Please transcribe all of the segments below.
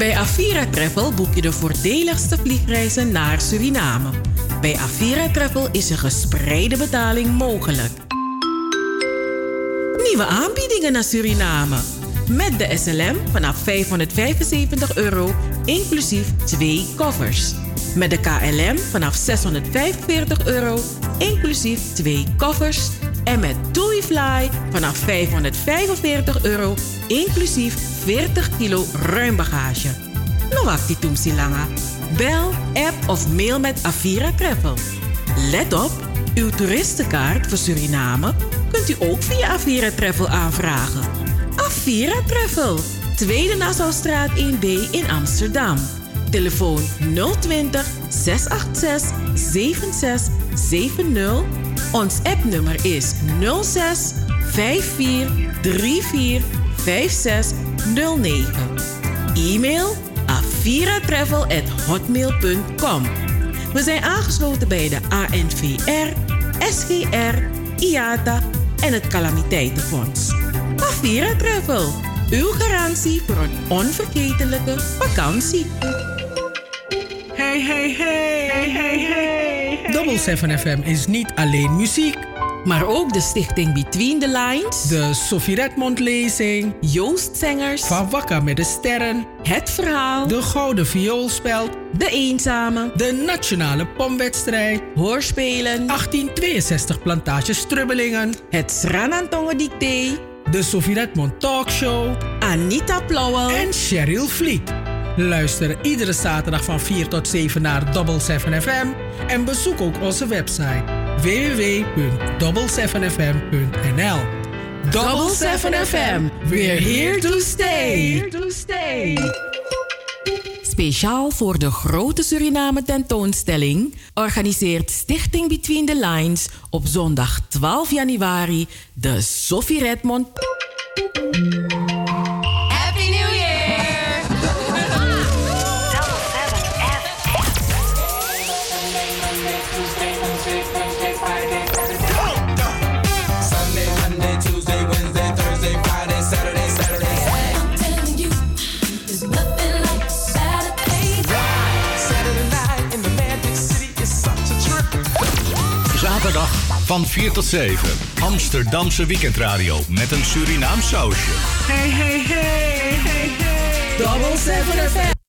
Bij Avira Travel boek je de voordeligste vliegreizen naar Suriname. Bij Avira Travel is een gespreide betaling mogelijk. Nieuwe aanbiedingen naar Suriname. Met de SLM vanaf 575 euro, inclusief twee koffers. Met de KLM vanaf 645 euro, inclusief twee koffers. En met TuiFly vanaf 545 euro, inclusief 40 kilo ruim bagage. No wacht die langa. Bel, app of mail met Avira Travel. Let op, uw toeristenkaart voor Suriname kunt u ook via Avira Travel aanvragen. Avira Travel, Tweede Nassaustraat 1B in Amsterdam. Telefoon 020 686 7670. Ons appnummer is 06 54 34 5609. E-mail aviratravel.hotmail.com. We zijn aangesloten bij de ANVR, SGR, IATA en het Calamiteitenfonds. Avira Travel, uw garantie voor een onvergetelijke vakantie. Hey, hey, hey, hey, hey, hey. Double 7 FM is niet alleen muziek maar ook de stichting Between the Lines. De Sophie Redmond lezing. Joost Zengers. Van Wakker met de Sterren. Het Verhaal. De Gouden Vioolspeld. De Eenzame. De Nationale Pomwedstrijd. Hoorspelen. 1862 Plantage Strubbelingen. Het Sranantongen Dicté. De Sophie Redmond Talkshow. Anita Plauwel. En Cheryl Vliet. Luister iedere zaterdag van 4 tot 7 naar Double 7 FM. En bezoek ook onze website www.double7fm.nl Double 7 FM, we're here to stay. Here to stay. Speciaal voor de grote Suriname tentoonstelling organiseert Stichting Between the Lines op zondag 12 januari de Sophie Redmond. Van 4 tot 7. Amsterdamse weekendradio met een Surinaam sausje. Hey, hey, hey, hey, hey. Double 7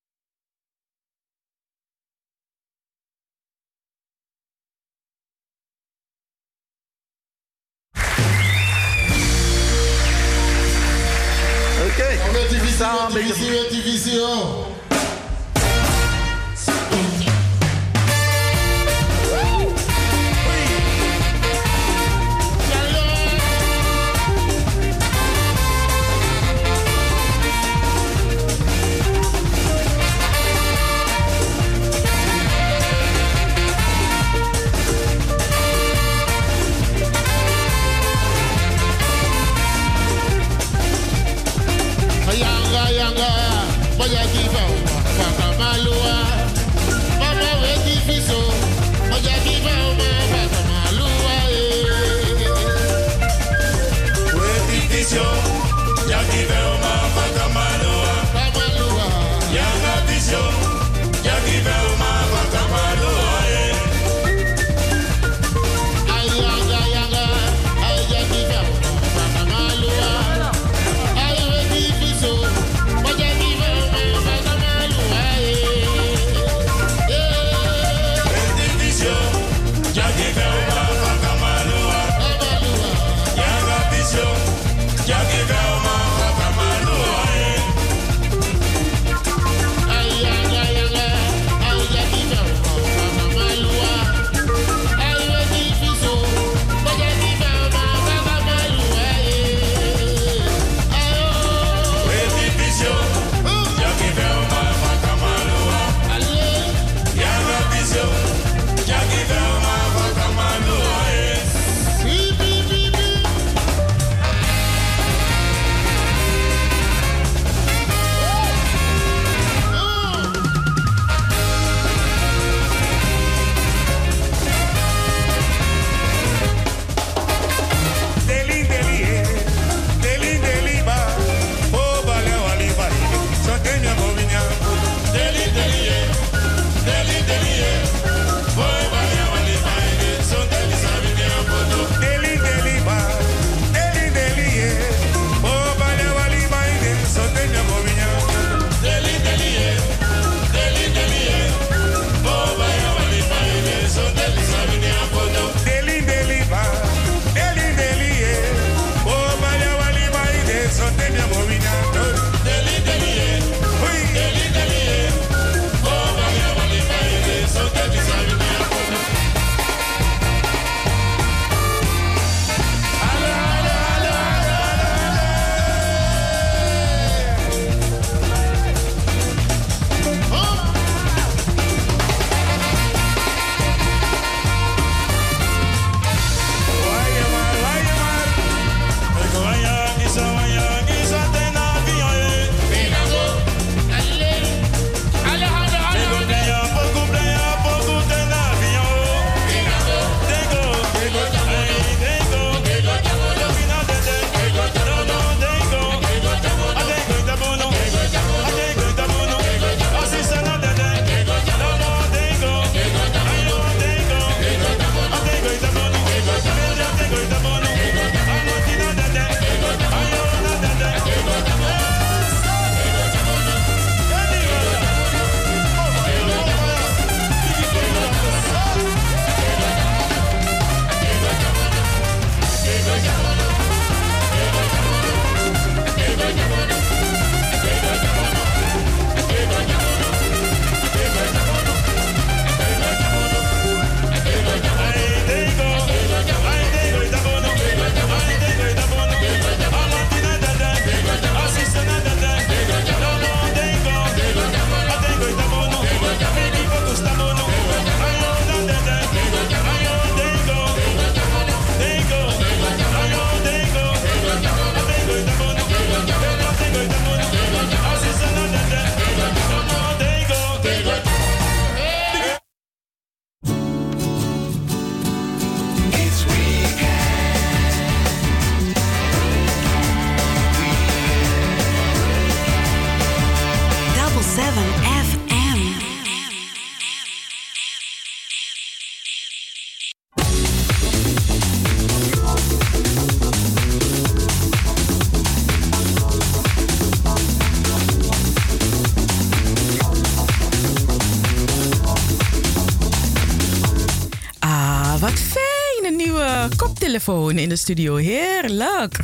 telefoon in de studio. Heerlijk.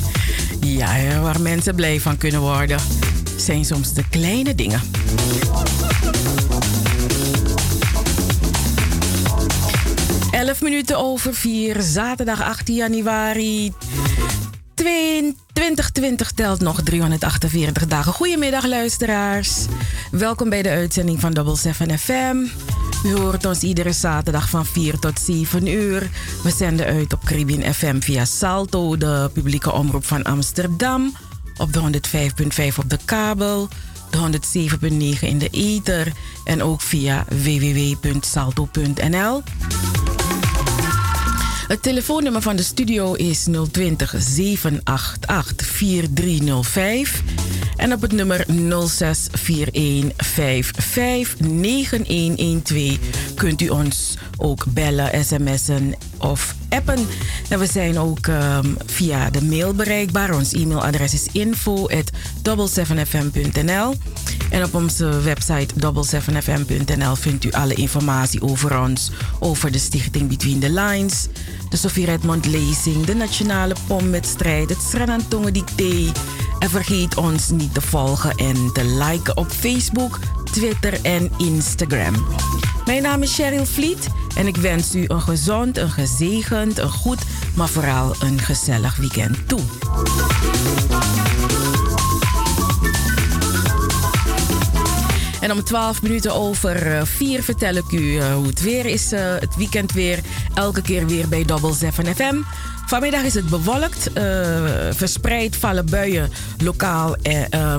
ja, waar mensen blij van kunnen worden, zijn soms de kleine dingen. Elf minuten over vier, zaterdag 18 januari 2020 telt nog 348 dagen. Goedemiddag luisteraars. Welkom bij de uitzending van Double 7 FM. U hoort ons iedere zaterdag van 4 tot 7 uur. We zenden uit op Caribbean FM via Salto, de publieke omroep van Amsterdam. Op de 105.5 op de kabel, de 107.9 in de ether en ook via www.salto.nl. Het telefoonnummer van de studio is 020 788 4305. En op het nummer 0641559112 kunt u ons ook bellen, sms'en of En we zijn ook um, via de mail bereikbaar. Ons e-mailadres is info@double7fm.nl. En op onze website double7fm.nl vindt u alle informatie over ons, over de stichting Between the Lines, de Sofie Redmond lezing, de nationale pomwedstrijd, het Sranantongen Dicté. En vergeet ons niet te volgen en te liken op Facebook, Twitter en Instagram. Mijn naam is Cheryl Vliet en ik wens u een gezond, een gezegend, een goed, maar vooral een gezellig weekend toe. En om 12 minuten over 4 vertel ik u uh, hoe het weer is. Uh, het weekend weer. Elke keer weer bij Double 7 FM. Vanmiddag is het bewolkt. Verspreid vallen buien lokaal.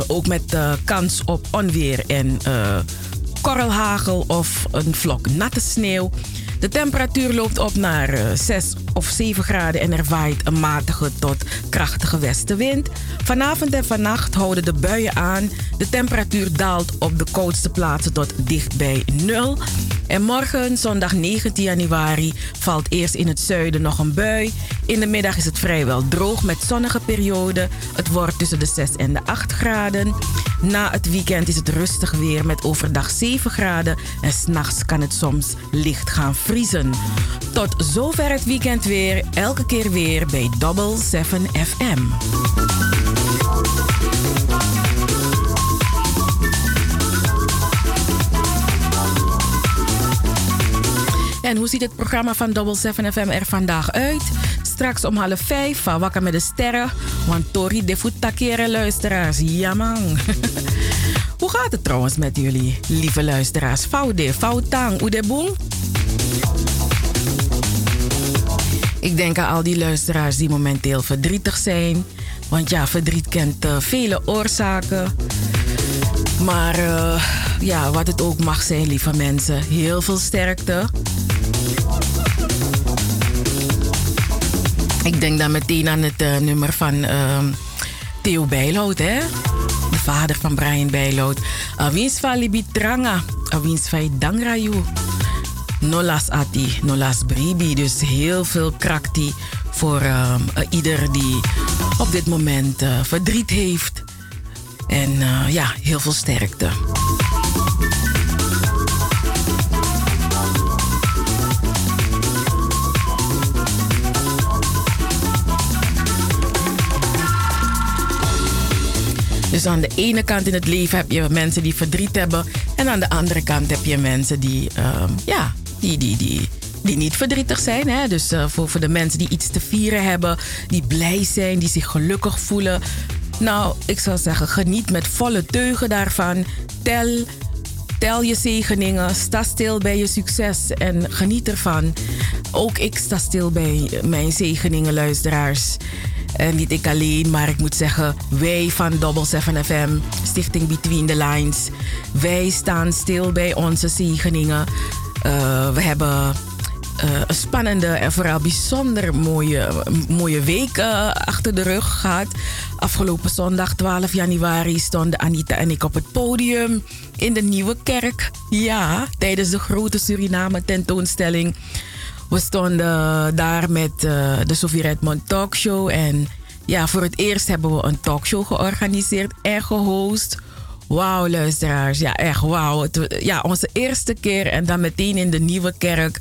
ook met kans op onweer en korrelhagel of een vlok natte sneeuw. De temperatuur loopt op naar 6 of 7 graden en er waait een matige tot krachtige westenwind. Vanavond en vannacht houden de buien aan. De temperatuur daalt op de koudste plaatsen tot dicht bij nul. En morgen, zondag 19 januari, valt eerst in het zuiden nog een bui. In de middag is het vrijwel droog met zonnige perioden. Het wordt tussen de 6 en de 8 graden. Na het weekend is het rustig weer met overdag 7 graden. En s'nachts kan het soms licht gaan vriezen. Tot zover het weekend weer. Elke keer weer bij Double 7 FM. En hoe ziet het programma van Double 7 FM er vandaag uit? Straks om half vijf van Wakker met de Sterren. Want Tori de takeren luisteraars. Ja man. hoe gaat het trouwens met jullie, lieve luisteraars? Foude, foutang, oedeboeng? Ik denk aan al die luisteraars die momenteel verdrietig zijn. Want ja, verdriet kent uh, vele oorzaken. Maar uh, ja, wat het ook mag zijn, lieve mensen. Heel veel sterkte. Ik denk dan meteen aan het uh, nummer van uh, Theo Bijloud, hè? De vader van Brian Bijloud. Awins van Libitranga, awins Dangrayu. Nolas Ati, Nolas Bribi. Dus heel veel krakti voor uh, ieder die op dit moment uh, verdriet heeft. En ja, heel veel sterkte. Dus aan de ene kant in het leven heb je mensen die verdriet hebben. En aan de andere kant heb je mensen die, uh, ja, die, die, die, die niet verdrietig zijn. Hè? Dus uh, voor, voor de mensen die iets te vieren hebben, die blij zijn, die zich gelukkig voelen. Nou, ik zou zeggen, geniet met volle teugen daarvan. Tel, tel je zegeningen, sta stil bij je succes en geniet ervan. Ook ik sta stil bij mijn zegeningen, luisteraars. En niet ik alleen, maar ik moet zeggen, wij van Double 7 FM, Stichting Between the Lines, wij staan stil bij onze zegeningen. Uh, we hebben uh, een spannende en vooral bijzonder mooie, mooie week achter de rug gehad. Afgelopen zondag 12 januari stonden Anita en ik op het podium in de Nieuwe Kerk. Ja, tijdens de grote Suriname tentoonstelling. We stonden daar met uh, de Sofie Redmond Talkshow. En ja, voor het eerst hebben we een talkshow georganiseerd en gehost. Wauw, luisteraars. Ja, echt wauw. Ja, onze eerste keer en dan meteen in de nieuwe kerk.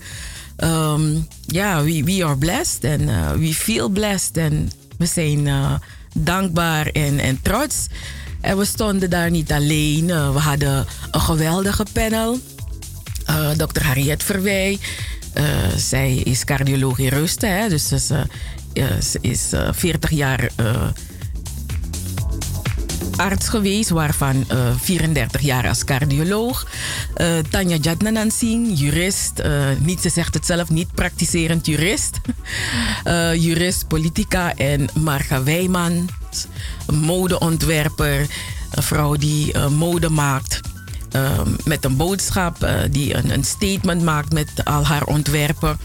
um, ja, we, we are blessed en uh, we feel blessed. En we zijn uh, dankbaar en, en trots. En we stonden daar niet alleen. We hadden een geweldige panel. Dr. Harriet Verwij. Uh, zij is cardioloog in Rusten. Hè? Dus ze, is 40 jaar arts geweest, waarvan uh, 34 jaar als cardioloog. Uh, Tanja Jadnanan Singh, jurist. Niet, ze zegt het zelf, niet praktiserend jurist. jurist, politica. En Marga Wijman, modeontwerper. Een vrouw die mode maakt. Met een boodschap, die een, een, statement maakt met al haar ontwerpen.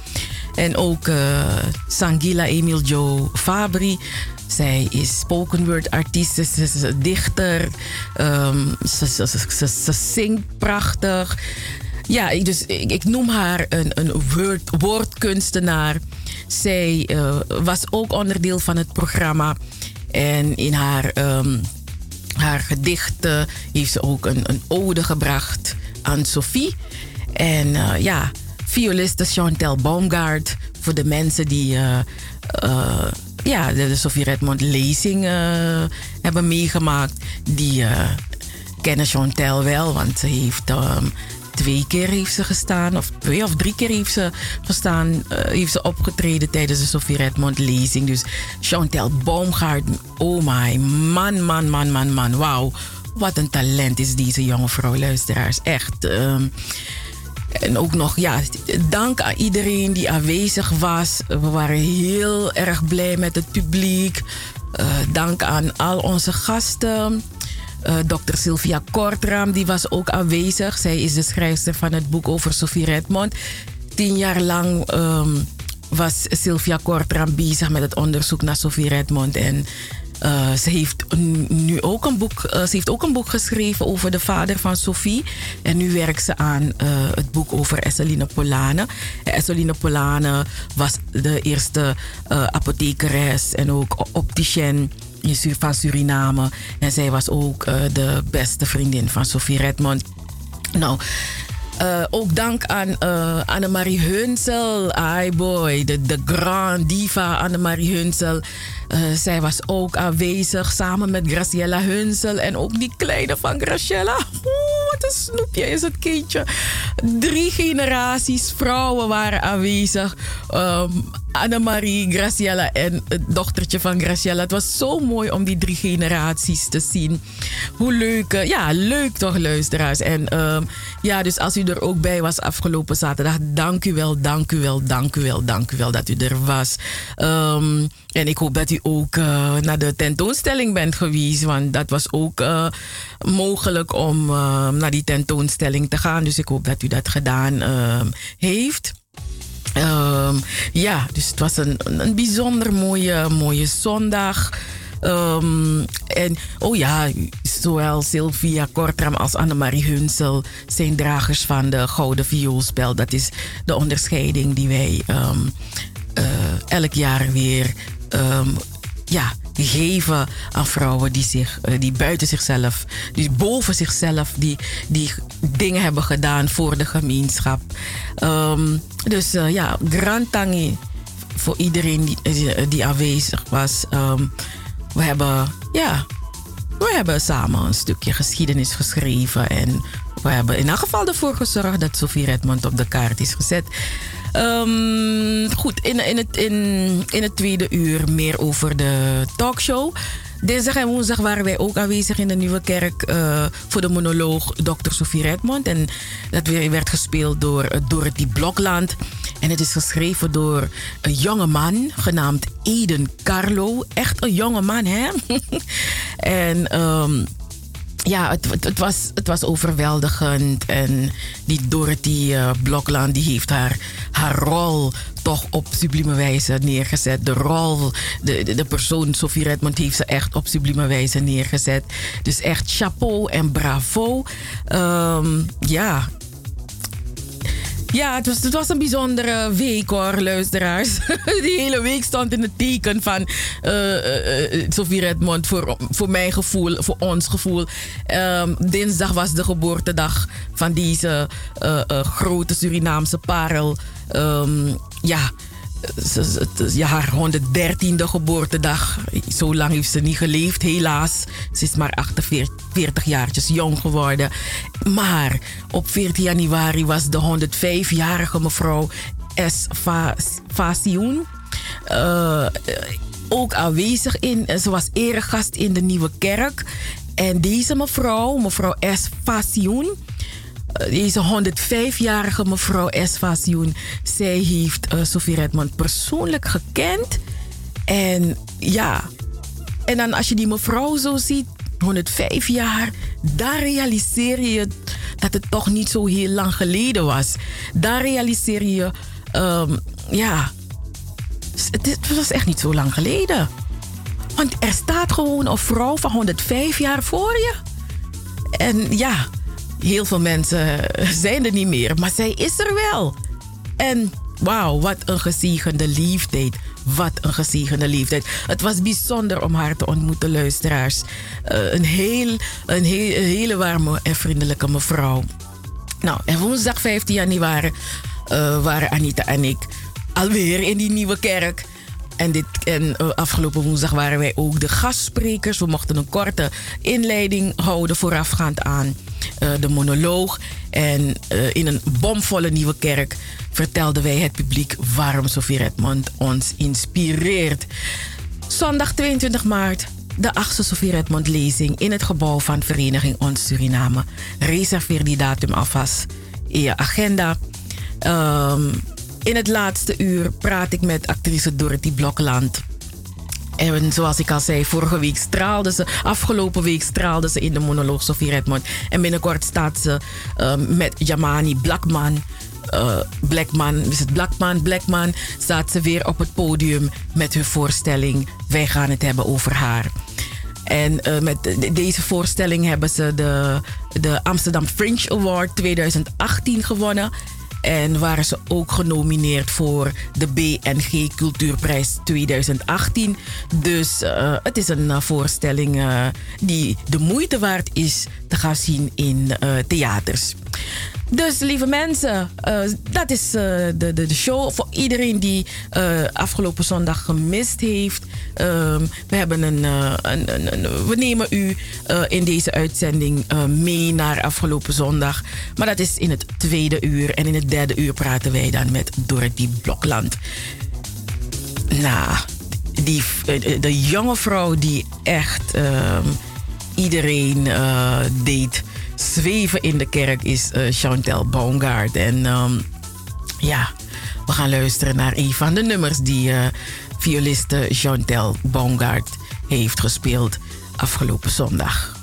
En ook Sangila Emil Joe Fabri, zij is spoken word artiest, ze is dichter, um, ze, zingt prachtig. Ja, dus, ik, ik noem haar een, een woord, woordkunstenaar. Zij uh, was ook onderdeel van het programma. En in haar, um, haar gedichten heeft ze ook een, een ode gebracht aan Sophie. En uh, ja, violiste Chantel Baumgart. Voor de mensen die uh, ja, de, Sofie Redmond lezing hebben meegemaakt. Die kennen Chantel wel, want ze heeft um, twee keer heeft ze gestaan, of twee of drie keer heeft ze gestaan, uh, heeft ze opgetreden tijdens de Sofie Redmond lezing. Dus Chantel Baumgaard, oh my, man, man, man, man, man, wauw. Wat een talent is deze jonge vrouw, luisteraars. Echt. Um, en ook nog, ja, dank aan iedereen die aanwezig was. We waren heel erg blij met het publiek. Uh, dank aan al onze gasten. Uh, Dr. Sylvia Kortram, die was ook aanwezig. Zij is de schrijfster van het boek over Sophie Redmond. Tien jaar lang um, was Sylvia Kortram bezig met het onderzoek naar Sophie Redmond. En uh, ze heeft nu ook een boek, uh, ze heeft ook een boek geschreven over de vader van Sophie. En nu werkt ze aan het boek over Esseline Polane. Esseline Polane was de eerste apothekeres en ook opticien van Suriname. En zij was ook de beste vriendin van Sophie Redmond. Nou, uh, ook dank aan uh, Annemarie Hunsel. Ai boy, de, de grand diva Annemarie Hunsel. Uh, zij was ook aanwezig samen met Graciela Hunsel. En ook die kleine van Graciela. Oeh, wat een snoepje is het kindje. Drie generaties vrouwen waren aanwezig. Um, Annemarie, Graciela en het dochtertje van Graciela. Het was zo mooi om die drie generaties te zien. Hoe leuk, ja, leuk toch, luisteraars. En um, ja, dus als u er ook bij was afgelopen zaterdag, dank u wel, dank u wel, dank u wel, dank u wel dat u er was. Um, en ik hoop dat ook uh, naar de tentoonstelling bent geweest, want dat was ook uh, mogelijk om uh, naar die tentoonstelling te gaan. Dus ik hoop dat u dat gedaan heeft. Um, ja, dus het was een, een bijzonder mooie, mooie zondag. Um, en oh ja, zowel Sylvia Kortram als Annemarie Hunsel zijn dragers van de Gouden Vioolspel. Dat is de onderscheiding die wij elk jaar weer um, ja, geven aan vrouwen die, zich, uh, die buiten zichzelf, die boven zichzelf, die, die dingen hebben gedaan voor de gemeenschap. Um, dus uh, ja, grand tangi voor iedereen die, die, die aanwezig was. Um, we hebben, ja, we hebben samen een stukje geschiedenis geschreven. En we hebben in elk geval ervoor gezorgd dat Sophie Redmond op de kaart is gezet. Um, goed, in, in, het, in, in het tweede uur meer over de talkshow. Dinsdag en woensdag waren wij ook aanwezig in de Nieuwe Kerk uh, voor de monoloog Dr. Sophie Redmond. En dat werd gespeeld door uh, Dorothy Blokland. En het is geschreven door een jonge man genaamd Eden Carlo. Echt een jonge man, hè? en um, ja, het, het, het, was, het was overweldigend. En die Dorothy uh, Blokland die heeft haar, haar rol toch op sublieme wijze neergezet. De rol, de, de, de, persoon Sophie Redmond heeft ze echt op sublieme wijze neergezet. Dus echt chapeau en bravo. Um, ja, Ja, het was, het was een bijzondere week hoor, luisteraars. Die hele week stond in het teken van uh, Sophie Redmond voor, voor mijn gevoel, voor ons gevoel. Um, dinsdag was de geboortedag van deze grote Surinaamse parel. Um, ja, ja, haar 113e geboortedag. Zo lang heeft ze niet geleefd, helaas. Ze is maar 48 jaartjes jong geworden. Maar op 14 januari was de 105-jarige mevrouw S. Fasioen uh, ook aanwezig in. Ze was eregast in de Nieuwe Kerk. En deze mevrouw, mevrouw S. Fasioen eh, deze 105-jarige mevrouw Esfasioen, zij heeft uh, Sophie Redmond persoonlijk gekend. En ja, en dan als je die mevrouw zo ziet, 105 jaar, daar realiseer je dat het toch niet zo heel lang geleden was. Daar realiseer je, um, ja, het was echt niet zo lang geleden. Want er staat gewoon een vrouw van 105 jaar voor je. En ja, heel veel mensen zijn er niet meer, maar zij is er wel. En wauw, wat een gezegende liefde. Wat een gezegende liefde. Het was bijzonder om haar te ontmoeten, luisteraars. Uh, een, heel, een, heel, hele warme en vriendelijke mevrouw. Nou, en woensdag 15 januari uh, waren Anita en ik alweer in die nieuwe kerk. En, dit, en uh, afgelopen woensdag waren wij ook de gastsprekers. We mochten een korte inleiding houden voorafgaand aan de monoloog. En uh, in een bomvolle nieuwe kerk vertelden wij het publiek waarom Sophie Redmond ons inspireert. Zondag 22 maart, de 8e Sophie Redmond lezing in het gebouw van Vereniging Ons Suriname. Reserveer die datum alvast in je agenda. Um, in het laatste uur praat ik met actrice Dorothy Blokland. En zoals ik al zei, vorige week straalde ze, afgelopen week straalde ze in de monoloog Sophie Redmond. En binnenkort staat ze uh, met Jamani Blackman. Uh, Blackman, is het Blackman? Blackman staat ze weer op het podium met hun voorstelling. Wij gaan het hebben over haar. En uh, met deze voorstelling hebben ze de, de Amsterdam Fringe Award 2018 gewonnen. En waren ze ook genomineerd voor de BNG Cultuurprijs 2018. Dus uh, het is een uh, voorstelling uh, die de moeite waard is te gaan zien in theaters. Dus lieve mensen, uh, dat is uh, de, de, de, show voor iedereen die uh, afgelopen zondag gemist heeft. Ehm, we, hebben een, een, een, een, we nemen u in deze uitzending mee naar afgelopen zondag. Maar dat is in het tweede uur. En in het derde uur praten wij dan met Dorothy Blokland. Nou, die, de jonge vrouw die echt ehm, iedereen deed zweven in de kerk is uh, Chantel Baumgart. En um, ja, we gaan luisteren naar een van de nummers die uh, violiste Chantel Baumgart heeft gespeeld afgelopen zondag.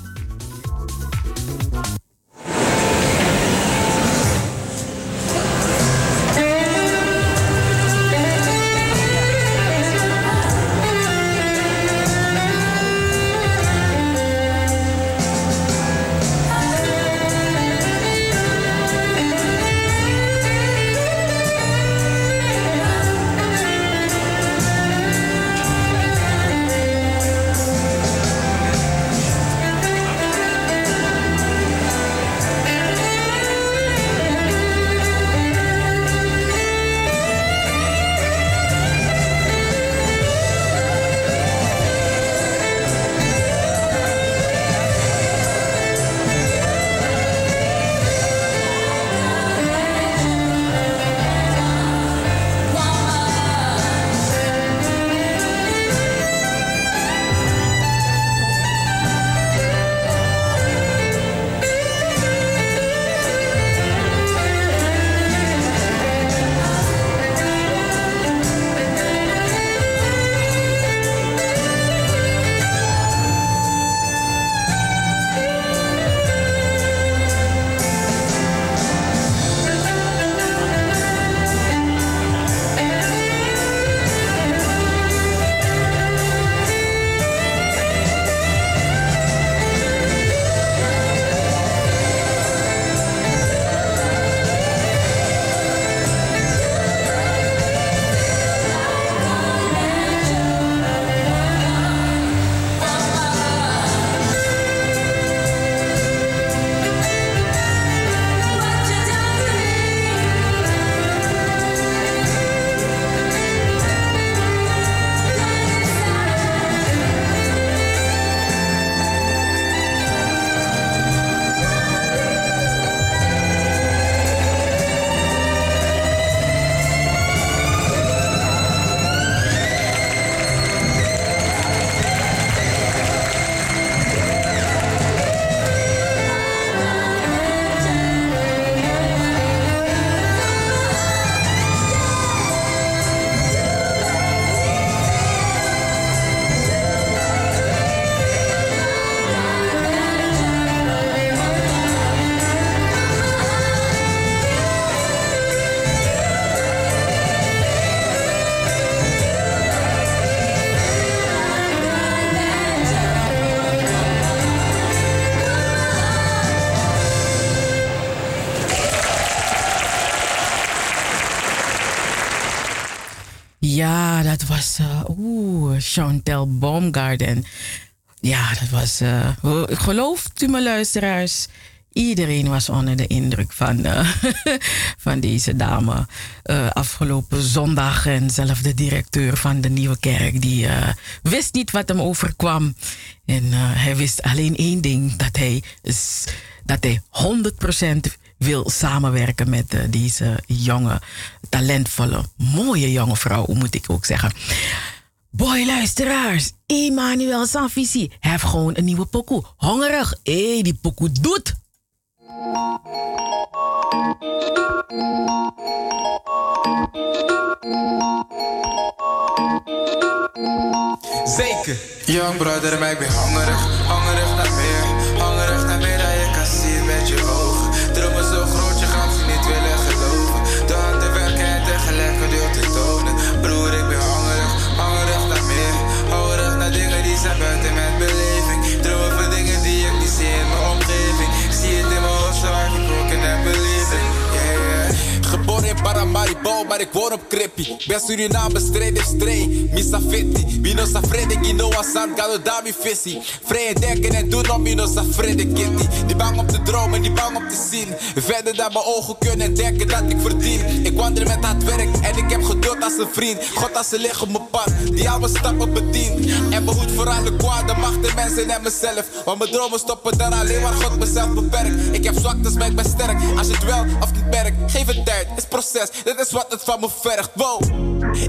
Chantel Baumgarten. Ja, dat was. Uh, gelooft u me, luisteraars? Iedereen was onder de indruk van, uh, van deze dame. Uh, afgelopen zondag en zelf de directeur van de Nieuwe Kerk, die wist niet wat hem overkwam. En hij wist alleen één ding: dat hij, dat hij 100% wil samenwerken met deze jonge, talentvolle, mooie jonge vrouw, moet ik ook zeggen. Boy, luisteraars. Emmanuel Sanvisi heeft gewoon een nieuwe pokoe. Hongerig. Hé, hey, die pokoe doet. Zeker. Young brother, maar ik ben hongerig, hongerig naar meer. Hongerig naar meer dan je kan zien met je ogen. Paramaribo, maar ik woon op Crippi. Ben Suriname, streden stree. Misa fitti. Mino sa frede, gino gado dami fissi. Vrij denken en doen om mino sa frede kitty. Die bang op te dromen, die bang op te zien. Verder dan mijn ogen kunnen denken dat ik verdien. Ik wandel met hard werk en ik heb geduld als een vriend. God als ze liggen op mijn pad, die al mijn stappen bedient. En behoed voor alle kwade machten, mensen en mezelf. Want mijn dromen stoppen dan alleen maar God mezelf beperkt. Ik heb zwaktes, maar ik ben sterk. Als je het wel of niet merkt, geef het tijd, is proces. Dit is wat het van me vergt. Wow.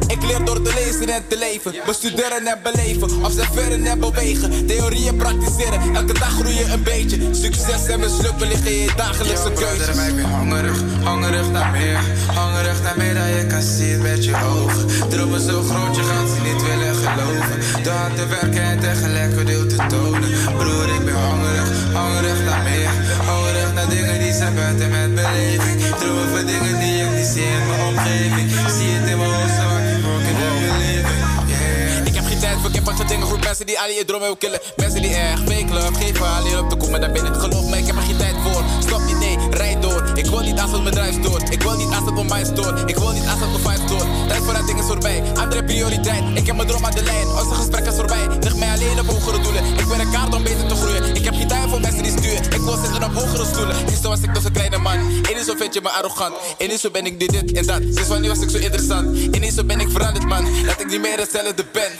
Ik leer door te lezen en te leven. Bestuderen en beleven. Observeren en bewegen. Theorieën praktiseren. Elke dag groeien een beetje. Succes en mislukken liggen in je dagelijkse keuzes. Ik ben hongerig, hongerig naar meer. Hongerig naar meer dan je kan zien met je ogen. Dromen zo groot, je gaat ze niet willen geloven. Door te werken en tegelijk te tonen. Broer, ik ben hongerig, hongerig naar meer. Hongerig naar dingen die zijn buiten met beleving. Dromen van dingen mijn omgeving. Zie het in mijn hoofd, zo hard broken en believing. Yeah. Ik heb geen tijd voor ik heb dingen groep mensen die al je dromen willen killen. Mensen die echt fake geven, alleen op de kom en daar binnen. Geloof me, ik heb er geen tijd voor. Stop niet, nee, rijd door. Ik wil niet als het mijn drijf stoort. Ik wil niet als het op mij stoort. Ik wil niet als het op vibe stoort. Tijd vooruit, dingen is voorbij. Andere prioriteit. Ik heb mijn droom aan de lijn. Onze gesprekken voorbij. Lig mij alleen op hogere doelen. Ik werk kaart om beter te groeien. Ik Ik wil zitten op hogere stoelen. Niet zoals ik nog een kleine man. Ineens zo vind je me arrogant. Ineens zo ben ik dit, en dat. Sinds wanneer was ik zo interessant? Ineens zo ben ik veranderd, man. Dat ik niet meer hetzelfde ben.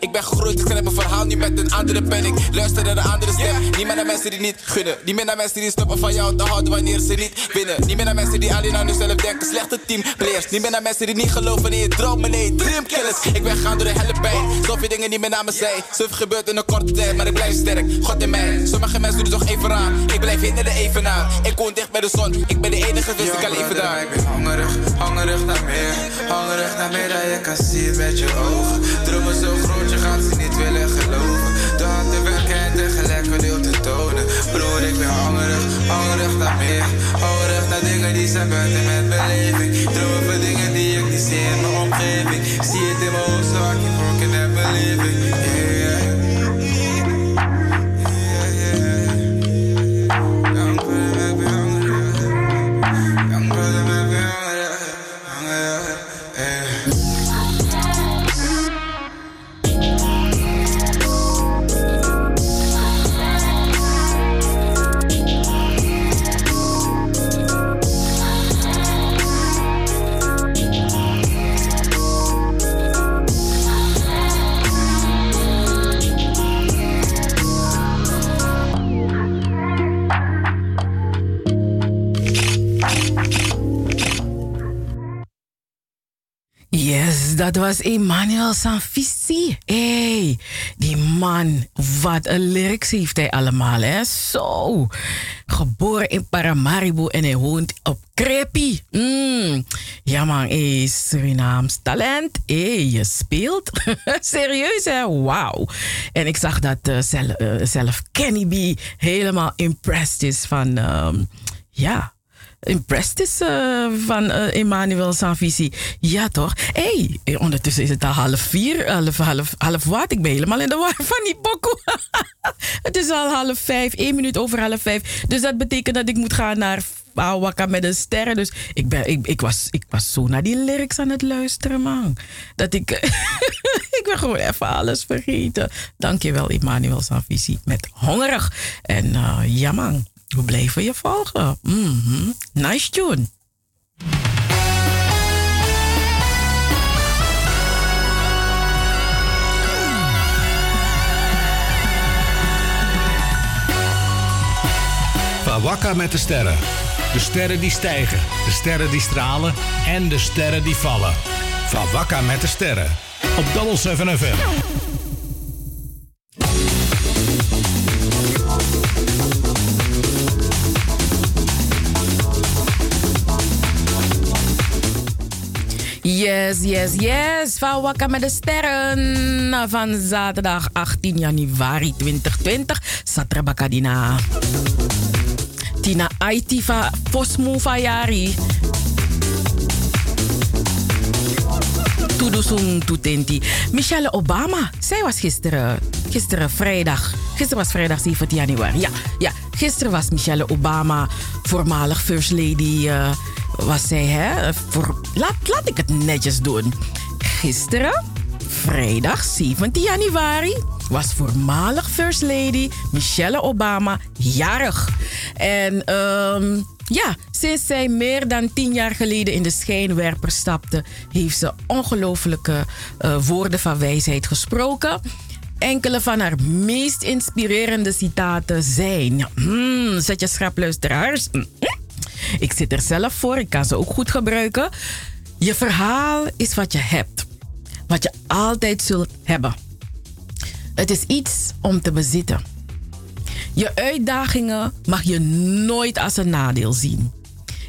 Ik ben gegroeid, ik schrijf mijn verhaal niet met een andere pen. Ik luister naar de andere stem. Niet meer naar mensen die niet gunnen. Niet meer naar mensen die stoppen van jou te houden wanneer ze niet winnen. Niet meer naar mensen die alleen aan hunzelf denken. Slechte teamplayers. Niet meer naar mensen die niet geloven in je dromen. Nee, dreamkillers. Ik ben gaan door de helle pijn. Zoveel dingen niet meer naar me zijn. Zoveel gebeurt in een korte tijd, maar ik blijf sterk. God in mij. Sommige mensen doen toch even aan. Ik blijf in de evenaar. Ik woon dicht bij de zon. Ik ben de enige, dus ik kan even daar. Ik ben hongerig, hongerig naar meer. Hongerig naar meer dan je kan zien met je ogen. Dromen zo groot, je gaat ze niet willen geloven. Door aan te werken en tegelijk geduld te tonen. Broer, ik ben hongerig, hongerig naar meer. Hongerig naar dingen die zijn buiten met beleving. Dromen van dingen die ik niet zie in mijn omgeving. Ik zie het in mijn hoofd, zo I keep broken and believing. Dat was Emmanuel Sanfisi. hey, die man, wat een lyrics heeft hij allemaal, hè? Zo. Geboren in Paramaribo en hij woont op Crepi. Mm. Ja man, hey, Surinaams talent. hey, je speelt. Serieus hè, wauw. En ik zag dat eh, zelf, eh, zelf Kenny B helemaal impressed is van, ehm, ja impressed uh, van uh, Emmanuel Sanvisi. Ja, toch? Hé, hey, ondertussen is het al half vier, half, half, half wat. Ik ben helemaal in de war van die pokoe. het is al half vijf, één minuut over half vijf. Dus dat betekent dat ik moet gaan naar Wakka met de sterren. Dus ik, ben, ik, ik, was, ik was zo naar die lyrics aan het luisteren, man. Dat ik... ik ben gewoon even alles vergeten. Dankjewel, Emmanuel Sanvisi. Met Hongerig. En uh, ja, man. We blijven je volgen. -hmm. Nice tune. Wakka met de sterren. De sterren die stijgen, de sterren die stralen en de sterren die vallen. Van met de sterren. Op Double 7 FM. Yes, yes, yes. Van Wakka met de Sterren. Van zaterdag 18 januari 2020. Satrabakadina. Tina Aitiva Fosmu Fayari. Tudusung Tutenti. Michelle Obama. Zij was gisteren, gisteren vrijdag. Gisteren was vrijdag 17 januari. Ja, ja, gisteren was Michelle Obama, voormalig First Lady. Uh, was zij, hè? Laat, laat ik het netjes doen. Gisteren, vrijdag 17 januari was voormalig First Lady Michelle Obama jarig. En um, ja, sinds zij meer dan tien jaar geleden in de schijnwerper stapte, heeft ze ongelooflijke uh, woorden van wijsheid gesproken. Enkele van haar meest inspirerende citaten zijn: hmm, Zet je schrap, luisteraars. Ik zit er zelf voor, ik kan ze ook goed gebruiken. Je verhaal is wat je hebt, wat je altijd zult hebben. Het is iets om te bezitten. Je uitdagingen mag je nooit als een nadeel zien.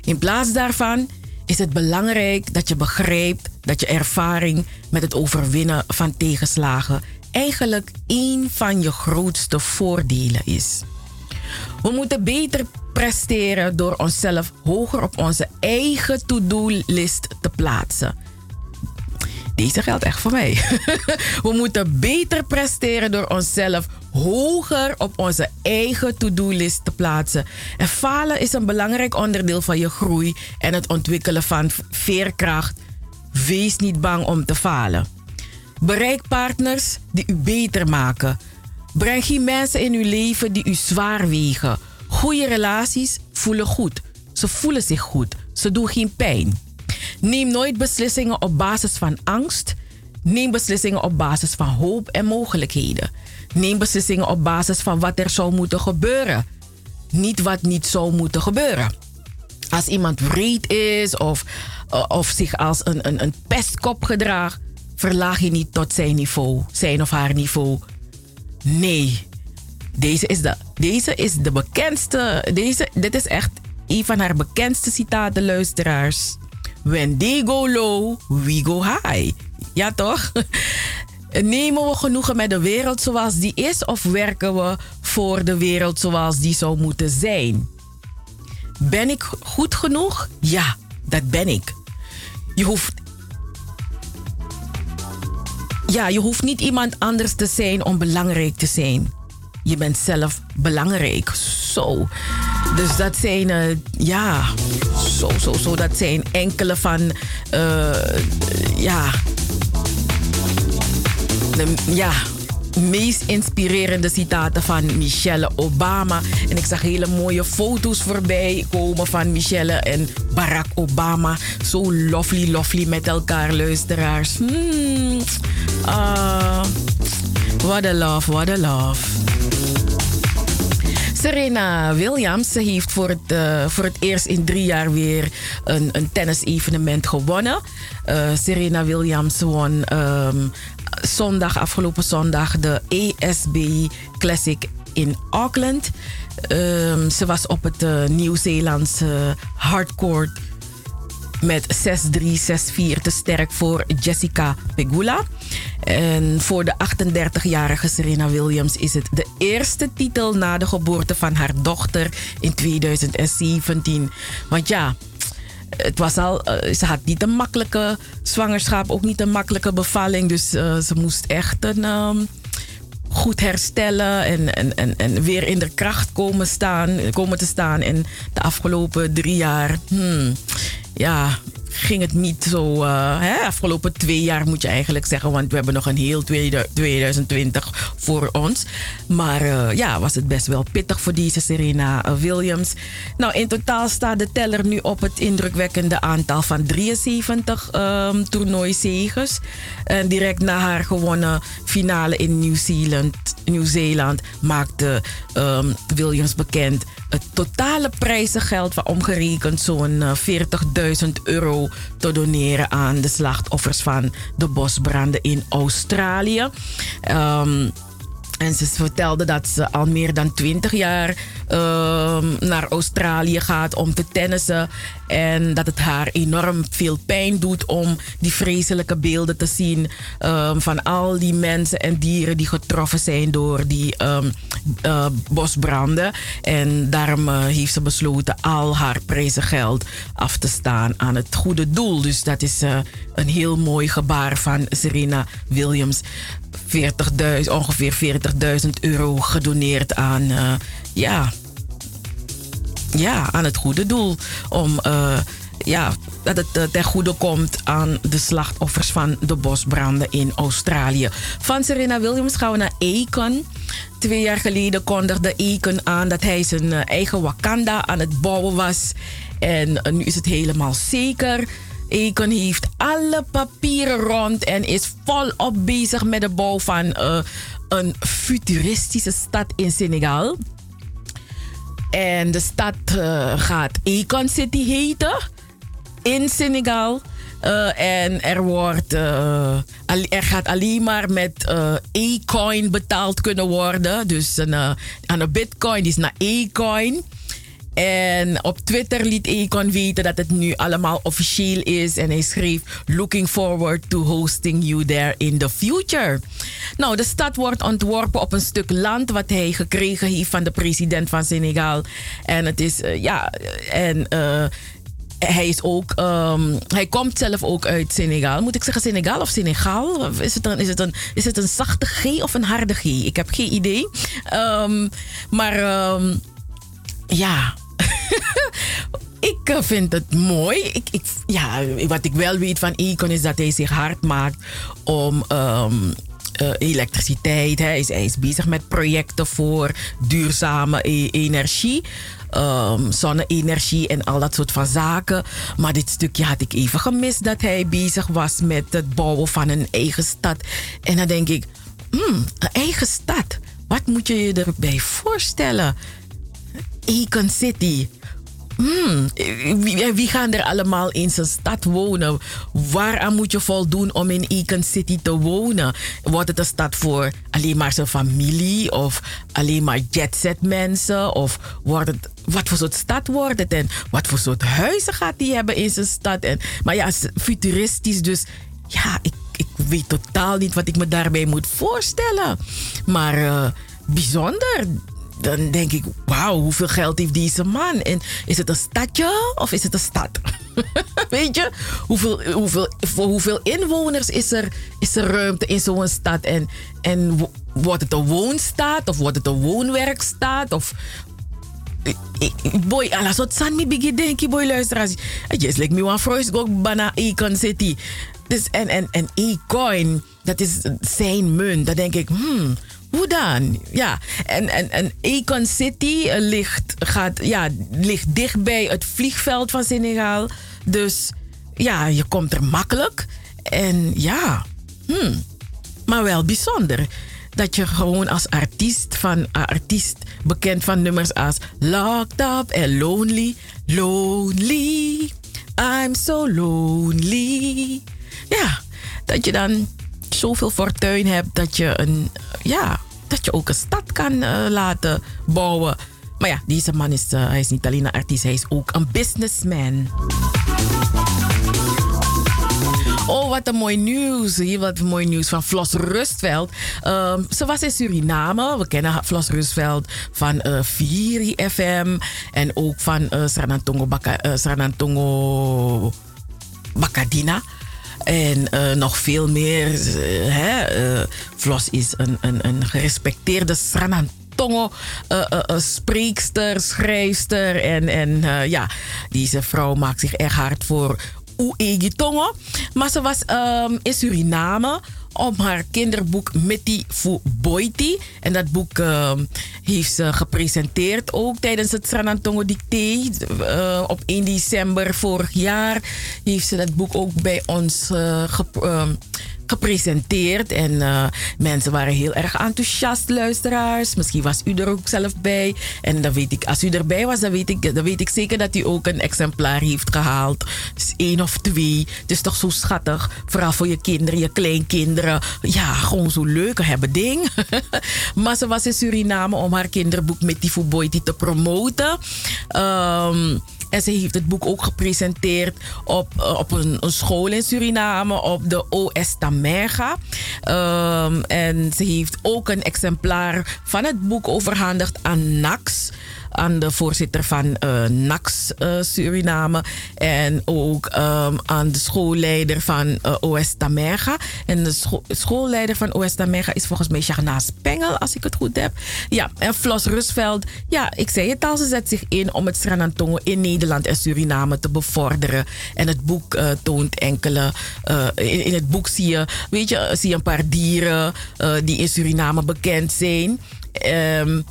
In plaats daarvan is het belangrijk dat je begrijpt dat je ervaring met het overwinnen van tegenslagen eigenlijk een van je grootste voordelen is. We moeten beter presteren door onszelf hoger op onze eigen to-do-list te plaatsen. Deze geldt echt voor mij. We moeten beter presteren door onszelf hoger op onze eigen to-do-list te plaatsen. En falen is een belangrijk onderdeel van je groei en het ontwikkelen van veerkracht. Wees niet bang om te falen. Bereik partners die u beter maken. Breng geen mensen in uw leven die u zwaar wegen. Goede relaties voelen goed. Ze voelen zich goed. Ze doen geen pijn. Neem nooit beslissingen op basis van angst. Neem beslissingen op basis van hoop en mogelijkheden. Neem beslissingen op basis van wat er zou moeten gebeuren. Niet wat niet zou moeten gebeuren. Als iemand wreed is of, eh, of zich als een, een, een pestkop gedraagt, verlaag je niet tot zijn niveau, zijn of haar niveau. Nee, deze is de, deze is de bekendste. Deze, dit is echt een van haar bekendste citaten, luisteraars. When they go low, we go high. Ja, toch? Nemen we genoegen met de wereld zoals die is of werken we voor de wereld zoals die zou moeten zijn? Ben ik goed genoeg? Ja, dat ben ik. Je hoeft. Ja, je hoeft niet iemand anders te zijn om belangrijk te zijn. Je bent zelf belangrijk. Zo. Dus dat zijn, uh, ja, zo, zo, zo. Dat zijn enkele van, uh, ja, ja, meest inspirerende citaten van Michelle Obama. En ik zag hele mooie foto's voorbij komen van Michelle en Barack Obama. Zo lovely, lovely met elkaar, luisteraars. Hmm. Uh, what a love, what a love. Serena Williams heeft voor het, uh, voor het eerst in drie jaar weer een, een tennisevenement gewonnen. Uh, Serena Williams won um, zondag, afgelopen zondag, de ESB Classic in Auckland. Um, ze was op het uh, Nieuw-Zeelandse hardcourt met 6-3, 6-4 te sterk voor Jessica Pegula. En voor de 38-jarige Serena Williams is het de eerste titel na de geboorte van haar dochter in 2017. Want ja, het was al, uh, ze had niet een makkelijke zwangerschap, ook niet een makkelijke bevalling. Dus uh, ze moest echt een, um, goed herstellen en, en, en, en weer in de kracht komen, staan, komen te staan. En de afgelopen drie jaar, hmm, ja, ging het niet zo. Uh, hè, afgelopen twee jaar moet je eigenlijk zeggen, want we hebben nog een heel 2020 voor ons. Maar uh, ja, was het best wel pittig voor deze Serena eh, Williams. Nou, in totaal staat de teller nu op het indrukwekkende aantal van 73 um, ehm, toernooizegers. En direct na haar gewonnen finale in Nieuw-Zeeland, Nieuw-Zeeland maakte um, Williams bekend het totale prijzengeld van omgerekend zo'n 40.000 euro te doneren aan de slachtoffers van de bosbranden in Australië. Um, en ze vertelde dat ze al meer dan 20 jaar Ehm, naar Australië gaat om te tennissen. En dat het haar enorm veel pijn doet om die vreselijke beelden te zien ehm, van al die mensen en dieren die getroffen zijn door die um, uh, bosbranden. En daarom uh, heeft ze besloten al haar prijzengeld af te staan aan het goede doel. Dus dat is uh, een heel mooi gebaar van Serena Williams. 40.000, ongeveer 40.000 euro gedoneerd aan ja, ja, aan het goede doel. Om uh, ja, dat het uh, ten goede komt aan de slachtoffers van de bosbranden in Australië. Van Serena Williams gaan we naar Econ. Twee jaar geleden kondigde Econ aan dat hij zijn eigen Wakanda aan het bouwen was. En nu is het helemaal zeker. Econ heeft alle papieren rond en is volop bezig met de bouw van een futuristische stad in Senegal. En de stad uh, gaat Econ City heten in Senegal. Uh, en er, wordt, uh, er gaat alleen maar met e-coin betaald kunnen worden. Dus een, aan een bitcoin is naar e-coin. En op Twitter liet Econ weten dat het nu allemaal officieel is. En hij schreef: Looking forward to hosting you there in the future. Nou, de stad wordt ontworpen op een stuk land wat hij gekregen heeft van de president van Senegal. En het is, uh, ja, en. Uh, hij is ook, um, hij komt zelf ook uit Senegal. Moet ik zeggen Senegal of Senegal? Is het een, is het een, is het een zachte G of een harde G? Ik heb geen idee. Um, maar um, ja, ik eh, vind het mooi. Ik, ik, ja, wat ik wel weet van Econ is dat hij zich hard maakt om um, uh, elektriciteit. Hij is, hij is bezig met projecten voor duurzame e energie. Um, zonne-energie en al dat soort van zaken. Maar dit stukje had ik even gemist dat hij bezig was met het bouwen van een eigen stad. En dan denk ik, hmm, een eigen stad. Wat moet je je erbij voorstellen? Econ City. Hmm, wie, wie, gaan er allemaal in zijn stad wonen? Waaraan moet je voldoen om in Econ City te wonen? Wordt het een stad voor alleen maar zijn familie of alleen maar jetset mensen? Of wordt het, wat voor soort stad wordt het en wat voor soort huizen gaat hij hebben in zijn stad? En, maar ja, futuristisch, dus ja, ik, ik weet totaal niet wat ik me daarbij moet voorstellen. Maar uh, bijzonder dan denk ik, wauw, hoeveel geld heeft deze man? En is het een stadje of is het een stad? Weet je, hoeveel, hoeveel, voor hoeveel inwoners is er, is er ruimte in zo'n stad? En, en wordt het een woonstaat of wordt het een woonwerkstaat? Of, boy, alles wat san mi bigi denki boy luisteraars. Just like me one first go bana Econ City. Dus en en en e-coin, dat is zijn munt. Dan denk ik, hmm, hoe dan? Ja, en, en, en Econ City eh, ligt, gaat, ja, ligt dichtbij het vliegveld van Senegal. Dus ja, je komt er makkelijk. En ja, hmm, maar wel bijzonder. Dat je gewoon als artiest, van, artiest bekend van nummers als Locked Up en Lonely. Lonely, I'm so lonely. Ja, dat je dan zoveel fortuin hebt dat je een, ja, dat je ook een stad kan uh, laten bouwen. Maar ja, deze man is, uh, hij is niet alleen een artiest, hij is ook een businessman. Oh, wat een mooi nieuws. Hier wat mooi nieuws van Flos Rustveld. Uh, ze was in Suriname. We kennen Flos Rustveld van uh, Viri FM. En ook van uh, Sranantongo Bacadina. En uh, nog veel meer. Uh, hè? Uh, Vlos is een, een, een gerespecteerde Sranantongo spreekster, schrijfster. En, en ja, deze vrouw maakt zich echt hard voor Tongo. Maar ze was um, in Suriname om haar kinderboek Mitty Boiti. En dat boek uh, heeft ze gepresenteerd ook tijdens het Sranantongo Dicté. Uh, op 1 december vorig jaar heeft ze dat boek ook bij ons uh, gepresenteerd. En uh, mensen waren heel erg enthousiast, luisteraars. Misschien was u er ook zelf bij. En dan weet ik, als u erbij was, dan weet ik, dan weet ik zeker dat u ook een exemplaar heeft gehaald. Dus één of twee. Het is toch zo schattig. Vooral voor je kinderen, je kleinkinderen. Ja, gewoon zo leuk hebben ding. maar ze was in Suriname om haar kinderboek met die Fuboiti te promoten. Um, en ze heeft het boek ook gepresenteerd op, eh, op een, een school in Suriname, op de OS Tamega. Um, en ze heeft ook een exemplaar van het boek overhandigd aan NAX aan de voorzitter van uh, NAX uh, Suriname. En ook um, aan de schoolleider van uh, OS Tamega. En de scho schoolleider van OS Tamega is volgens mij Shagna Spengel, als ik het goed heb. Ja, en Flos Rusveld. Ja, ik zei het al, ze zet zich in om het Sranantongo in Nederland en Suriname te bevorderen. En het boek toont enkele. In, in, het boek zie je, weet je, zie je een paar dieren die in Suriname bekend zijn. Um,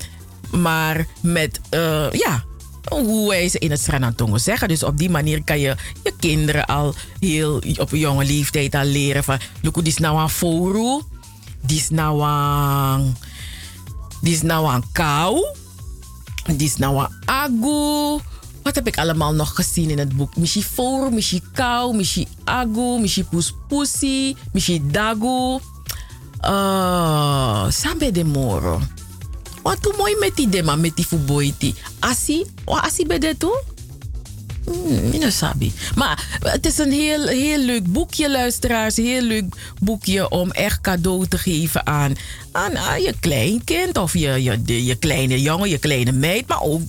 maar met, uh, ja, hoe wij ze in het Sranantongo zeggen. Dus op die manier kan je je kinderen al heel op jonge leeftijd al leren van... Look, dit is nou een foru. Dit is nou een... Dit is nou kou. Dit is nou agu. Wat heb ik allemaal nog gezien in het boek? Michi foru, michi kou, michi agu, michi puspusi, michi dagu. Uh, sambe de moro. Wat doe mooi met die dema, met die fuboiti. Asi, wat asi bij dit toe? Hmm, sabi. Maar het is een heel, heel leuk boekje, luisteraars. Heel leuk boekje om echt cadeau te geven aan, aan, aan je kleinkind. Of je, je, je kleine jongen, je kleine meid. Maar ook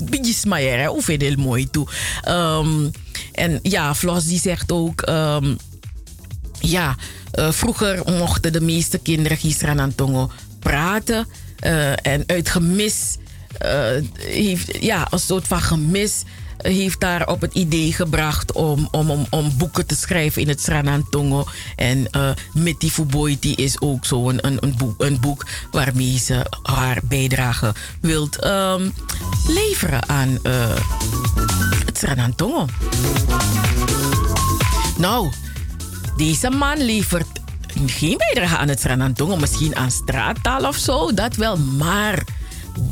maar Hoe vind heel mooi toe. Um, en ja, Flos die zegt ook... Um, ja, uh, vroeger mochten de meeste kinderen Gisran Antongo praten. Uh, en uit gemis uh, heeft, ja, een soort van gemis heeft daar op het idee gebracht om, om, om, om boeken te schrijven in het Sranantongo. En uh, Mitty Fuboiti is ook zo een, een, een, boek, waarmee ze haar bijdrage wilt um, leveren aan uh, het Sranantongo. Nou, deze man levert geen bijdrage aan het Sranantongo, misschien aan straattaal of zo, dat wel. Maar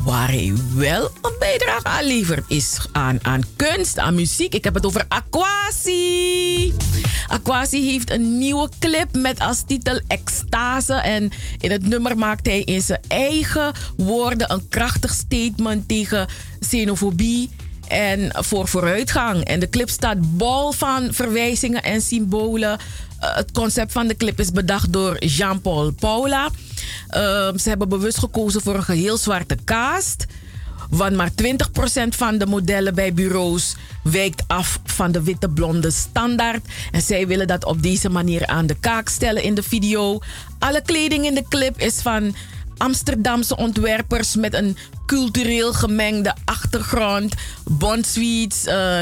waar hij wel een bijdrage aan levert, is aan, aan kunst, aan muziek. Ik heb het over Aquasi. Aquasi heeft een nieuwe clip met als titel Extase. En in het nummer maakt hij in zijn eigen woorden een krachtig statement tegen xenofobie en voor vooruitgang. En de clip staat bol van verwijzingen en symbolen het concept van de clip is bedacht door Jean-Paul Paula. Ehm, ze hebben bewust gekozen voor een geheel zwarte cast. Want maar 20% van de modellen bij bureaus wijkt af van de witte blonde standaard. En zij willen dat op deze manier aan de kaak stellen in de video. Alle kleding in de clip is van Amsterdamse ontwerpers met een cultureel gemengde achtergrond. Bond Sweets, uh,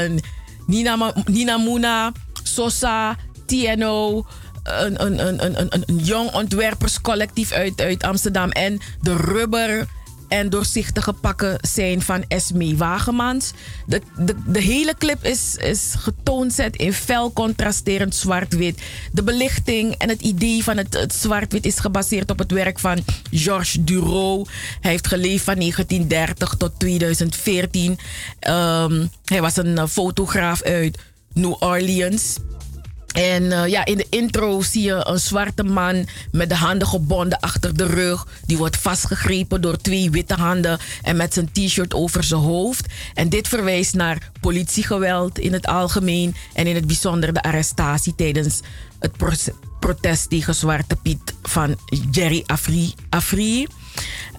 Nina, Nina Muna, Sosa, TNO, een, een, een, een, een jong ontwerperscollectief uit, uit Amsterdam. En de rubber en doorzichtige pakken zijn van Esme Wagemans. De, de, de hele clip is, is getoonzet in fel contrasterend zwart-wit. De belichting en het idee van het, het zwart-wit is gebaseerd op het werk van Georges Dureau. Hij heeft geleefd van 1930 tot 2014. Um, ehm, hij was een fotograaf uit New Orleans. En uh, ja, in de intro zie je een zwarte man met de handen gebonden achter de rug. Die wordt vastgegrepen door twee witte handen en met zijn t-shirt over zijn hoofd. En dit verwijst naar politiegeweld in het algemeen en in het bijzonder de arrestatie tijdens het protest tegen Zwarte Piet van Jerry Afri. Afri.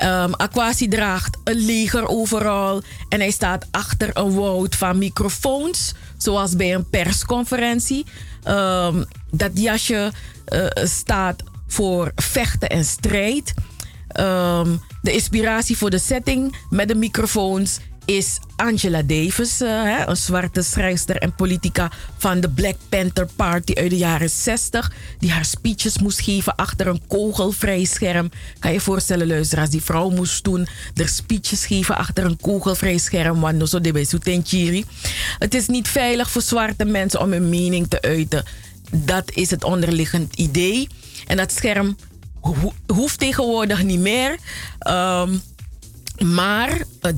Um, Aquasi draagt een leger overal en hij staat achter een woud van microfoons, zoals bij een persconferentie. Um, dat jasje uh, staat voor vechten en strijd. Um, de inspiratie voor de setting met de microfoons is Angela Davis, uh, een zwarte schrijfster en politica van de Black Panther Party uit de jaren 60, die haar speeches moest geven achter een kogelvrij scherm. Kan je voorstellen, luisteraars, die vrouw moest toen de speeches geven achter een kogelvrij scherm, want zo de Het is niet veilig voor zwarte mensen om hun mening te uiten. Dat is het onderliggend idee. En dat scherm hoeft tegenwoordig niet meer. Um, maar het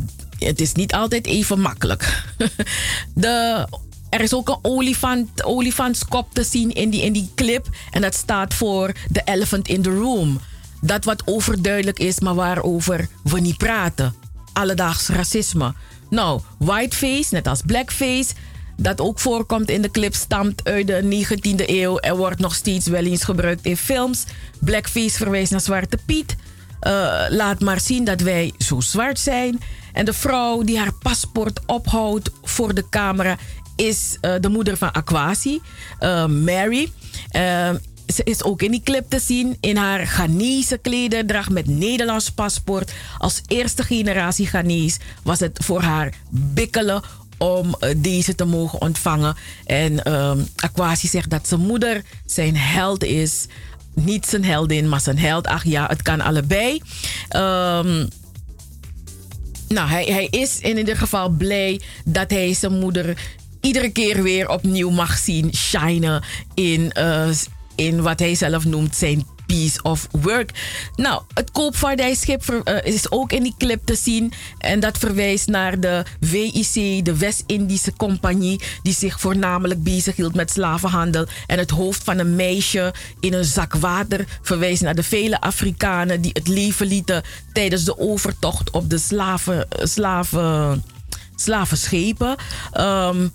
is niet altijd even makkelijk. De, er is ook een olifant, olifantskop te zien in die, in die clip. En dat staat voor The Elephant in the Room. Dat wat overduidelijk is, maar waarover we niet praten. Alledaags racisme. Nou, whiteface, net als blackface, dat ook voorkomt in de clip, stamt uit de 19e eeuw en wordt nog steeds wel eens gebruikt in films. Blackface verwijst naar Zwarte Piet. Uh, laat maar zien dat wij zo zwart zijn. En de vrouw die haar paspoort ophoudt voor de camera is uh, de moeder van Aquasi, uh, Mary. ze is ook in die clip te zien in haar Ghanese klederdracht met Nederlands paspoort. Als eerste generatie Ghanese was het voor haar bikkelen om deze te mogen ontvangen. En um, Aquasi zegt dat zijn moeder zijn held is niet zijn heldin, maar zijn held. Ach ja, het kan allebei. Um, nou, hij, hij is in ieder geval blij dat hij zijn moeder iedere keer weer opnieuw mag zien shinen in, uh, in wat hij zelf noemt zijn piece of work. Nou, het koopvaardijschip uh, is ook in die clip te zien. En dat verwijst naar de WIC, de West-Indische Compagnie, die zich voornamelijk bezighield met slavenhandel. En het hoofd van een meisje in een zak water verwijst naar de vele Afrikanen die het leven lieten tijdens de overtocht op de slaven, slaven, slavenschepen. Um,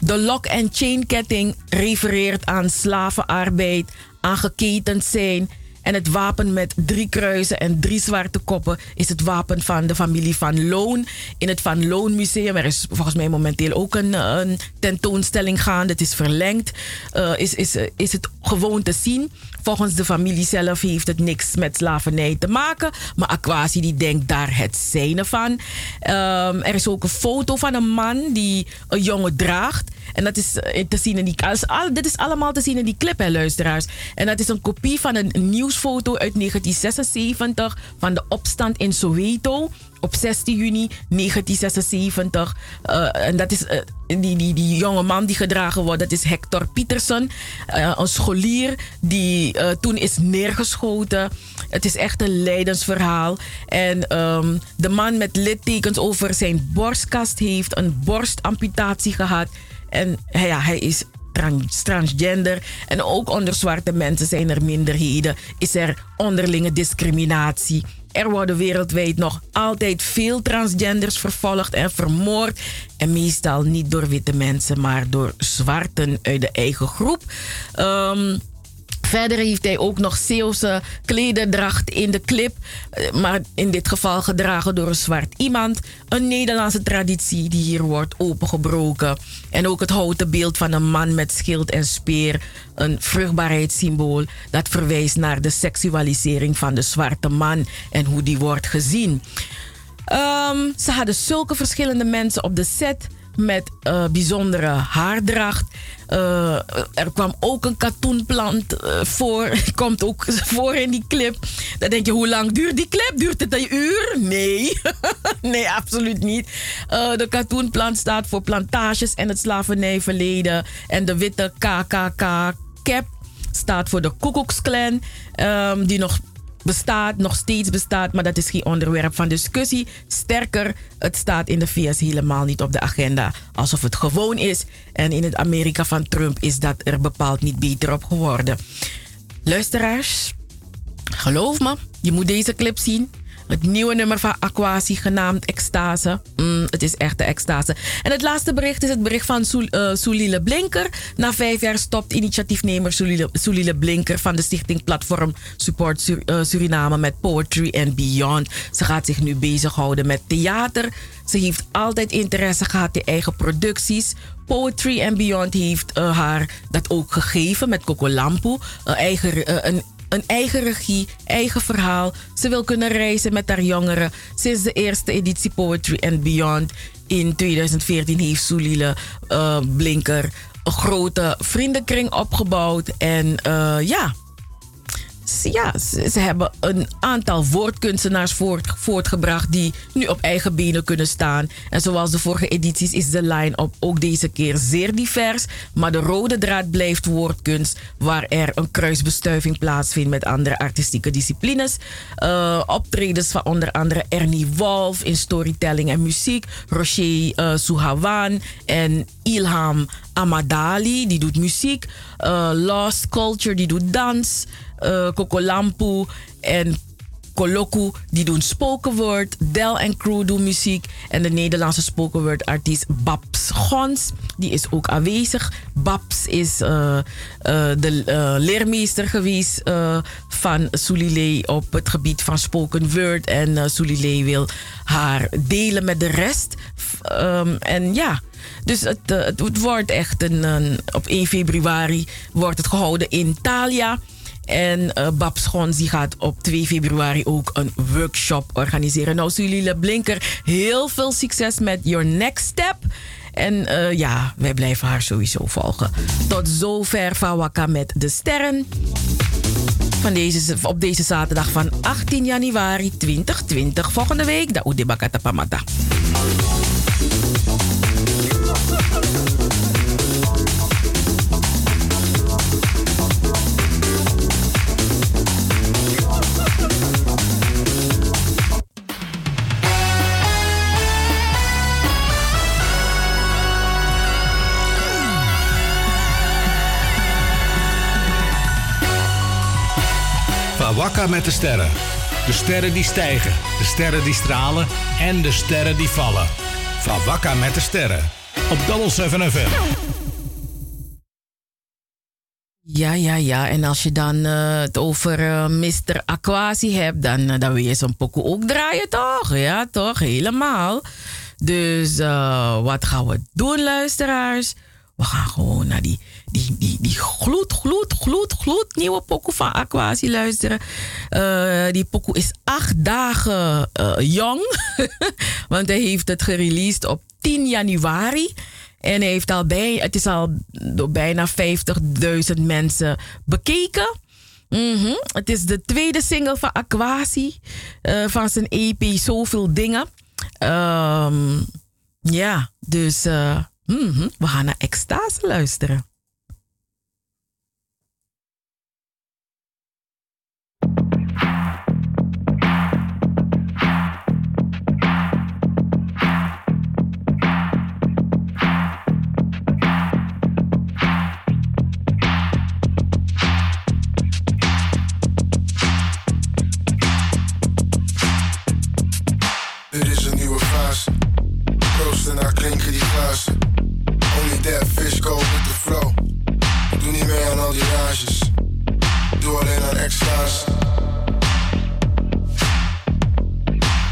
de lock- en chainketting refereert aan slavenarbeid, aangeketend zijn. En het wapen met drie kruisen en drie zwarte koppen is het wapen van de familie Van Loon. In het Van Loon Museum, er is volgens mij momenteel ook een, een tentoonstelling gaande. Het is verlengd. Uh, is, is, is het gewoon te zien. Volgens de familie zelf heeft het niks met slavernij te maken. Maar Aquasi die denkt daar het zijne van. Um, er is ook een foto van een man die een jongen draagt. En dat is eh, te zien in die... Dit is allemaal te zien in die clip, hè, luisteraars. En dat is een kopie van een nieuwsfoto uit 1976 van de opstand in Soweto op 16 juni 1976. Uh, en dat is uh, die, die, die jonge man die gedragen wordt, dat is Hector Pietersen. Een scholier die toen is neergeschoten. Het is echt een leidensverhaal. En um, de man met littekens over zijn borstkast heeft een borstamputatie gehad. En ja, hij is trans transgender. En ook onder zwarte mensen zijn er minderheden. Is er onderlinge discriminatie. Er worden wereldwijd nog altijd veel transgenders vervolgd en vermoord. En meestal niet door witte mensen, maar door zwarten uit de eigen groep. Um, Verder heeft hij ook nog Zeeuwse klederdracht in de clip. Eh, maar in dit geval gedragen door een zwart iemand. Een Nederlandse traditie die hier wordt opengebroken. En ook het houten beeld van een man met schild en speer. Een vruchtbaarheidssymbool dat verwijst naar de seksualisering van de zwarte man en hoe die wordt gezien. Um, ze hadden zulke verschillende mensen op de set met uh, bijzondere haardracht. Uh, er kwam ook een katoenplant uh, voor. Komt ook voor in die clip. Dan denk je, hoe lang duurt die clip? Duurt het een uur? Nee. nee, absoluut niet. Uh, de katoenplant staat voor plantages en het slavernijverleden. En de witte KKK-cap staat voor de Koekoeksclan. Um, die nog bestaat, nog steeds bestaat, maar dat is geen onderwerp van discussie. Sterker, het staat in de VS helemaal niet op de agenda alsof het gewoon is. En in het Amerika van Trump is dat er bepaald niet beter op geworden. Luisteraars, geloof me, je moet deze clip zien. Het nieuwe nummer van Aquasi genaamd Extase. Mm, het is echt de extase. En het laatste bericht is het bericht van Sulile uh, Blinker. Na vijf jaar stopt initiatiefnemer Sulile Blinker van de stichting Platform Support uh, Suriname met Poetry and Beyond. Ze gaat zich nu bezighouden met theater. Ze heeft altijd interesse gehad in eigen producties. Poetry and Beyond heeft uh, haar dat ook gegeven met Coco Lampu. Een eigen, een, een eigen regie, eigen verhaal. Ze wil kunnen reizen met haar jongeren. Sinds de eerste editie Poetry and Beyond in 2014 heeft Sulile uh, Blinker een grote vriendenkring opgebouwd. En ja ja, ze, hebben een aantal woordkunstenaars voort, voortgebracht die nu op eigen benen kunnen staan. En zoals de vorige edities is de line-up ook deze keer zeer divers. Maar de rode draad blijft woordkunst, waar er een kruisbestuiving plaatsvindt met andere artistieke disciplines. Uh, optredens van onder andere Ernie Wolf in storytelling en muziek, Rocher uh, Suhawan en Ilham Amadali, die doet muziek. Uh, Lost Culture, die doet dans. Uh, Kokolampu en Koloku, die doen spoken word. Del en Crew doen muziek. En de Nederlandse spoken word artiest Babs Gons, die is ook aanwezig. Babs is uh, uh, de leermeester geweest van Sulile op het gebied van spoken word. En uh, wil haar delen met de rest. Um, en ja, dus het, wordt echt een, op 1 februari wordt het gehouden in Thalia. En uh, Babs Schons die gaat op 2 februari ook een workshop organiseren. Nou, Sulile Blinker, heel veel succes met Your Next Step. En uh, ja, wij blijven haar sowieso volgen. Tot zover Fawaka met de sterren. Van deze, op deze zaterdag van 18 januari 2020. Volgende week, da Udibakata Pamata. Wakka met de sterren. De sterren die stijgen, de sterren die stralen en de sterren die vallen. Van met de sterren. Op Double 7 FM. Ja, ja, ja. En als je dan uh, het over uh, Mr. Aquasi hebt, dan, uh, dan wil je zo'n pokoe ook draaien, toch? Ja, toch? Helemaal. Dus wat gaan we doen, luisteraars? We gaan gewoon naar die, die, die, gloed, gloed, gloed, gloed nieuwe pokoe van Aquasi luisteren. Uh, die pokoe is acht dagen uh, jong. Want hij heeft het gereleased op 10 januari. En hij heeft al bij, het is al door bijna 50.000 mensen bekeken. -hmm. Het is de tweede single van Aquasi. Uh, van zijn EP Zoveel Dingen. Um, ja, dus... -hmm. We gaan naar Extase luisteren. That fish go with the flow. Doe niet mee aan al die rages. Doe alleen aan extra's.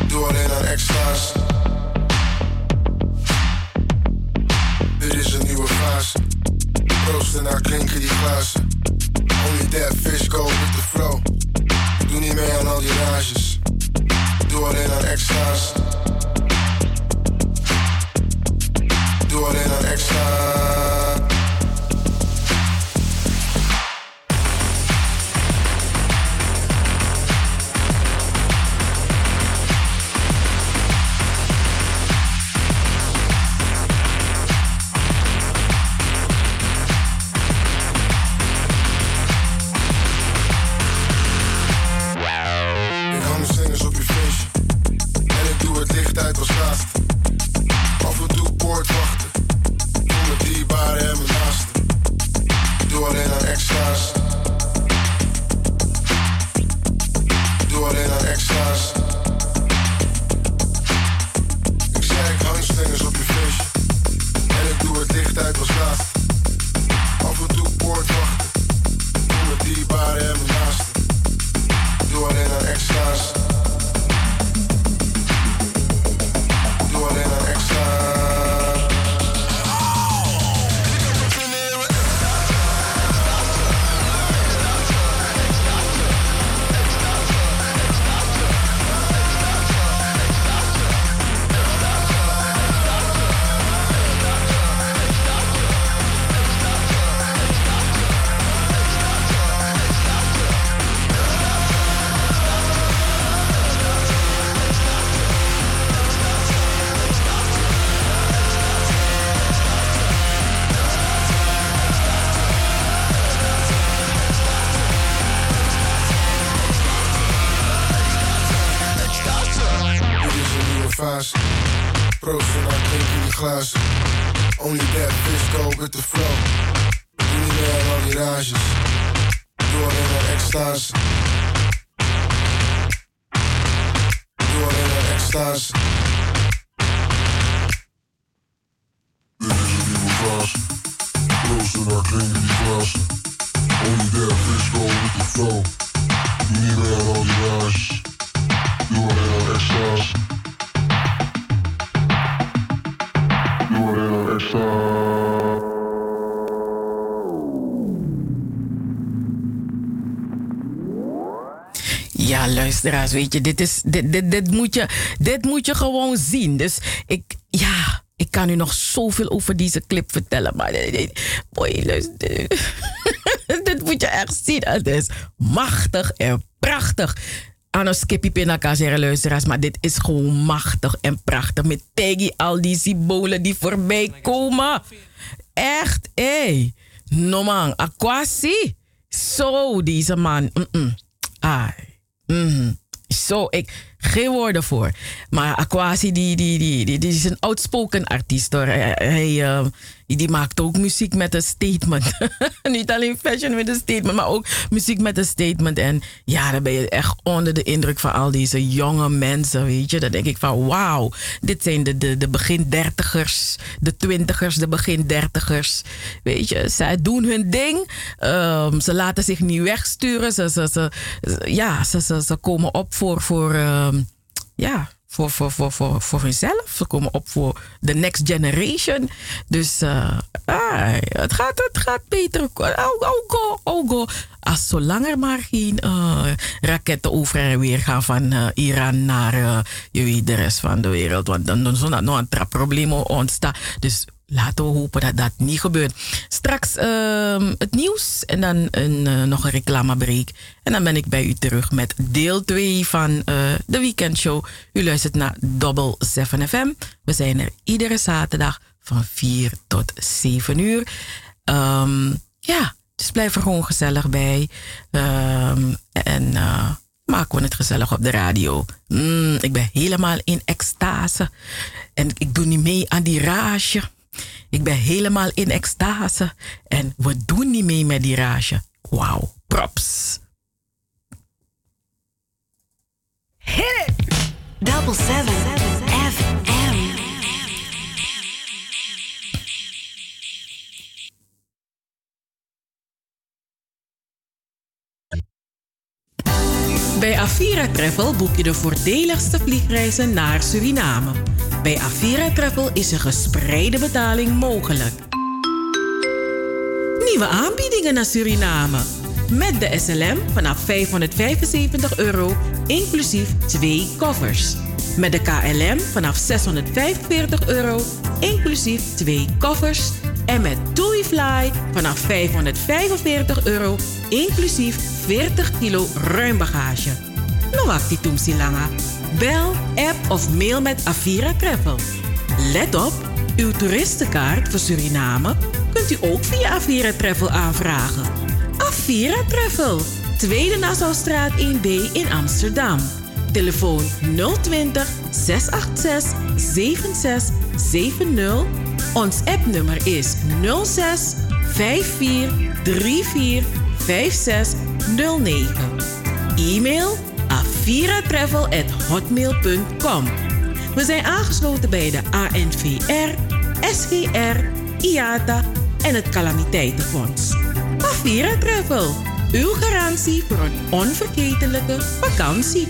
Doe alleen aan extra's. Dit is een nieuwe fase. Proosten naar klinken die glazen. Only that fish go with the flow. Doe niet mee aan al die rages. Doe alleen aan extra's. Doe alleen aan extra. Luisteraars, weet je, dit, is, dit, dit, dit, moet je, dit moet je gewoon zien. Dus ik, ja, ik kan u nog zoveel over deze clip vertellen. Maar boy, luister. dit moet je echt zien. Het is machtig en prachtig. Een skippy pinaka zeggen luisteraars, maar dit is gewoon machtig en prachtig. Met Peggy, al die symbolen die voorbij komen. Echt, hé. No man, aquasi. Zo, deze man. -mm. Ai. Mhm. Zo, ik, geen woorden voor. Maar Aquasi, die, die, die, die, is een outspoken artiest hoor. Hij, hij, eh, die maakt ook muziek met een statement. Niet alleen fashion met een statement, maar ook muziek met een statement. En ja, dan ben je echt onder de indruk van al deze jonge mensen, weet je. Dan denk ik van wauw, dit zijn de, de, begin dertigers, de twintigers, de begin dertigers. Weet je, zij doen hun ding. Ehm, ze laten zich niet wegsturen. Ze, ze, ze, ja, ze, ze, ze komen op voor, voor ehm, ja, voor, voor, voor, voor, voor hunzelf. Ze komen op voor de next generation. Dus uh, ah, het, gaat, het gaat beter. Oh, go, oh go. Als zolang er maar geen uh, raketten over en weer gaan van uh, Iran naar je de rest van de wereld. Want dan doen ze nog een trapprobleem ontstaan. Dus laten we hopen dat dat niet gebeurt. Straks uh, het nieuws en dan een, uh, nog een reclamebreak. En dan ben ik bij u terug met deel 2 van uh, de weekendshow. U luistert naar Double 7 FM. We zijn er iedere zaterdag van 4 tot 7 uur. Um, ja, dus blijf er gewoon gezellig bij. Um, en uh, maken we het gezellig op de radio. Mm, ik ben helemaal in extase. En ik doe niet mee aan die rage. Ik ben helemaal in extase. En we doen niet mee met die rage. Wauw, props. Hit it! Double seven, FM. Bij Avira Travel boek je de voordeligste vliegreizen naar Suriname. Bij Avira Travel is een gespreide betaling mogelijk. Nieuwe aanbiedingen naar Suriname. Met de SLM vanaf 575 euro, inclusief twee koffers. Met de KLM vanaf 645 euro, inclusief twee koffers. En met TUI Fly vanaf 545 euro, inclusief 40 kilo ruim bagage. No actie langa. Bel, app of mail met Avira Travel. Let op, uw toeristenkaart voor Suriname kunt u ook via Avira Travel aanvragen. Avira Travel, Tweede Nassaustraat 1B in Amsterdam. Telefoon 020 686 7670. Ons appnummer is 06 54 34 5609. E-mail aviratravel.hotmail.com. We zijn aangesloten bij de ANVR, SGR, IATA en het Calamiteitenfonds. Avira Travel, uw garantie voor een onvergetelijke vakantie.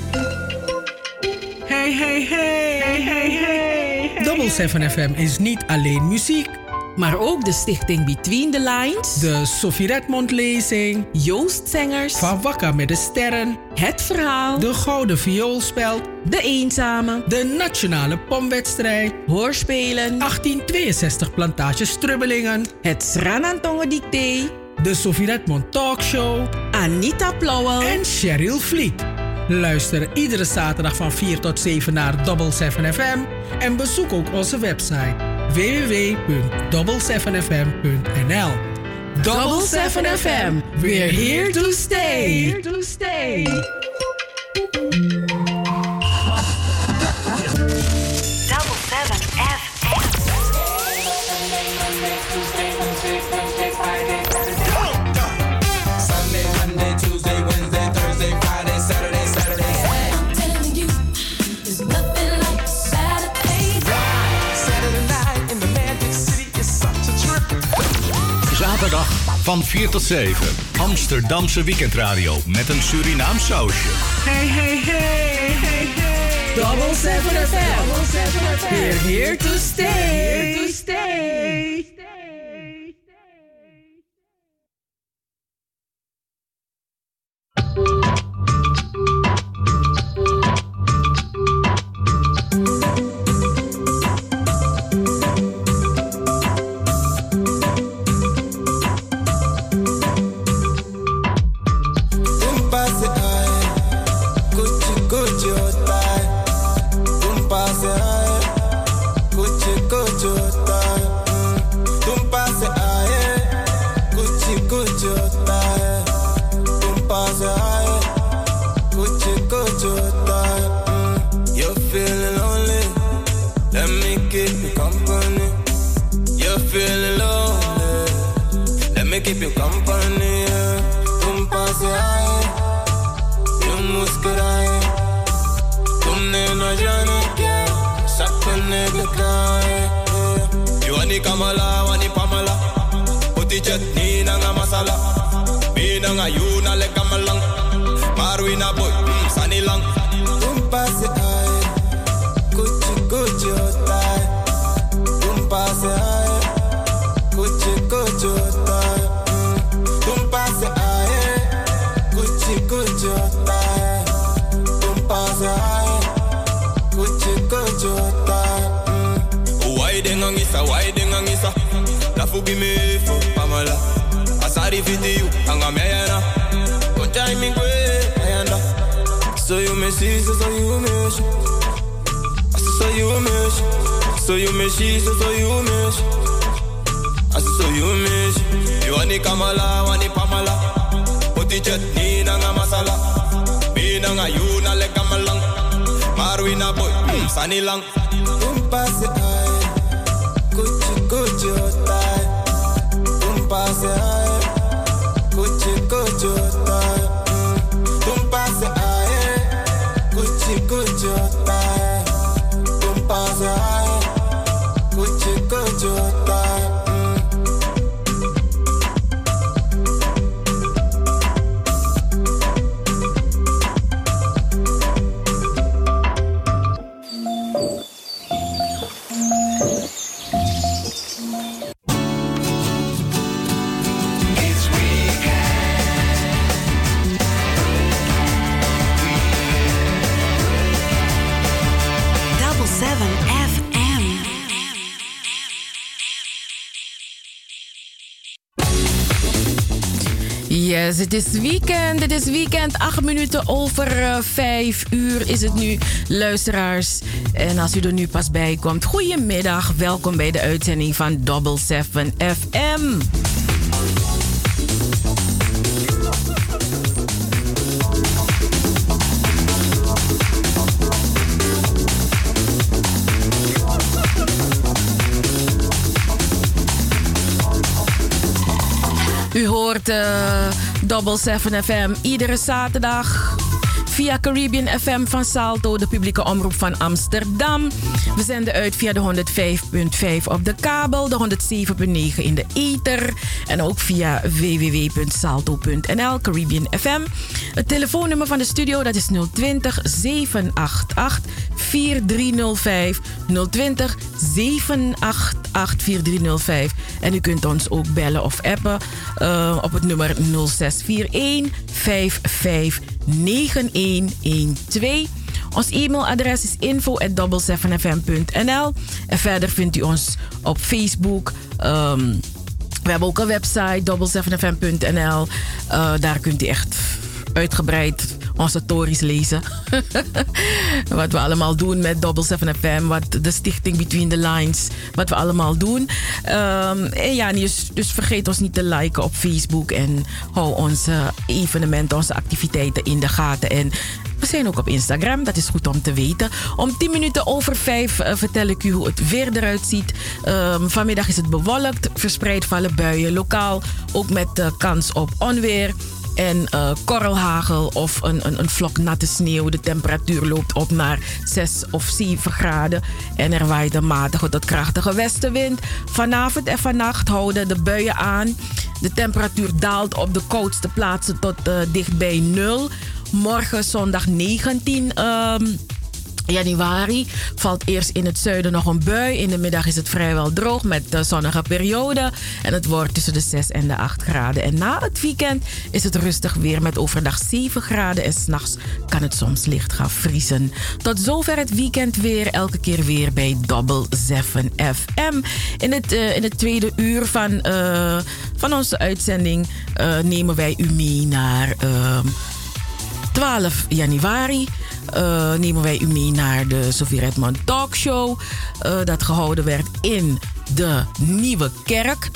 Hey, hey, hey, hey, hey, hey. Double 7 FM is niet alleen muziek maar ook de stichting Between the Lines, de Sophie Redmond lezing, Joost Zengers, Van Wakka met de Sterren, Het Verhaal, de Gouden Vioolspeld, De Eenzame, de Nationale Pomwedstrijd, Hoorspelen, 1862 Plantage Strubbelingen, Het Sranantongen Dicté, de Sophie Redmond Talkshow, Anita Plauwel en Cheryl Vliet. Luister iedere zaterdag van 4 tot 7 naar Double 7 FM en bezoek ook onze website www.double7fm.nl Double 7 FM, we're here to stay. Here to stay. Van 4 tot 7. Amsterdamse weekendradio met een Surinaam sausje. Hey, hey, hey, hey, hey. Double 7 FM. Double 7 FM. We're here to stay. Here to stay. Is het nu, luisteraars. En als u er nu pas bij komt, goedemiddag. Welkom bij de uitzending van Double 7 FM. U hoort eh Double 7 FM iedere zaterdag via Caribbean FM van Salto, de publieke omroep van Amsterdam. We zenden uit via de 105.5 op de kabel, de 107.9 in de ether en ook via www.salto.nl, Caribbean FM. Het telefoonnummer van de studio dat is 020 788 4305 020 788 4305 en u kunt ons ook bellen of appen eh, op het nummer 0641 55 9112. Ons e-mailadres is info@double7fm.nl en verder vindt u ons op Facebook. ehm, we hebben ook een website, double7fm.nl. Eh, daar kunt u echt uitgebreid onze stories lezen. wat we allemaal doen met Double 7 FM. Wat de stichting Between the Lines. Wat we allemaal doen. Ehm, en ja, dus, vergeet ons niet te liken op Facebook. En hou onze evenementen, onze activiteiten in de gaten. En we zijn ook op Instagram, dat is goed om te weten. Om 10 minuten over 5 vertel ik u hoe het weer eruit ziet. Ehm, vanmiddag is het bewolkt, verspreid vallen buien. Lokaal ook met eh, kans op onweer. En uh, korrelhagel of een, een, een vlok natte sneeuw. De temperatuur loopt op naar 6 of 7 graden. En er waait een matige tot krachtige westenwind. Vanavond en vannacht houden de buien aan. De temperatuur daalt op de koudste plaatsen tot uh, dicht bij 0. Morgen zondag 19 um, januari valt eerst in het zuiden nog een bui. In de middag is het vrijwel droog met de zonnige periode. En het wordt tussen de 6 en de 8 graden. En na het weekend is het rustig weer met overdag 7 graden. En s'nachts kan het soms licht gaan vriezen. Tot zover het weekend weer. Elke keer weer bij Double 7 FM. In het, uh, in het tweede uur van, uh, van onze uitzending uh, nemen wij u mee naar 12 januari uh, nemen wij u mee naar de Sofie Redmond Talkshow. Uh, dat gehouden werd in de Nieuwe Kerk.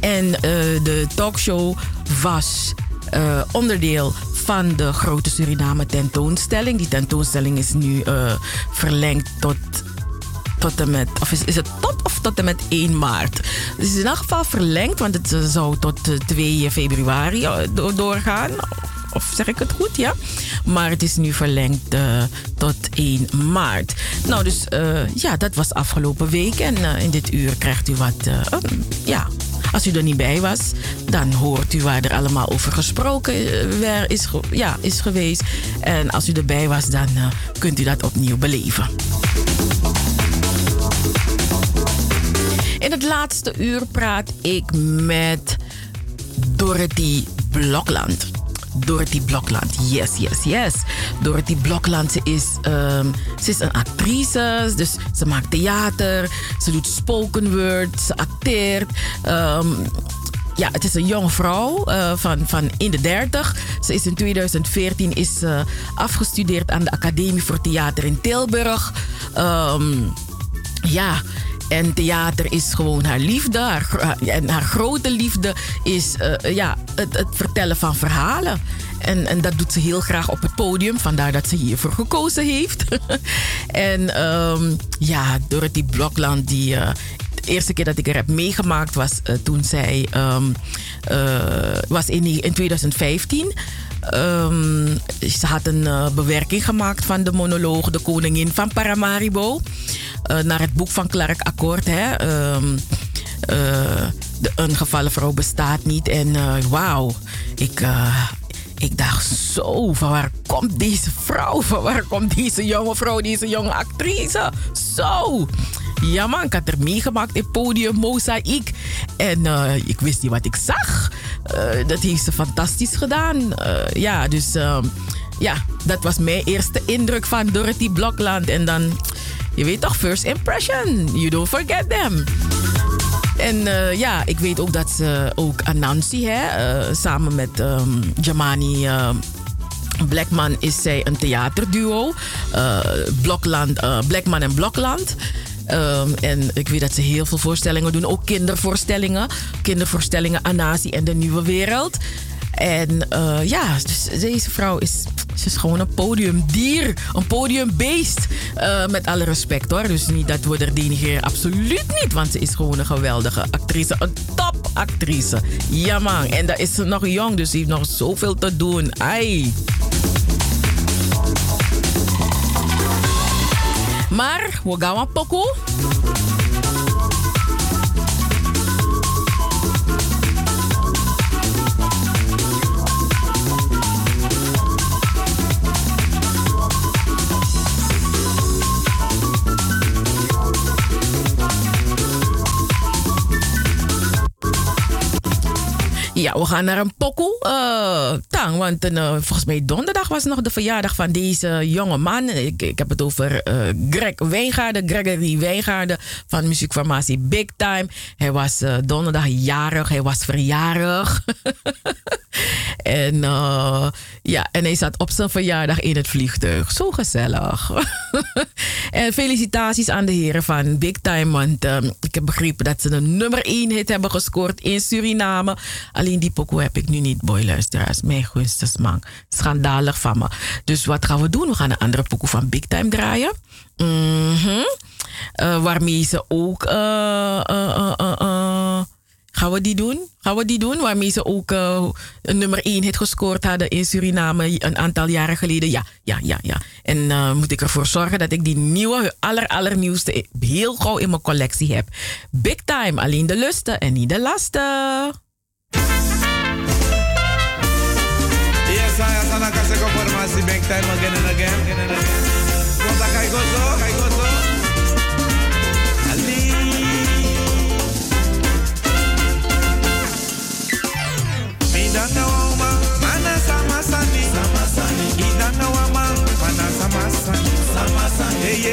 En uh, de talkshow was onderdeel van de Grote Suriname tentoonstelling. Die tentoonstelling is nu verlengd tot tot en met, of is, is het tot of tot en met 1 maart? Het is in elk geval verlengd, want het zou tot 2 februari doorgaan. Of zeg ik het goed, ja? Maar het is nu verlengd uh, tot 1 maart. Nou, dus uh, ja, dat was afgelopen week. En uh, in dit uur krijgt u wat, um, ja... Als u er niet bij was, dan hoort u waar er allemaal over gesproken is, ja, is geweest. En als u erbij was, dan kunt u dat opnieuw beleven. In het laatste uur praat ik met Dorothy Blokland. Dorothy Blokland. Yes, yes, yes. Dorothy Blokland, ze is, um, ze is een actrice, dus ze maakt theater, ze doet spoken word, ze acteert. Um, ja, het is een jonge vrouw uh, van, van in de 30. Ze is in 2014 is, afgestudeerd aan de Academie voor Theater in Tilburg. Um, ja, en theater is gewoon haar liefde. Haar, en haar grote liefde is uh, ja, het, het, vertellen van verhalen. En, en dat doet ze heel graag op het podium. Vandaar dat ze hiervoor gekozen heeft. en um, ja, Dorothy Blokland, die, uh, de eerste keer dat ik er heb meegemaakt was uh, toen zij um, was in, in 2015. Um, ze had een uh, bewerking gemaakt van de monoloog De Koningin van Paramaribo. Uh, naar het boek van Clark Akkoord. Hè. Um, de, een gevallen vrouw bestaat niet. En wauw, ik, ik dacht zo, van waar komt deze vrouw? Van waar komt deze jonge vrouw, deze jonge actrice? Zo! Ja man, ik had er meegemaakt in podium Mozaïek. En uh, ik wist niet wat ik zag. Uh, dat heeft ze fantastisch gedaan. Uh, ja, dus ja, dat was mijn eerste indruk van Dorothy Blokland. En dan, je weet toch, first impression. You don't forget them. En ja, ik weet ook dat ze ook Anansi, hè, samen met um, Jamani Blackman, is zij een theaterduo. Blokland, Blackman en Blokland. Um, en ik weet dat ze heel veel voorstellingen doen, ook kindervoorstellingen. Kindervoorstellingen Anasi en de Nieuwe Wereld. En uh, ja, dus deze vrouw is, ze is gewoon een podiumdier. Een podiumbeest. Uh, met alle respect hoor. Dus niet dat we er denigeren. Absoluut niet. Want ze is gewoon een geweldige actrice. Een topactrice. Ja man. En dat is ze nog jong. Dus ze heeft nog zoveel te doen. Ai. Maar, we gaan een pokoe. Ja, we gaan naar een pokoe. Uh, tang, want uh, volgens mij donderdag was nog de verjaardag van deze jonge man. Ik, ik heb het over uh, Greg Wijngaarden, Gregory Wijngaarden van muziekformatie Big Time. Hij was donderdag jarig, hij was verjarig. en ja, en hij zat op zijn verjaardag in het vliegtuig. Zo gezellig. en felicitaties aan de heren van Big Time, want ik heb begrepen dat ze een nummer 1 hit hebben gescoord in Suriname. Alleen die pokoe heb ik nu niet, boy luisteraars. Mijn gunste man. Schandalig van me. Dus wat gaan we doen? We gaan een andere pokoe van Big Time draaien. Mm waarmee ze ook... Uh, uh, Gaan we die doen? Gaan we die doen? Waarmee ze ook een nummer 1 hit gescoord hadden in Suriname een aantal jaren geleden. Ja, ja, ja, ja. En moet ik ervoor zorgen dat ik die nieuwe, aller, allernieuwste heel gauw in mijn collectie heb. Big time, alleen de lusten en niet de lasten. Am sana kasi ko formasi big time again and again, again and again. Kota kay go so, kay go so. Ali. Midana wama, mana sama sani, sama sani. Idana wama, mana sama sani, sama sani. Hey,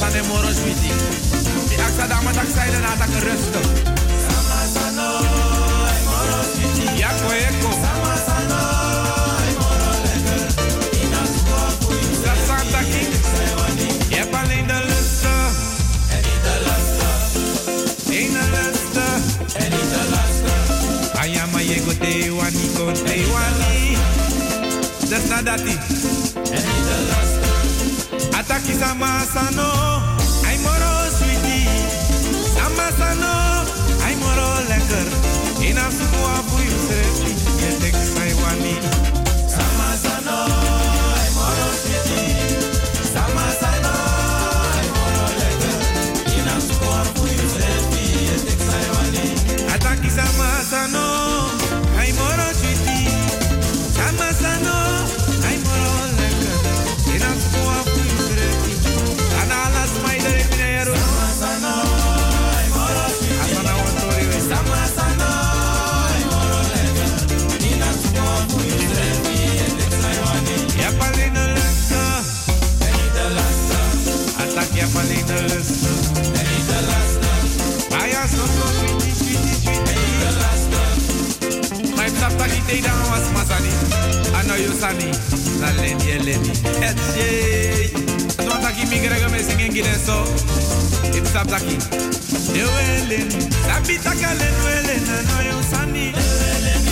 De moro sweetie. Mi aksa dama tak zijde na tak rustig. Sama sano, ay moro sweetie. Ja ko eko. Sama sano, ay moro lekker. Ina sua fui. Dat santa ki. Je hebt alleen de lusten. En niet de lasten. Eén de lusten. En niet de lasten. Ayama je go te wani go te wani. Das nadati. Ataki sama sano. Ay moro sweetie. Sama sano. Ay moro lekker. Sua te dan was masani. Ano yo sani. La leni e leni. Et je. No taki mi grega me singen gine so. It sap taki. Yo elen. Sabi taka len welen. Ano yo sani. Aya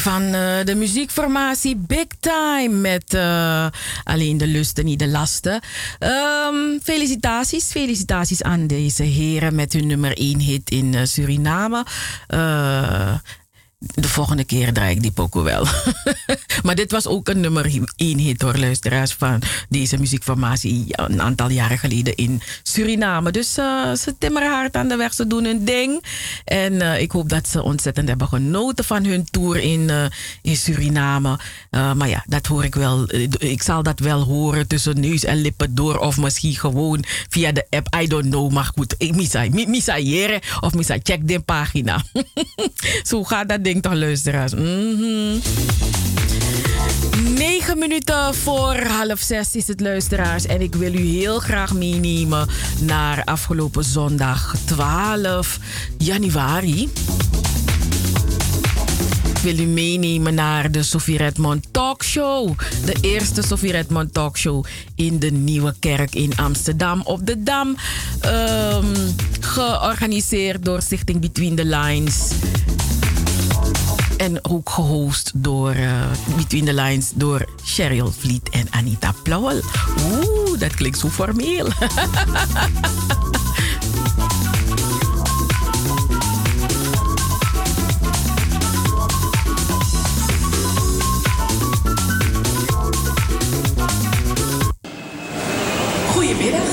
van uh, de muziekformatie Big Time met uh, alleen de lusten, niet de lasten. Um, felicitaties, felicitaties aan deze heren met hun nummer 1 hit in uh, Suriname. de volgende keer draai ik die pokoe wel. maar dit was ook een nummer 1 hit hoor, luisteraars van deze muziekformatie een aantal jaren geleden in Suriname. Dus uh, ze timmeren hard aan de weg, ze doen hun ding. En uh, ik hoop dat ze ontzettend hebben genoten van hun tour in, uh, in Suriname. maar ja, dat hoor ik wel. Ik zal dat wel horen tussen neus en lippen door. Of misschien gewoon via de app. I don't know. Maar goed, ik misa, misa of misa check de pagina. Zo gaat dat ding toch, luisteraars. Mm. 9 minuten voor half zes is het luisteraars. En ik wil u heel graag meenemen naar afgelopen zondag 12 januari. Ik wil u meenemen naar de Sophie Redmond Talkshow. De eerste Sophie Redmond Talkshow in de Nieuwe Kerk in Amsterdam op de Dam. Um, georganiseerd door Stichting Between the Lines. En ook gehost door uh, Between the Lines door Cheryl Vliet en Anita Plauwel. Oeh, dat klinkt zo formeel. Goedemiddag.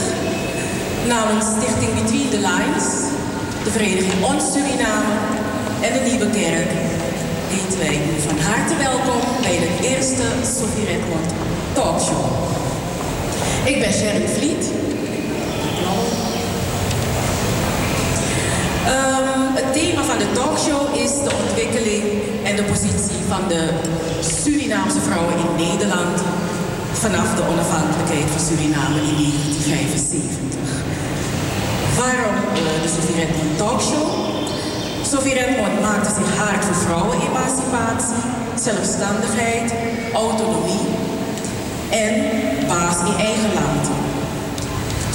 Namens Stichting Between the Lines, de Vereniging Ons Suriname en de Nieuwe Kerk u van harte welkom bij de eerste Sophie Redmond Talkshow. Ik ben Sharon Vliet. Um, het thema van de talkshow is de ontwikkeling en de positie van de Surinaamse vrouwen in Nederland vanaf de onafhankelijkheid van Suriname in 1975. Waarom uh, de Sophie Redmond Talkshow? Sophie Redmond maakte zich hard voor vrouwenemancipatie, zelfstandigheid, autonomie en baas in eigen land.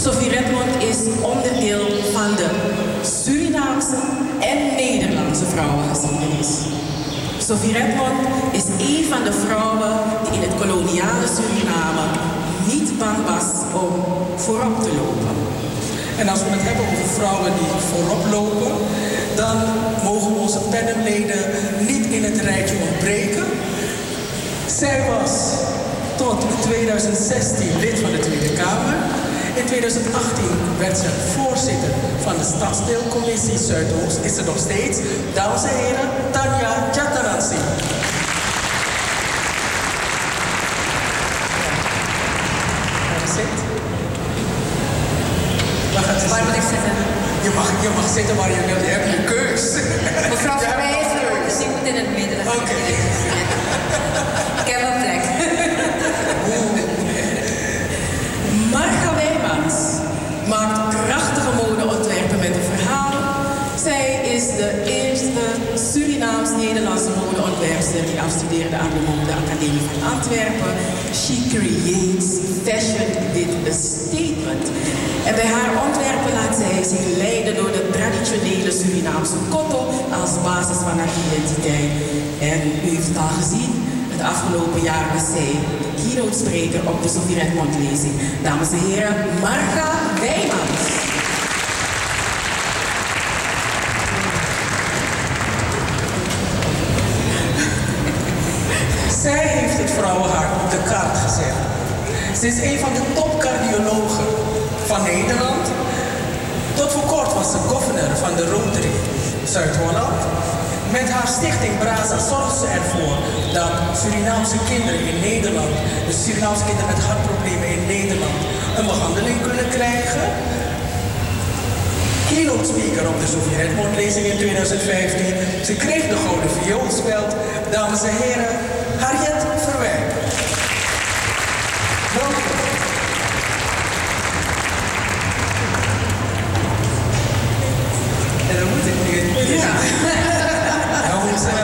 Sophie Redmond is onderdeel van de Surinaamse en Nederlandse vrouwengeschiedenis. Sophie Redmond is een van de vrouwen die in het koloniale Suriname niet bang was om voorop te lopen. En als we het hebben over vrouwen die voorop lopen, dan mogen onze pennenleden niet in het rijtje ontbreken. Zij was tot 2016 lid van de Tweede Kamer. In 2018 werd ze voorzitter van de Stadsdeelcommissie Zuidoost. Is ze nog steeds. Dames en heren, Tanja Jataransi. Waar moet ik zitten? Je mag, je mag zitten waar je wilt. Je hebt je keus. Mevrouw van mij is keus. dus ik moet in het midden. Oké. Oké. Ik heb een plek. Marga Wijmans maakt prachtige modeontwerpen met een verhaal. Zij is de eerste Surinaams-Nederlandse modeontwerpster die afstudeerde aan de Modeacademie van Antwerpen. She creates fashion with a statement. En bij haar ontwerpen laat zij zich leiden door de traditionele Surinaamse kotto als basis van haar identiteit. En u heeft het al gezien, het afgelopen jaar was zij keynote spreker op de Redmond lezing. Dames en heren, Marga Wijmans. Zij heeft het vrouwenhart op de kaart gezet. Ze is een van de topcardiologen van Nederland. Tot voor kort was ze governor van de Rotary Zuid-Holland. Met haar stichting Braza zorgt ze ervoor dat Surinaamse kinderen in Nederland, dus Surinaamse kinderen met hartproblemen in Nederland, een behandeling kunnen krijgen. Keynote speaker op de Sophie Redmond lezing in 2015. Ze kreeg de Gouden Vioolspeld. Dames en heren, Harriet Verwijk. Welkom. En dan moet ik nu Ja. Nou, moet, eh,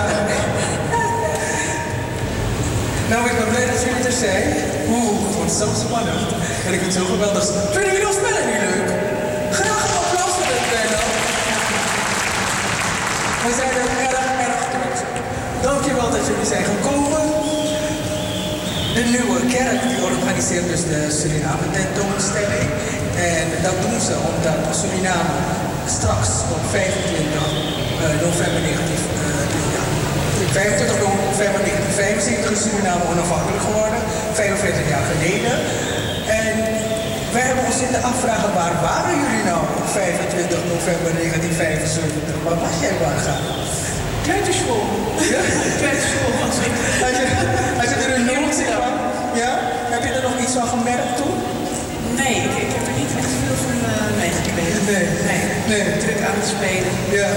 nou, ik ben blij dat jullie er zijn. Oeh, het wordt zo spannend. En ik vind het zo geweldig. Vinden jullie ons spellen niet leuk? Graag een applaus voor dit panel. We zijn er erg, erg trots op. Dank je de nieuwe kerk die organiseert dus de Suriname tentoonstelling. En dat doen ze omdat Suriname straks op 25 eh, november 19, uh, ja, 25 november 1975 is Suriname onafhankelijk geworden, 45 jaar geleden. En wij hebben ons zitten afvragen, waar waren jullie nou op 25 november 1975? Waar was jij waar gaan? Kleuterschool. Ja? Kleuterschool was ik. Ja? Heb je er nog iets van gemerkt toen? Nee, ik, ik heb er niet echt veel van uh, meegekregen. Nee. nee. Nee. Druk aan het spelen. Ja.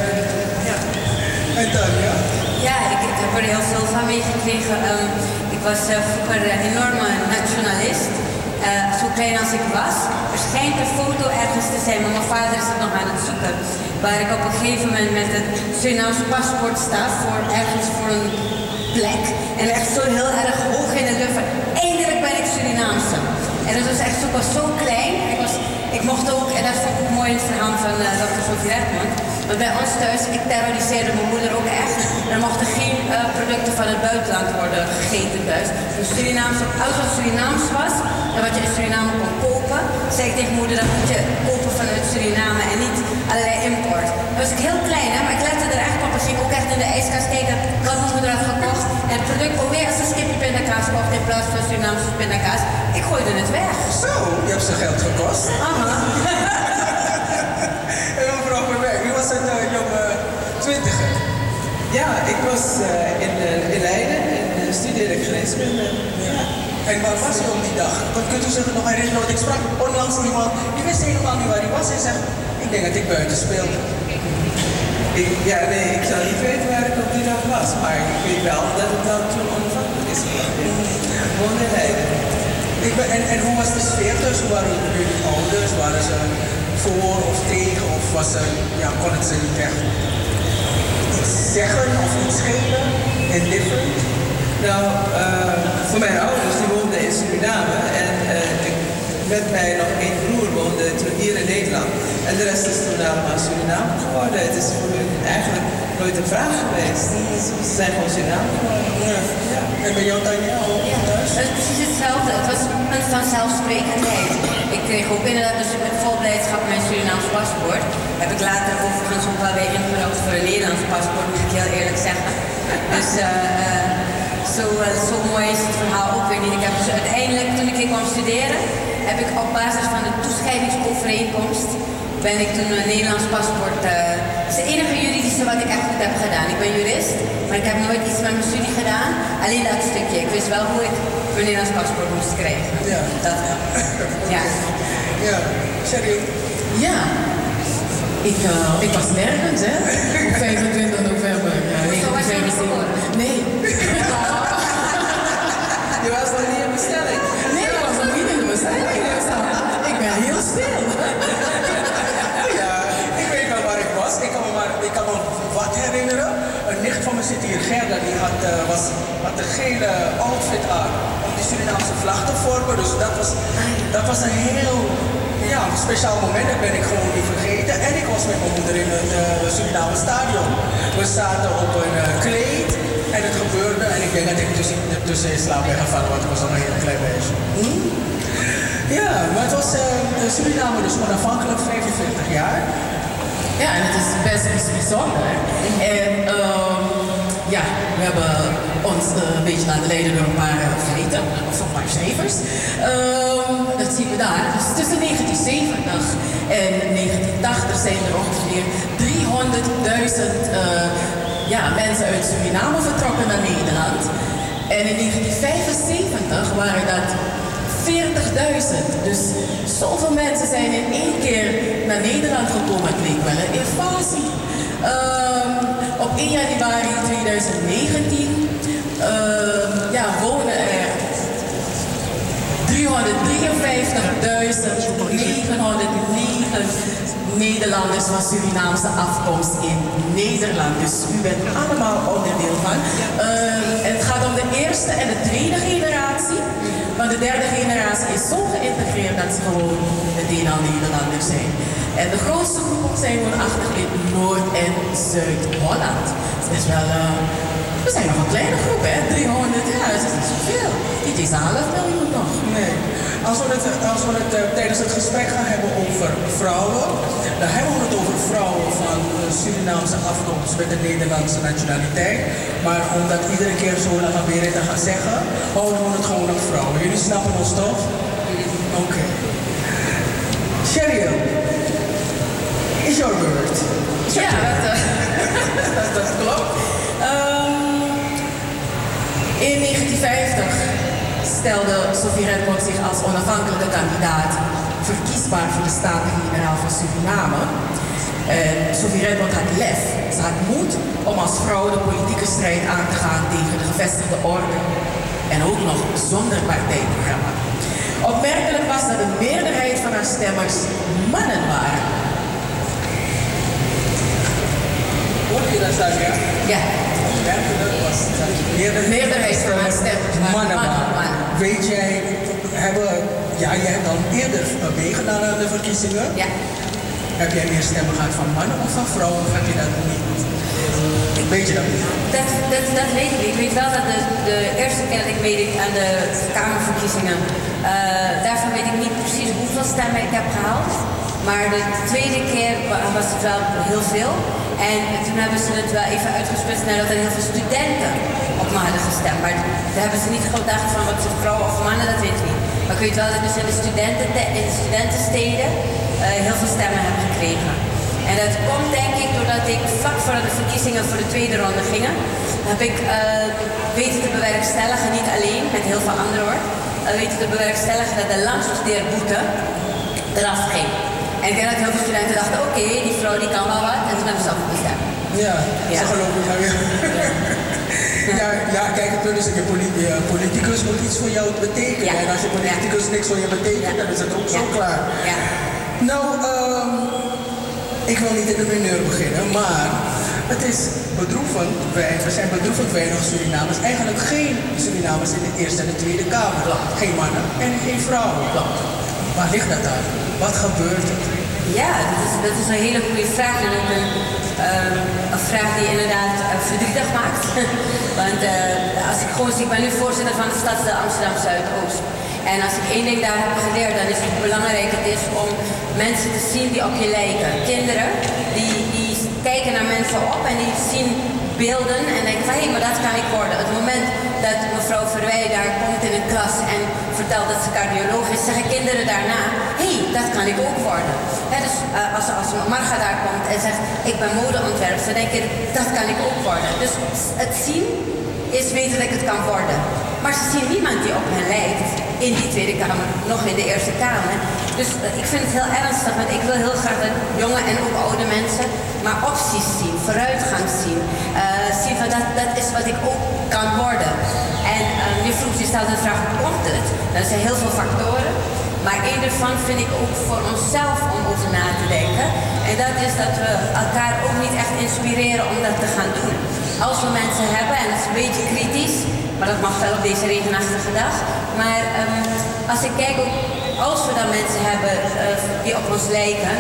ja. En dan, ja? Ja, ik, ik heb er heel veel van meegekregen. Um, ik was uh, vroeger een enorme nationalist. Uh, zo klein als ik was. Er schijnt een foto ergens te zijn, maar mijn vader is het nog aan het zoeken. Waar ik op een gegeven moment met het Surinaamse paspoort sta voor ergens voor een En echt zo heel erg hoog in de lucht. Eindelijk ben ik Surinaamse. En dat was echt zo, was zo klein. Ik, was, ik mocht ook, en dat vond ik mooi in het verhaal van uh, Dr. Sofie Redmond. Maar bij ons thuis, ik terroriseerde mijn moeder ook echt. Er mochten geen uh, producten van het buitenland worden gegeten thuis. Dus Surinaams, alles wat Surinaams was en wat je in Suriname kon kopen, zei ik tegen moeder, dat moet je kopen vanuit Suriname en niet allerlei import. Dan was ik heel klein, hè, maar ik lette Ik ging ook echt in de ijskast kijken wat mijn moeder had gekocht. En het product ook weer als een skipje pindakaas kocht in plaats van Surinaamse pindakaas. Ik gooide het weg. Zo, je hebt ze geld gekost. Aha. en mevrouw Verwijk, wie was het uh, jonge twintiger? Ja, ik was uh, in, uh, in Leiden en studeerde ik geneeskunde. Ja. En waar was u op die dag? Wat kunt u zich nog herinneren? Want ik sprak onlangs iemand, die wist helemaal niet waar hij was. Hij zegt, ik denk dat ik buiten speelde. Ja, nee, ik zou niet weten waar ik op die dag was. Maar ik weet wel dat het dan toen onafhankelijk is geworden. Gewoon in Leiden. En, hoe was de sfeer dus? Hoe waren jullie ouders? Waren ze voor of tegen? Of was er, ja, kon het ze niet echt zeggen of iets geven? Indifferent? Nou, uh, voor mijn ouders, die woonden in Suriname. En ik, met mij nog één broer woonde toen hier in Nederland. En de rest is toen allemaal Suriname geworden. Het is voor hun eigenlijk nooit een vraag geweest. Ze zijn gewoon Suriname geworden. Ja. ja. En bij jou, Daniel? Ja, het is precies hetzelfde. Het was een vanzelfsprekendheid. Ik kreeg ook inderdaad dus met vol blijdschap mijn Surinaams paspoort. Heb ik later overigens ook wel weer ingeruild voor een Nederlands paspoort, moet ik heel eerlijk zeggen. Dus uh, zo, uh, zo mooi is het verhaal ook weer niet. Ik heb dus uiteindelijk, toen ik hier kwam studeren, heb ik op basis van de toescheidingsovereenkomst ben ik toen een Nederlands paspoort. Uh, dat is het enige juridische wat ik echt goed heb gedaan. Ik ben jurist, maar ik heb nooit iets met mijn studie gedaan. Alleen dat stukje. Ik wist wel hoe ik mijn Nederlands paspoort moest krijgen. Ja. Dat wel. Ja. Ja. Serieus? Ja. Ik, uh, ik was nergens, hè? Op 25 herinneren. Een nicht van me zit hier, Gerda, die had, uh, was, had een gele outfit aan om die Surinaamse vlag te vormen. Dus dat was, dat was een heel ja, een speciaal moment. Dat ben ik gewoon niet vergeten. En ik was met mijn moeder in het uh, Suriname stadion. We zaten op een uh, kleed en het gebeurde. En ik denk dat ik tussen, tussen in slaap ben gevallen, want ik was nog een heel klein meisje. Hm? Ja, maar het was Suriname dus onafhankelijk, 45 jaar. Ja, en het is best bijzonder. En um, ja, we hebben ons uh, een beetje laten leiden door een paar feiten, of een paar cijfers. Um, dat zien we daar. Dus tussen 1970 en 1980 zijn er ongeveer 300.000 ja, mensen uit Suriname vertrokken naar Nederland. En in 1975 waren dat 40.000. Dus zoveel mensen zijn in één keer naar Nederland gekomen. Het leek wel een invasie. Um, op 1 januari 2019 uh, ja, wonen er 353.909 Nederlanders van Surinaamse afkomst in Nederland. Dus u bent allemaal onderdeel van. Uh, het gaat om de eerste en de tweede generatie. Maar de derde generatie is zo geïntegreerd dat ze gewoon meteen al Nederlanders zijn. En de grootste groepen zijn woonachtig in Noord- en Zuid-Holland. Het is wel uh, We zijn nog een kleine groep, hè? 300, ja, dat is niet zoveel. Eens een half miljoen nog. Nee. Als we het, als we het eh, tijdens het gesprek gaan hebben over vrouwen, dan hebben we het over vrouwen van eh, Surinaamse afkomst met de Nederlandse nationaliteit. Maar omdat iedere keer zo lang weer te gaan zeggen, houden we het gewoon op vrouwen. Jullie snappen ons toch? Oké. Cheryl, is your beurt. Ja, dat, eh, dat, dat klopt. Ehm, in 1950 stelde Sofie Redmond zich als onafhankelijke kandidaat verkiesbaar voor de Staten-Generaal van Suriname. En Sofie Redmond had lef, ze had moed om als vrouw de politieke strijd aan te gaan tegen de gevestigde orde. En ook nog zonder partijprogramma. Opmerkelijk was dat de meerderheid van haar stemmers mannen waren. Hoor je dat, Sascha? Ja. Opmerkelijk was dat de meerderheid van haar stemmers mannen waren. Weet jij, hebben, ja, je hebt dan eerder meegedaan aan de verkiezingen. Ja. Heb jij meer stemmen gehad van mannen of van vrouwen? Of heb je dat niet? Weet je dat niet? Dat, dat, dat weet ik. Ik weet wel dat de, eerste keer dat ik meedeed aan de Kamerverkiezingen, eh, daarvan weet ik niet precies hoeveel stemmen ik heb gehaald. Maar de tweede keer wa- was het wel heel veel. En toen hebben ze het wel even uitgesplitst nadat er heel veel studenten op me hadden gestemd. Maar daar hebben ze niet gedacht van wat ze vrouwen of mannen, dat weet ik niet. Maar ik weet wel dat ik dus in de, studenten, in de studentensteden heel veel stemmen heb gekregen. En dat komt denk ik doordat ik vlak voordat de verkiezingen voor de tweede ronde gingen, heb ik eh, weten te bewerkstelligen, niet alleen, met heel veel anderen hoor, eh, weten te bewerkstelligen dat de langstudeerboete eraf ging. En ik denk dat heel veel studenten dachten, oké, die vrouw die kan wel wat, en toen hebben ze zelf gestemd. Ja, Ja. ze geloven jou. Ja. ja, ja, kijk, het punt is je politicus moet iets voor jou betekenen. En als je politicus niks voor je betekent, dan is het ook zo klaar. Nou, ehm, ik wil niet in de mineur beginnen, maar het is bedroevend. Wij, er zijn bedroevend weinig Surinamers. Eigenlijk geen Surinamers in de Eerste en de Tweede Kamer. Geen mannen en geen vrouwen. Waar ligt dat aan? Wat gebeurt er? Ja, dat is, dat is een hele goede vraag. En ook een, ehm, een vraag die inderdaad uh, verdrietig maakt. Want eh, als ik gewoon zie, ik ben nu voorzitter van de stadsdeel Amsterdam Zuidoost. En als ik één ding daar heb geleerd, dan is het belangrijk het is om mensen te zien die op je lijken. Kinderen die, die kijken naar mensen op en die zien beelden en denken van hé, maar dat kan ik worden. Het moment dat mevrouw Verwij daar komt in een klas en vertelt dat ze cardioloog is, zeggen kinderen daarna, hé, hey, dat kan ik ook worden. Dus eh, als, als Marga daar komt en zegt, ik ben modeontwerper, dan denk je, dat kan ik ook worden. Dus het zien is weten dat ik het kan worden. Maar ze zien niemand die op hen lijkt in die Tweede Kamer, nog in de Eerste Kamer. Dus eh, ik vind het heel ernstig, want ik wil heel graag dat jonge en ook oude mensen maar opties zien, vooruitgang zien. eh, zien van dat, dat is wat ik ook kan worden. En eh, je vroeg je stelt de vraag, hoe komt het? Er zijn heel veel factoren. Maar één daarvan vind ik ook voor onszelf om over na te denken. En dat is dat we elkaar ook niet echt inspireren om dat te gaan doen. Als we mensen hebben, en dat is een beetje kritisch, maar dat mag wel op deze regenachtige dag. Maar ehm, als ik kijk als we dan mensen hebben eh, die op ons lijken,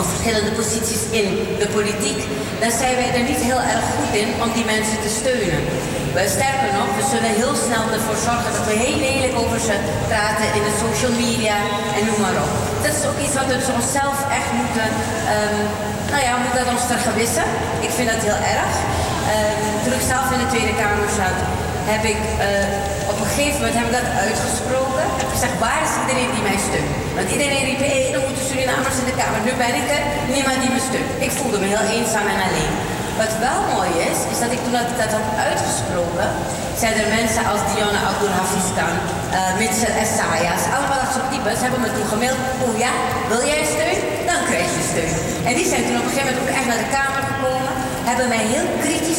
of verschillende posities in de politiek, dan zijn wij er niet heel erg goed in om die mensen te steunen. We, sterker nog, we zullen heel snel ervoor zorgen dat we heel lelijk over ze praten in de social media en noem maar op. Dat is ook iets wat we onszelf echt moeten, ehm, nou ja, moeten dat ons vergewissen. Ik vind dat heel erg. Ehm, toen ik zelf in de Tweede Kamer zat, heb ik eh, op een gegeven moment heb ik dat uitgesproken. Heb gezegd, waar is iedereen die mij steunt? Want iedereen riep, hé, er moeten Surinamers in de Kamer. Nu ben ik er, niemand die me steunt. Ik voelde me heel eenzaam en alleen. Wat wel mooi is, is dat ik toen dat, dat had uitgesproken, zijn er mensen als Diana Abdul Hafizkan, uh, Mitchell Essayas, allemaal dat soort types hebben me toen gemaild, oh ja, wil jij steun? Dan krijg je steun. En die zijn toen op een gegeven moment ook echt naar de Kamer gekomen, hebben mij heel kritisch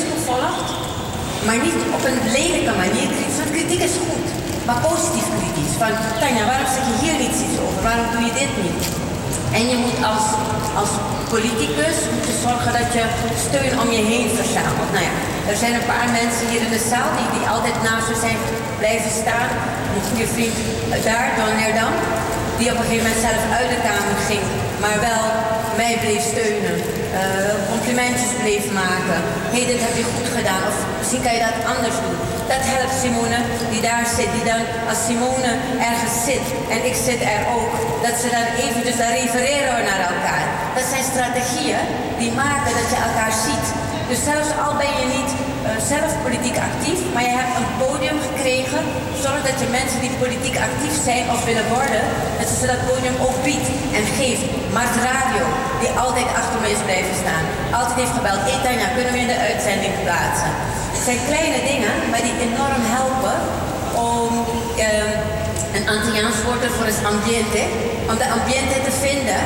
maar niet op een lelijke manier kritisch, kritiek is goed, maar positief kritisch. Van, Tanja, waarom zeg je hier niets over? Waarom doe je dit niet? En je moet als, als politicus moeten zorgen dat je steun om je heen verzamelt. Nou ja, er zijn een paar mensen hier in de zaal die, die altijd naast me zijn blijven staan. Een goede vriend daar, Don Nerdam, die op een gegeven moment zelf uit de Kamer ging, maar wel mij bleef steunen. eh, complimentjes bleef maken. Hé, hey, dit heb je goed gedaan. Of misschien kan je dat anders doen. Dat helpt Simone die daar zit. Die dan, als Simone ergens zit en ik zit er ook, dat ze dan even dan refereren naar elkaar. Dat zijn strategieën die maken dat je elkaar ziet. Dus zelfs al ben je niet eh, zelf politiek actief, maar je hebt een podium gekregen. Zorg dat je mensen die politiek actief zijn of willen worden, dat ze dat podium ook biedt en geeft. Mart Radio, die altijd achter me is blijven staan. Altijd heeft gebeld, hey Tanja, kunnen we in de uitzending plaatsen? Het zijn kleine dingen, maar die enorm helpen om ehm, een Antilliaans woord ervoor is ambiente. Om de ambiente te vinden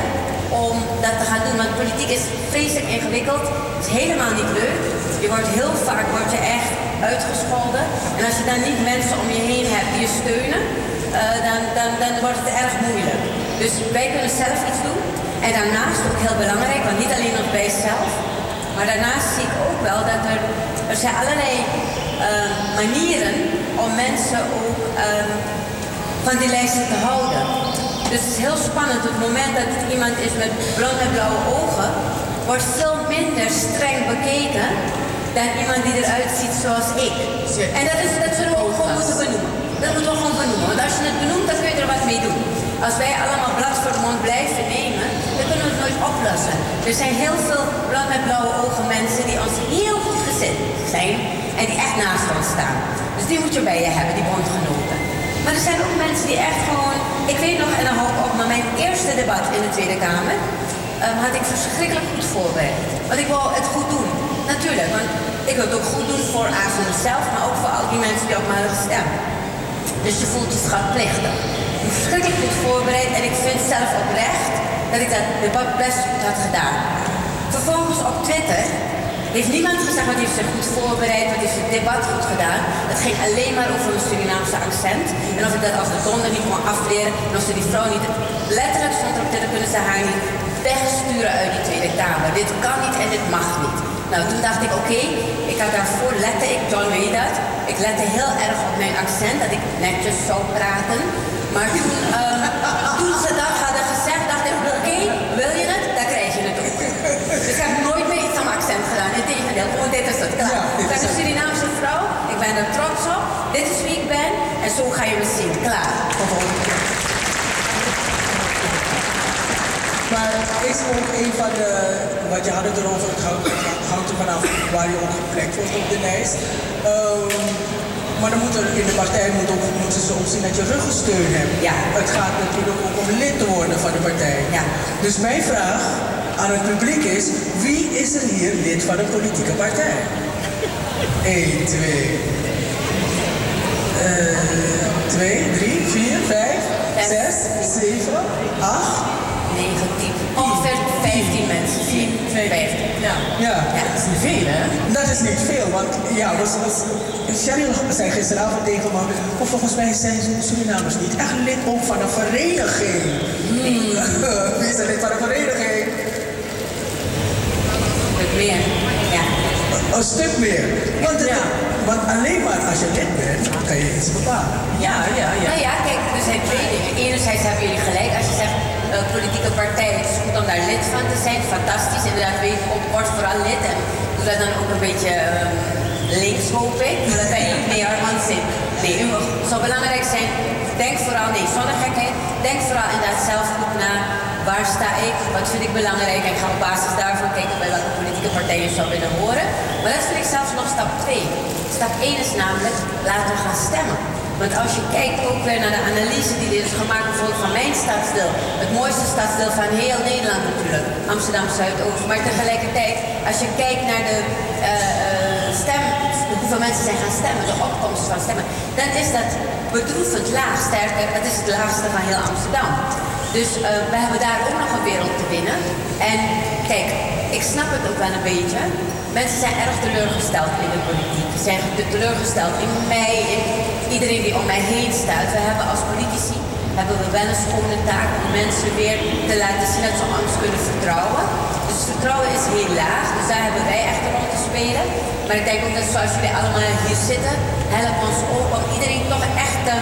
om dat te gaan doen. Want politiek is vreselijk ingewikkeld. Het is helemaal niet leuk. Je wordt heel vaak wordt je echt uitgescholden. En als je dan niet mensen om je heen hebt die je steunen, eh, dan, dan, dan wordt het erg moeilijk. Dus wij kunnen zelf iets doen. En daarnaast ook heel belangrijk, want niet alleen nog bij zelf. Maar daarnaast zie ik ook wel dat er, er zijn allerlei eh, manieren om mensen ook ehm, van die lijsten te houden. Dus het is heel spannend. Op het moment dat het iemand is met blond en blauwe ogen, wordt veel minder streng bekeken dan iemand die eruit ziet zoals ik. En dat, is, dat zullen we ook gewoon moeten benoemen. Dat moeten we gewoon benoemen. Want als je het benoemt, dan kun je er wat mee doen. Als wij allemaal blad voor de mond blijven nemen, dan kunnen we het nooit oplossen. Er zijn heel veel blond met blauwe ogen mensen die ons heel goed gezet zijn en die echt naast ons staan. Dus die moet je bij je hebben, die bondgenoten. Maar er zijn ook mensen die echt gewoon. Ik weet nog, en dan hou ik op, maar mijn eerste debat in de Tweede Kamer ehm, had ik verschrikkelijk goed voorbereid. Want ik wou het goed doen. Natuurlijk, want ik wil het ook goed doen voor A voor mezelf, maar ook voor al die mensen die op mij hadden gestemd. Dus je voelt je schatplichtig. Ik ben verschrikkelijk goed voorbereid en ik vind zelf oprecht dat ik dat debat best goed had gedaan. Vervolgens op Twitter heeft niemand gezegd wat heeft ze goed voorbereid, wat heeft het debat goed gedaan. Het ging alleen maar over een Surinaamse accent. En of ik dat als de donder niet kon afleren. En of ze die vrouw niet letterlijk stond erop te kunnen ze haar niet wegsturen uit die Tweede Kamer. Dit kan niet en dit mag niet. Nou, toen dacht ik, oké, ik had daarvoor lette ik, John weet dat. Ik lette heel erg op mijn accent, dat ik netjes zou praten. Maar toen, ehm, toen ze dat gezegd, dacht ik, oké, wil je het? Dan krijg je het ook. Dus ik heb nooit meer iets aan mijn accent gedaan. Integendeel, gewoon dit is het, klaar. Ik ben een Surinaamse vrouw, ik ben er trots op. Dit is wie ik ben en zo ga je me zien. Klaar. Maar is ook een van de, wat je had het erover, het hangt er vanaf waar je ook geplekt wordt op de lijst. Ehm, maar dan moet er, in de partij moet ook, moeten ze ook zien dat je ruggensteun hebt. Ja. Het gaat natuurlijk ook om lid te worden van de partij. Ja. Dus mijn vraag aan het publiek is, wie is er hier lid van een politieke partij? 1, 2, 2, 3, 4, 5, 6, 7, 8, 9, 10. Ongeveer 15 mensen. 10, 15. Ja. Ja. Dat is niet veel, hè? Dat is niet veel, want ja, was, was, Cheryl zei gisteravond tegen me, maar volgens mij zijn Surinamers niet echt lid ook van een vereniging. Wie is er lid van een vereniging? Het meer, ja. Een stuk meer. Want, het- want alleen maar als je lid bent, kan je iets bepalen. Ja, ja, ja. Nou ja, kijk, er zijn twee dingen. Enerzijds hebben jullie gelijk als je zegt eh, politieke partij, het is goed om daar lid van te zijn. Fantastisch, inderdaad, wees op, word vooral lid en doe dat dan ook een beetje ehm, links, hoop ik. Dat wij niet meer zin. Nee, het zou belangrijk zijn, denk vooral, nee, zonder gekheid, denk vooral inderdaad zelf goed na. Waar sta ik? Wat vind ik belangrijk? En ik ga op basis daarvan kijken bij welke politieke partijen je zou willen horen. Maar dat vind ik zelfs nog stap 2. Stap 1 is namelijk, laten gaan stemmen. Want als je kijkt ook weer naar de analyse die er is gemaakt bijvoorbeeld van mijn stadsdeel. Het mooiste stadsdeel van heel Nederland natuurlijk. Amsterdam Zuidoost. Maar tegelijkertijd, als je kijkt naar de eh, stem, hoeveel mensen zijn gaan stemmen, de opkomst van stemmen. Dan is dat bedroevend laag. Sterker, het is het laagste van heel Amsterdam. Dus eh, we hebben daar ook nog een wereld te winnen. En kijk, ik snap het ook wel een beetje. Mensen zijn erg teleurgesteld in de politiek. Ze zijn teleurgesteld in mij, in iedereen die om mij heen staat. We hebben als politici hebben we wel een schone taak om mensen weer te laten zien dat ze ons kunnen vertrouwen. Dus vertrouwen is heel laag, dus daar hebben wij echt een rol te spelen. Maar ik denk ook dat zoals jullie allemaal hier zitten, helpt ons ook om iedereen toch echt te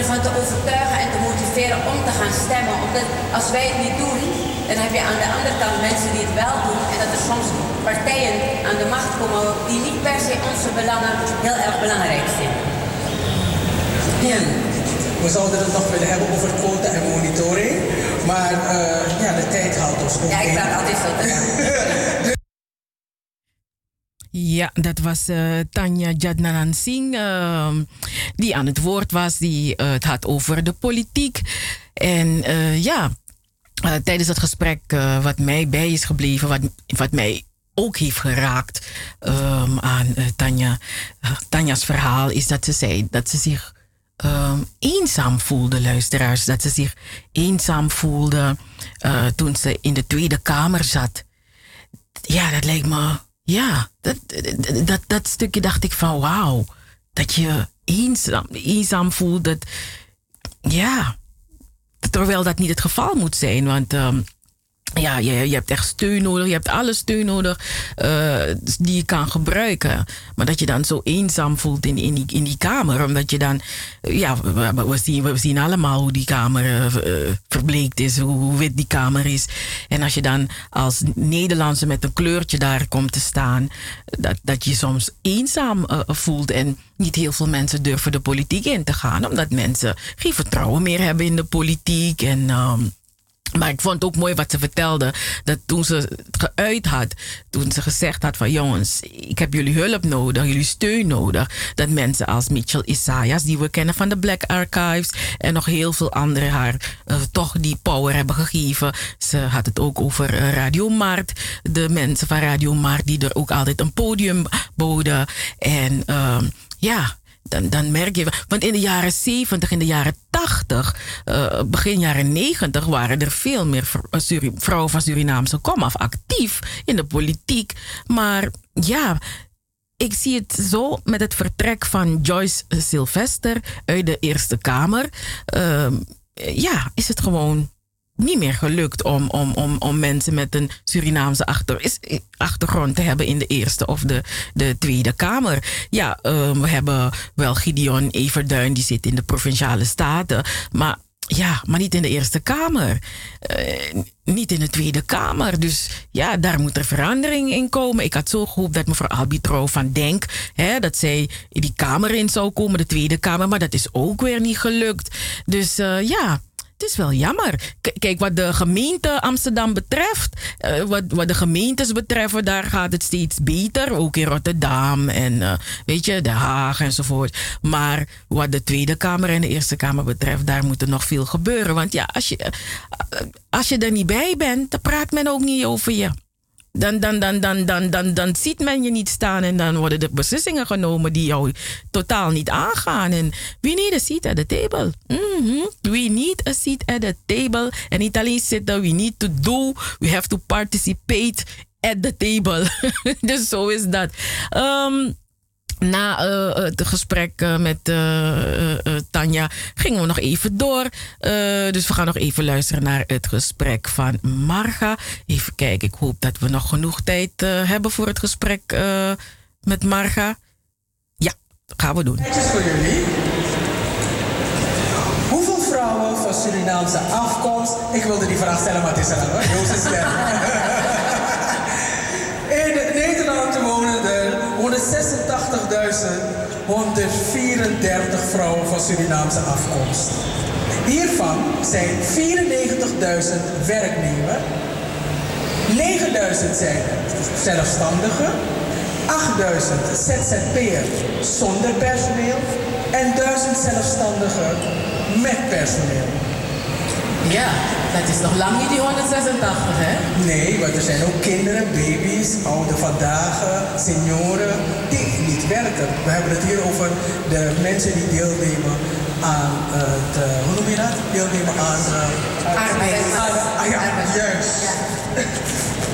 ervan te overtuigen en te motiveren om te gaan stemmen. Omdat als wij het niet doen, dan heb je aan de andere kant mensen die het wel doen. En dat er soms partijen aan de macht komen die niet per se onze belangen heel erg belangrijk vinden. Ja. We zouden het nog willen hebben over quota en monitoring. Maar uh, ja, de tijd houdt ons ook Ja, ik praat altijd zo te Ja, dat was uh, Tanja Jadnanan Singh, uh, die aan het woord was, die uh, het had over de politiek. En ja, tijdens het gesprek wat mij bij is gebleven, wat, wat mij ook heeft geraakt um, aan Tanja, Tanja's verhaal, is dat ze zei dat ze zich um, eenzaam voelde, luisteraars. Dat ze zich eenzaam voelde toen ze in de Tweede Kamer zat. Ja, dat lijkt me ja, dat, dat, dat stukje dacht ik van wauw. Dat je eenzaam, eenzaam voelt. Dat, ja, terwijl dat niet het geval moet zijn. Want um, ja, je, je hebt echt steun nodig. Je hebt alle steun nodig uh, die je kan gebruiken. Maar dat je dan zo eenzaam voelt in, in, die, in die kamer. Omdat je dan... Ja, we, zien, we zien allemaal hoe die kamer uh, verbleekt is. Hoe, wit die kamer is. En als je dan als Nederlandse met een kleurtje daar komt te staan... Dat, dat je soms eenzaam voelt. En niet heel veel mensen durven de politiek in te gaan. Omdat mensen geen vertrouwen meer hebben in de politiek. En... Um, maar ik vond het ook mooi wat ze vertelde. Dat toen ze het geuit had, toen ze gezegd had van jongens, ik heb jullie hulp nodig, jullie steun nodig. Dat mensen als Mitchell Isaias, die we kennen van de Black Archives, en nog heel veel anderen haar uh, toch die power hebben gegeven. Ze had het ook over uh, Radio Mart. De mensen van Radio Mart die er ook altijd een podium boden. En uh, ja, dan, dan merk je. Want in de jaren 70, in de jaren 80, uh, begin jaren 90 waren er veel meer vrouwen van Surinaamse komaf actief in de politiek. Maar ja. Ik zie het zo met het vertrek van Joyce Sylvester uit de Eerste Kamer. Uh, ja, is het gewoon niet meer gelukt om, om, om, om mensen met een Surinaamse is, achtergrond te hebben in de Eerste of de, de Tweede Kamer. Ja, uh, we hebben wel Gideon Everduin, die zit in de Provinciale Staten. Maar ja, maar niet in de Eerste Kamer. Uh, niet in de Tweede Kamer. Dus ja, daar moet er verandering in komen. Ik had zo gehoopt dat mevrouw Albitro van Denk... Hè, dat zij die Kamer in zou komen, de Tweede Kamer. Maar dat is ook weer niet gelukt. Dus uh, ja, het is wel jammer. kijk, wat de gemeente Amsterdam betreft, uh, wat, wat de gemeentes betreffen, daar gaat het steeds beter. Ook in Rotterdam en uh, weet je, Den Haag enzovoort. Maar wat de Tweede Kamer en de Eerste Kamer betreft, daar moet er nog veel gebeuren. Want ja, als je, uh, als je er niet bij bent, dan praat men ook niet over je dan, dan, dan, dan, dan, dan, dan ziet men je niet staan en dan worden er beslissingen genomen die jou totaal niet aangaan. En we need a seat at the table. Mm. We need a seat at the table. En niet alleen zitten, we need to do, we have to participate at the table. dus zo is dat. Um, na uh, het gesprek uh, met uh, Tanja gingen we nog even door. dus we gaan nog even luisteren naar het gesprek van Marga. Even kijken, ik hoop dat we nog genoeg tijd hebben voor het gesprek met Marga. Ja, gaan we doen. Voor jullie. Hoeveel vrouwen van Surinaamse afkomst... Ik wilde die vraag stellen, maar het is al hoor. Is 186.134 vrouwen van Surinaamse afkomst. Hiervan zijn 94.000 werknemers, 9.000 zijn zelfstandigen, 8.000 ZZP'ers zonder personeel en 1000 zelfstandigen met personeel. Ja, dat is nog lang niet die 186, hè? Nee, want er zijn ook kinderen, baby's, oude vandaag, senioren die niet werken. We hebben het hier over de mensen die deelnemen aan het, uh, hoe noem je dat? Deelnemen aan uh, arbeid. Ah, ja, juist. Ja.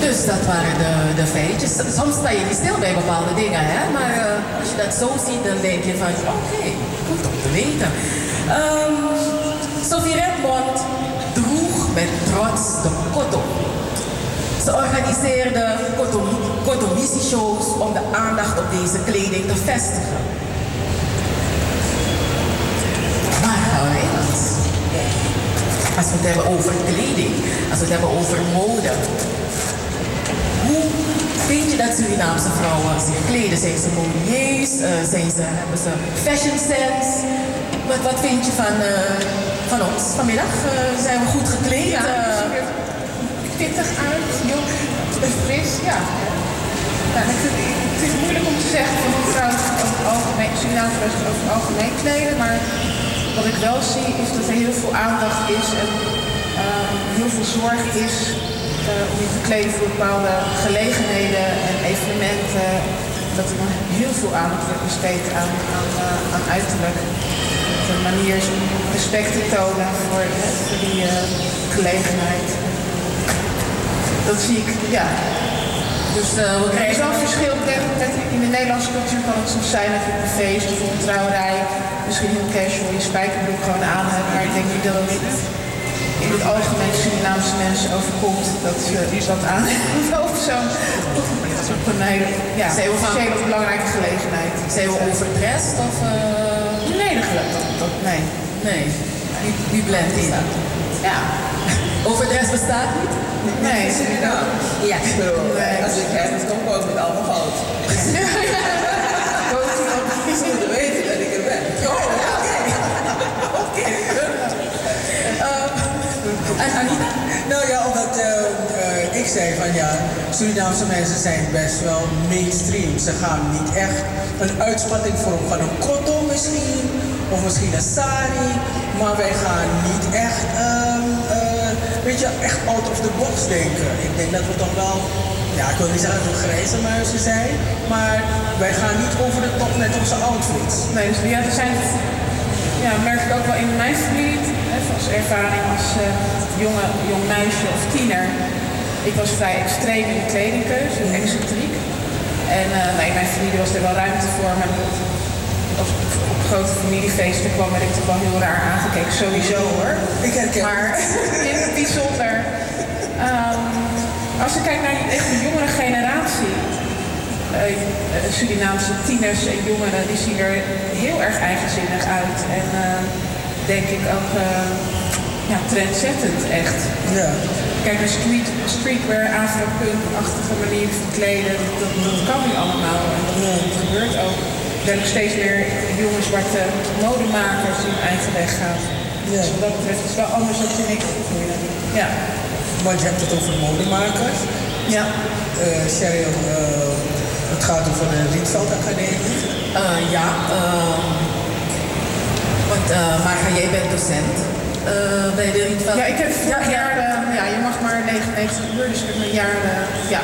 Dus dat waren de, de feitjes. Soms sta je niet stil bij bepaalde dingen, hè? Maar uh, als je dat zo ziet, dan denk je van, oké, goed om te weten. Um, Sophie Redmond droeg met trots de kotto. Ze organiseerde kotomissie-shows om de aandacht op deze kleding te vestigen. Als we het hebben over kleding, als we het hebben over mode. Hoe vind je dat Surinaamse vrouwen zich kleden? Zijn ze modieus? Uh, zijn ze, hebben ze fashion sense? Wat, wat vind je van, uh, van ons vanmiddag? Uh, zijn we goed gekleed? Ja, pittig uit, jong, fris, ja. Nou, het, het, is moeilijk om te zeggen van hoe vrouwen over het algemeen, Surinaamse vrouwen over het algemeen kleden, maar wat ik wel zie is dat er heel veel aandacht is en uh, heel veel zorg is om je te kleden voor bepaalde gelegenheden en evenementen. Dat er heel veel aandacht wordt besteed aan, aan, uh, aan uiterlijk. De manier om respect te tonen voor, voor die gelegenheid. Dat zie ik, ja, dus uh, we krijgen wel een verschil. In de Nederlandse cultuur kan het soms zijn dat je op een feest of op een trouwerij misschien heel casual je spijkerbroek gewoon aan hebt. Maar ik denk niet dat het in het algemeen Surinaamse mensen overkomt dat ze iets wat aan hebben of zo. Op een hele ja, hele belangrijke gelegenheid. Zijn we overdressed of... Uh... Nee, dat, dat, dat, nee. Nee, die, die blend in. Ja. Overdress bestaat niet? Nee. Ja. ja. Nee. Als ik heb, dan kom ik ook met allemaal goud. Ze moeten weten dat ik er ben. Oh, oké. Anita? Nou ja, omdat uh, uh, ik zei van ja, Surinaamse mensen zijn best wel mainstream. Ze gaan niet echt een uitspatting vormen van een kotto misschien, of misschien een sari, maar wij gaan niet echt, um, uh, weet je, echt out of the box denken. Ik denk dat we toch wel, ja, ik wil niet zeggen dat we grijze muizen zijn, maar wij gaan niet over de top met onze outfits. Nee, dus ja, er zijn, ja, merk ik ook wel in mijn familie, als ervaring als uh, jonge, jong meisje of tiener. Ik was vrij extreem in de kledingkeuze, excentriek. En uh, nee, mijn familie was er wel ruimte voor. Maar als ik op grote familiefeesten kwam, werd ik toch wel heel raar aangekeken. Sowieso hoor. Ik herken Maar in het bijzonder. Um, als je kijkt naar echt de jongere generatie. Uh, Surinaamse tieners en jongeren, die zien er heel erg eigenzinnig uit. En uh, denk ik ook uh, ja, trendzettend echt. Ja. Kijk, een street, streetwear, afropunk-achtige manier van kleden, dat, dat kan nu allemaal. En dat, ja. dat gebeurt ook. Er zijn ook steeds meer jonge zwarte modemakers die hun eigen weg gaan. Ja. Dus wat dat betreft is het wel anders dan toen ik opgroeide. Ja. Want je hebt het over modemakers. Ja. Uh, Cheryl, uh, het gaat over de Rietveld Academie. Uh, ja, Marga, jij bent docent. Bij de Rietveld. Ja, ik heb ja, jaren, ja, je mag maar 99 uur, dus ik heb een jaar, ja,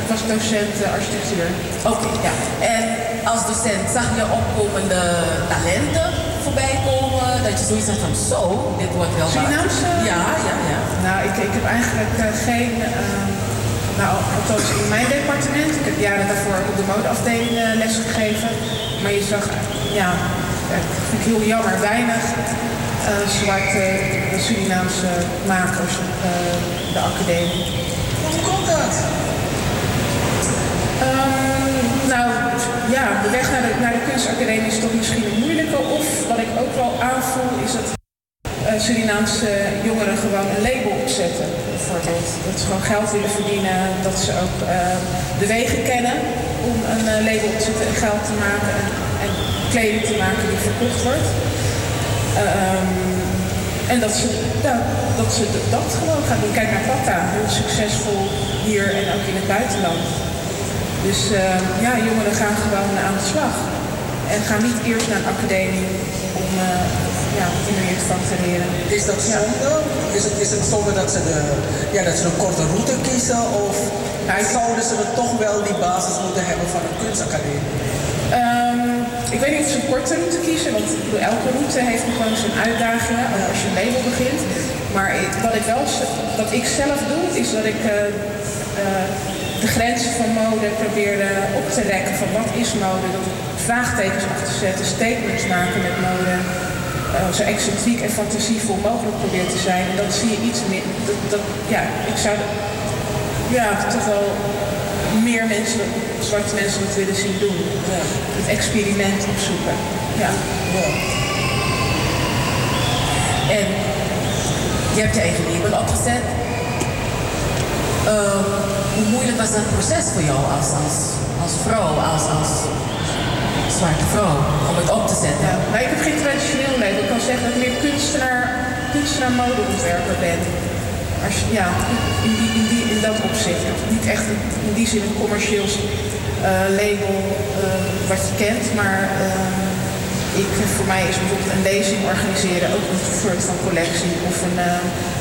ik was docent architectuur. Oké, okay, ja. En als docent zag je opkomende talenten voorbij komen, dat je zoiets had van zo, dit wordt wel Surinaamse? Ja, ja, ja. Nou, ik, ik heb eigenlijk geen, nou, althans in mijn departement, ik heb jaren daarvoor op de modeafdeling les gegeven, maar je zag, ja, ik heel jammer, weinig uh, zwarte Surinaamse makers op uh, de academie. Hoe komt dat? Um, nou ja, de weg naar de, naar de kunstacademie is toch misschien een moeilijke. Of wat ik ook wel aanvoel is dat uh, Surinaamse jongeren gewoon een label opzetten. Bijvoorbeeld dat ze gewoon geld willen verdienen. Dat ze ook de wegen kennen om een label op te zetten en geld te maken. Kleding te maken die verkocht wordt. Um, en dat ze, nou, dat ze dat gewoon gaan doen. Kijk naar Tata, heel succesvol hier en ook in het buitenland. Dus uh, ja, jongeren gaan gewoon aan de slag. En gaan niet eerst naar een academie om uh, ja, te leren. Is dat zonde? Ja. Is, het, is het zonde dat ze, de, ja, dat ze een korte route kiezen? Of nou, zouden ze toch wel die basis moeten hebben van een kunstacademie? Ik weet niet of ze een korte route kiezen, want elke route heeft gewoon zijn uitdagingen als je label begint. Maar wat ik wel, wat ik zelf doe, is dat ik uh, uh, de grenzen van mode probeerde op te rekken. Van wat is mode? Dat vraagtekens af te zetten, statements maken met mode. Uh, zo excentriek en fantasievol mogelijk probeer te zijn. En dat zie je iets meer. Dat, ja, ik zou ja, toch wel meer mensen, zwarte mensen dat willen zien doen. Ja. Het experiment opzoeken. Ja. ja. En je hebt je eigen label opgezet. Ehm, hoe moeilijk was dat proces voor jou als, als, als vrouw, als, als zwarte vrouw, om het op te zetten? Ja, maar ik heb geen traditioneel label. Ik kan zeggen dat ik meer kunstenaar, kunstenaar modeontwerper ben. Als, ja, in, die, in, die, in dat opzicht. Niet echt in die zin een commercieel eh, label eh, wat je kent, maar eh, ik, voor mij is bijvoorbeeld een lezing organiseren ook een soort van collectie of een,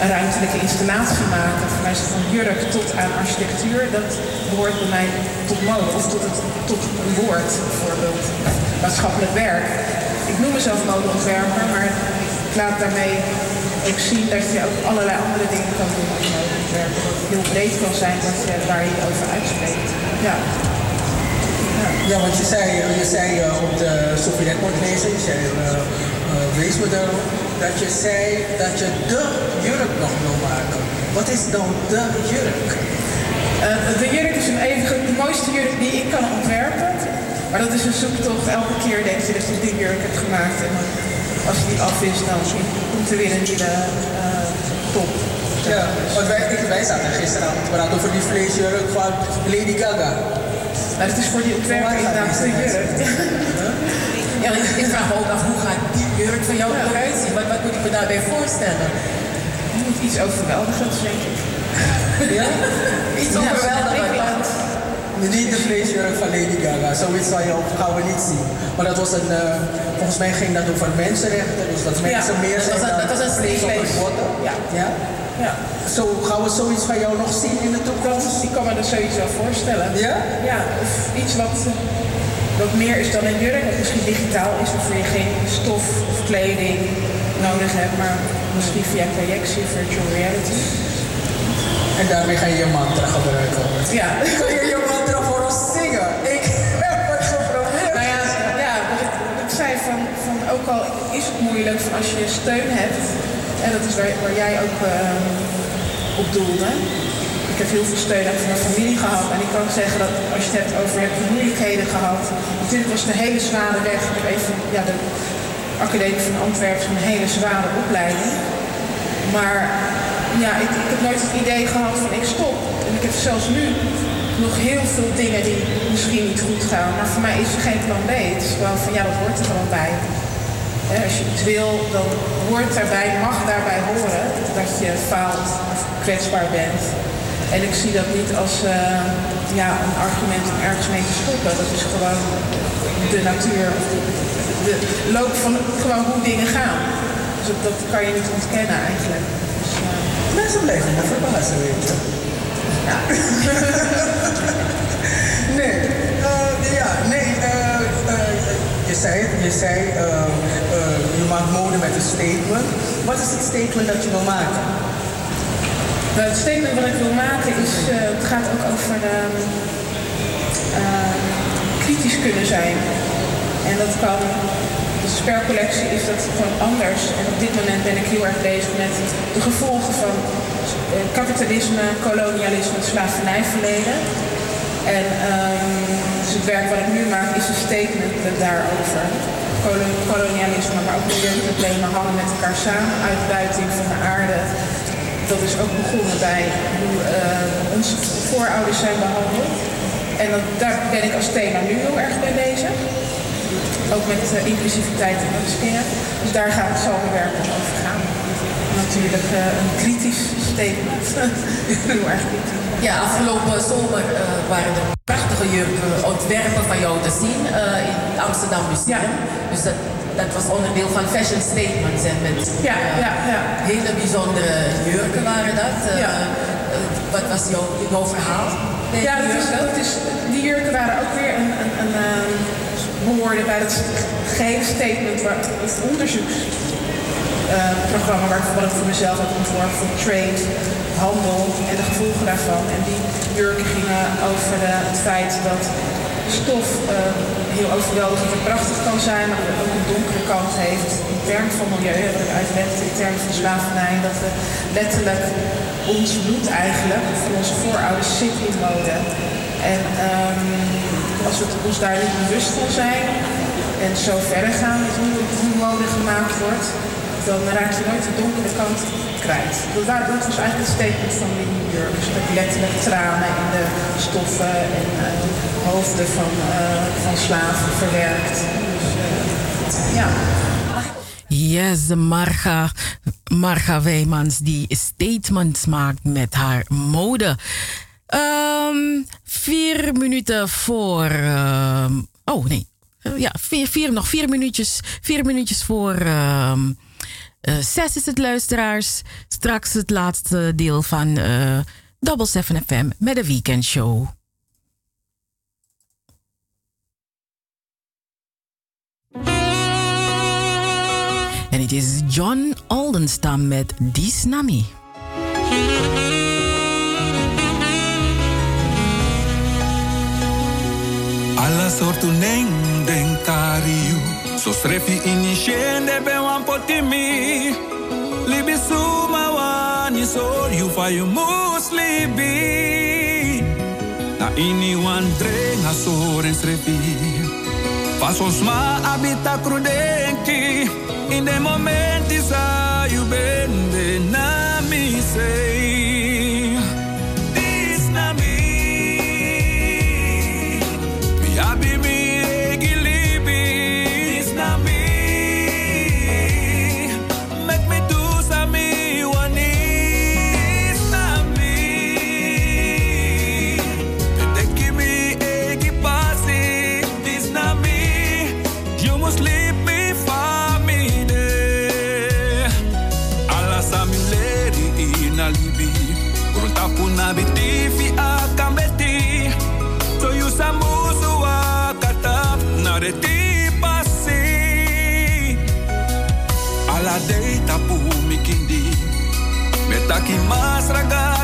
een ruimtelijke installatie maken. Voor mij is het van jurk tot aan architectuur, dat behoort bij mij tot mode of tot, het, tot een woord bijvoorbeeld. Maatschappelijk werk. Ik noem mezelf modeontwerper, maar ik laat daarmee ook zien dat je ook allerlei andere dingen kan doen als modeontwerper. Dat het heel breed kan zijn wat je, waar je je over uitspreekt. Ja. Ja, want je zei, je zei eh, op de lezen, je zei, eh, eh, wees me dat je zei dat je de jurk nog wil maken. Wat is dan de jurk? De jurk is een eeuwige, de mooiste jurk die ik kan ontwerpen. Maar dat is een zoektocht. Elke keer denk je dat je die jurk hebt gemaakt. En als die af is, dan komt er weer een nieuwe eh, top. Ja, want wij, ik, wij zaten gisteravond te praten over die vleesjurk van Lady Gaga. Nou, dat is voor die ontwerper inderdaad de jurk. Ja, ik, ik vraag me ook af, hoe gaat die jurk van jou eruit zien? Wat, wat moet ik me daarbij voorstellen? Je moet iets overweldigends, denk ik. Ja? Iets overweldigends. Niet de vleesjurk van Lady Gaga, zoiets je ook, gaan we niet zien. Maar dat was een, eh, volgens mij ging dat over mensenrechten, dus dat mensen Ja, meer dat zijn was een- dan dat was een vlees bord. Ja. ja? Ja. Zo gaan we zoiets van jou nog zien in de toekomst? Ik kan me dat zoiets wel voorstellen. Ja? Ja, of iets wat, wat meer is dan een jurk, wat misschien digitaal is, waarvoor je geen stof of kleding nodig hebt, maar misschien via projectie, virtual reality. En daarmee ga je je mantra gebruiken. Ja. moeilijk als je steun hebt, en dat is waar, waar jij ook eh, op doelde. Ik heb heel veel steun uit mijn familie gehad. En ik kan zeggen dat als je het hebt over je moeilijkheden gehad. Natuurlijk was het een hele zware weg. Ik heb even ja, de Academie van Antwerpen een hele zware opleiding. Maar ja, ik, ik heb nooit het idee gehad van ik stop. En ik heb zelfs nu nog heel veel dingen die misschien niet goed gaan. Maar voor mij is er geen plan B. Het is gewoon van ja, dat hoort er gewoon bij. Hè, als je iets wil, dan hoort daarbij, mag daarbij horen dat je faalt of kwetsbaar bent. En ik zie dat niet als eh, ja, een argument om ergens mee te stoppen. Dat is gewoon de natuur, de, loop van gewoon hoe dingen gaan. Dus dat, kan je niet ontkennen eigenlijk. Dus, eh, Mensen blijven me verbazen, weet je. Ja. nee, eh, ja, nee, je zei het, je zei, maakt mode met een statement. Wat is het statement dat je wil maken? Nou, het statement wat ik wil maken is, eh, het gaat ook over ehm, ehm, kritisch kunnen zijn. En dat kan, de spercollectie is dat gewoon anders. En op dit moment ben ik heel erg bezig met de gevolgen van eh, kapitalisme, kolonialisme, slavernijverleden. En ehm, dus het werk wat ik nu maak is een statement daarover. Kolo- kolonialisme, maar ook milieuproblemen hangen met elkaar samen. Uitbuiting van de aarde. Dat is ook begonnen bij hoe eh, onze voorouders zijn behandeld. En dat, daar ben ik als thema nu heel erg mee bezig. Ook met eh, inclusiviteit en upscale. Dus daar gaat het mijn werk over gaan. Natuurlijk eh, een kritisch statement. heel erg kritisch. Ja, afgelopen zomer eh, waren er prachtige jurken, ontwerpen van jou te zien eh, in het Amsterdam Museum. Dus dat, dat was onderdeel van Fashion Statements en met Ja, eh, ja, ja. hele bijzondere jurken waren dat. Eh, eh, wat was jouw, jouw verhaal? Ja, dat is, dat is, die jurken waren ook weer een, een, een behoorden bij het gehele statement, waar, het onderzoeksprogramma waar, wat ik voor mezelf heb ontworpen voor trade, handel en de gevolgen daarvan. En die jurken gingen over de, het feit dat stof eh, heel overweldigend en prachtig kan zijn, maar ook een donkere kant heeft in termen van milieu, wat ik uitlegde, in termen van slavernij, dat we letterlijk ons bloed eigenlijk, onze voorouders, zit in mode. En ehm, als we ons daar niet bewust van zijn en zo verder gaan met hoe mode gemaakt wordt, dan raak je nooit de donkere kant kwijt. Dat, daar- eigenlijk het statement van Winnie Burgers. Met letterlijk tranen in de stoffen en eh, hoofden van, eh, van slaven verwerkt. Dus eh, ja. Yes, Marga, Marga Wijmans die statements maakt met haar mode. Ehm, vier minuten voor. ehm, oh nee. Ja, vier, nog vier minuutjes. Vier minuutjes voor. eh, zes is het, luisteraars. Straks het laatste deel van eh Double 7 FM met de weekendshow. En het is John Aldenstam met Disnami. Alla sortu neng So strefi initiende be wan potimi. Libi suma wani so you fa you muslibi. Na ini wan drenga soren strefi. Fasos ma abita crudenki In de momenti sa you bende na mi sei estragar.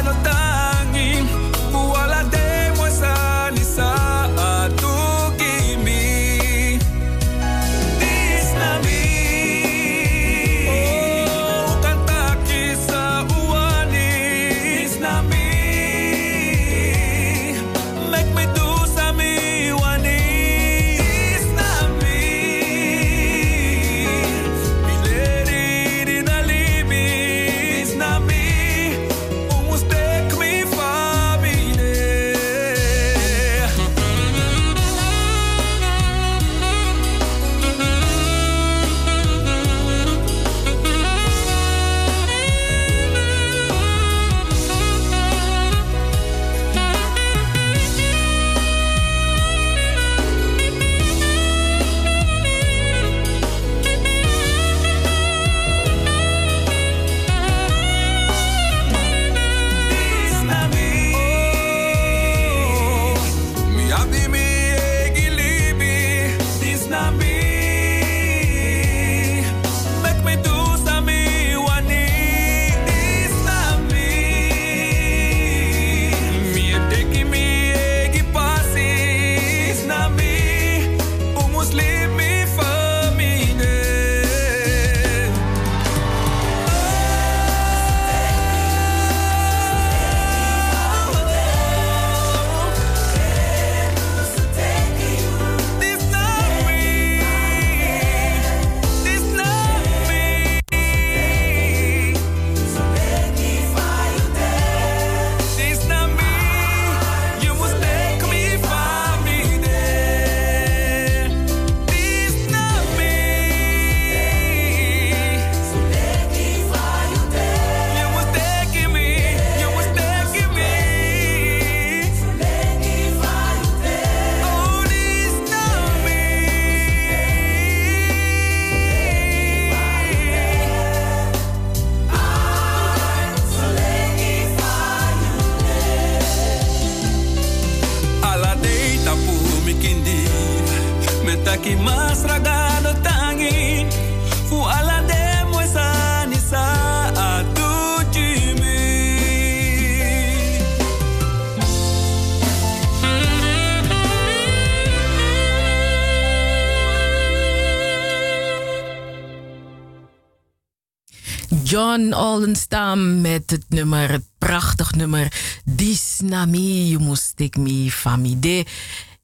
Take me famide.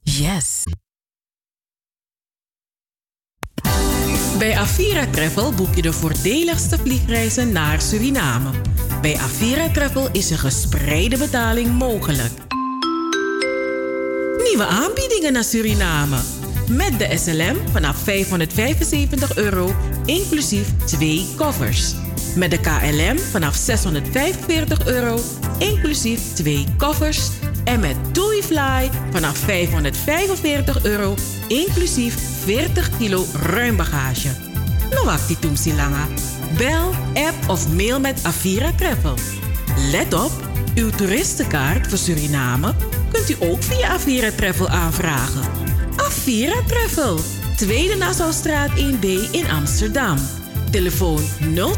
Yes. Bij Avira Travel boek je de voordeligste vliegreizen naar Suriname. Bij Avira Travel is een gespreide betaling mogelijk. Nieuwe aanbiedingen naar Suriname. Met de SLM vanaf 575 euro, inclusief twee koffers. Met de KLM vanaf 645 euro, inclusief twee koffers. En met TuiFly vanaf 545 euro, inclusief 40 kilo ruim bagage. No wacht die langa. Bel, app of mail met Avira Travel. Let op, uw toeristenkaart voor Suriname kunt u ook via Avira Travel aanvragen. Avira Travel, Tweede Nassaustraat 1B in Amsterdam. Telefoon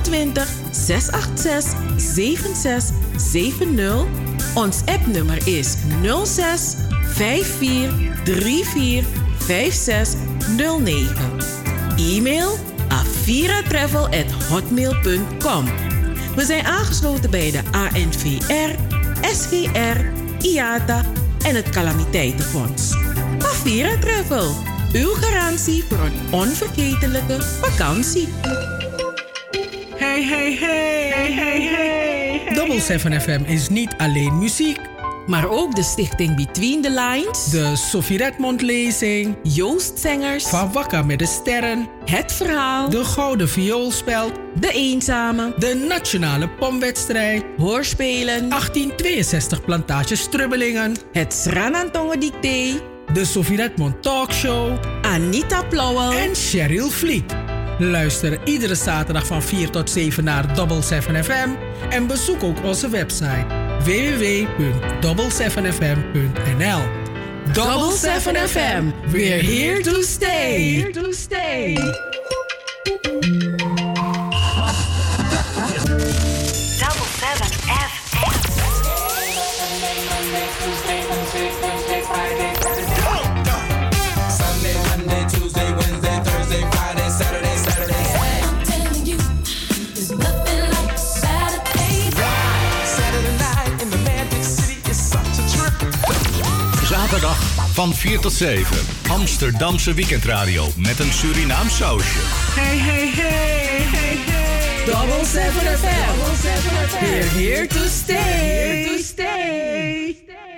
020 686 7670. Ons appnummer is 06 54 34 5609. E-mail. We zijn aangesloten bij de ANVR, SGR, IATA en het Calamiteitenfonds. Avira Travel, uw garantie voor een onvergetelijke vakantie. Hey, hey, hey, hey, hey, hey. Double 7 FM is niet alleen muziek maar ook de stichting Between the Lines, de Sophie Redmond lezing, Joost Zengers, Van Wakker met de Sterren, Het Verhaal, de Gouden Vioolspeld, De Eenzame, de Nationale Pomwedstrijd, Hoorspelen, 1862 Plantage Strubbelingen, het Sranantongen Dicté, de Sophie Redmond Talkshow, Anita Plauwel en Cheryl Vliet. Luister iedere zaterdag van 4 tot 7 naar Double 7 FM en bezoek ook onze website www.double7fm.nl. Double 7 FM, we're here to stay. Here to stay. Van 4 tot 7. Amsterdamse weekendradio met een Surinaam sausje. Hey, hey, hey, hey, hey. Double 7 FM. We're here to stay. Here to stay.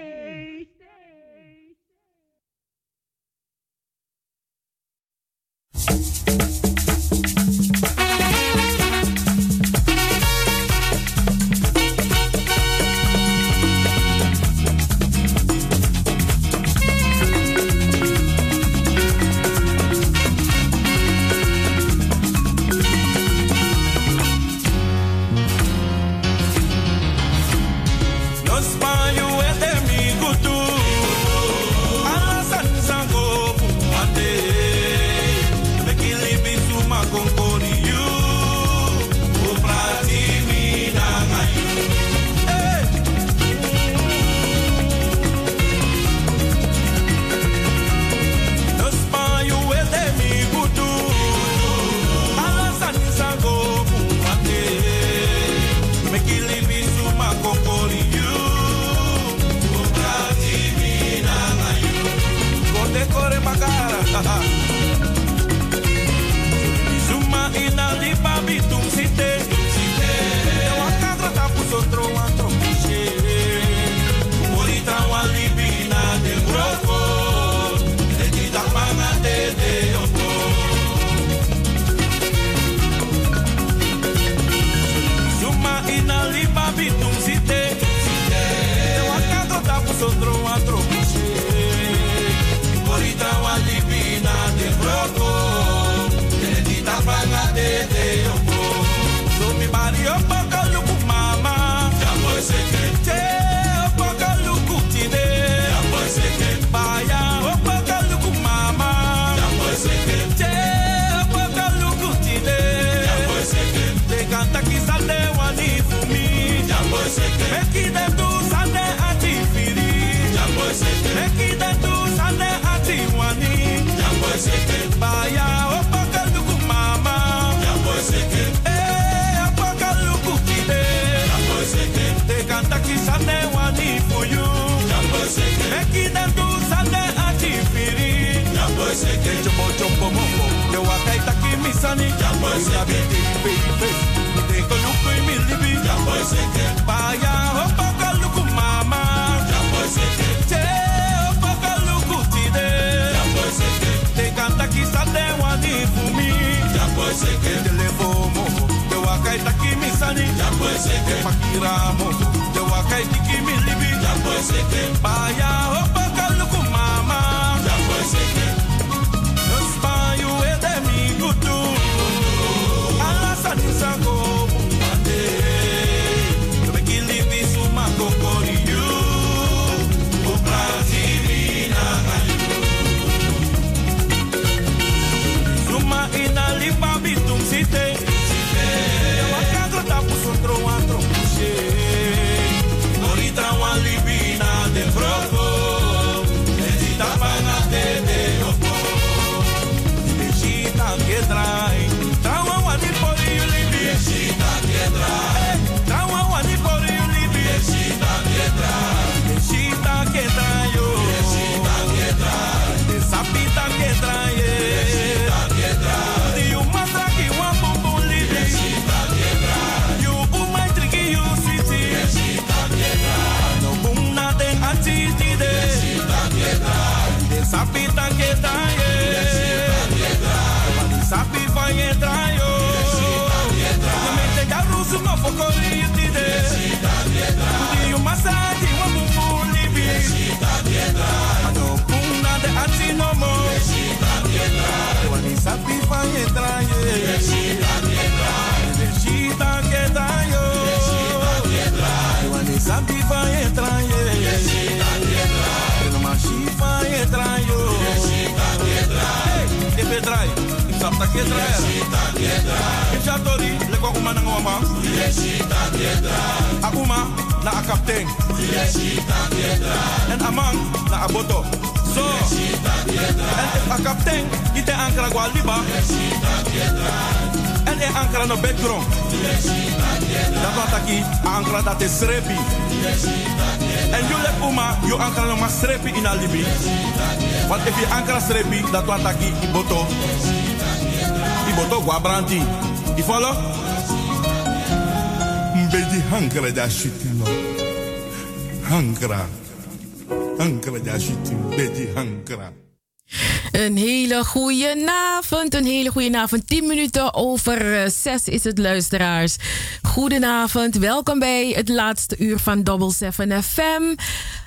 Een hele goede avond. 10 minuten over eh, zes is het, luisteraars. Goedenavond, welkom bij het laatste uur van Double 7 FM.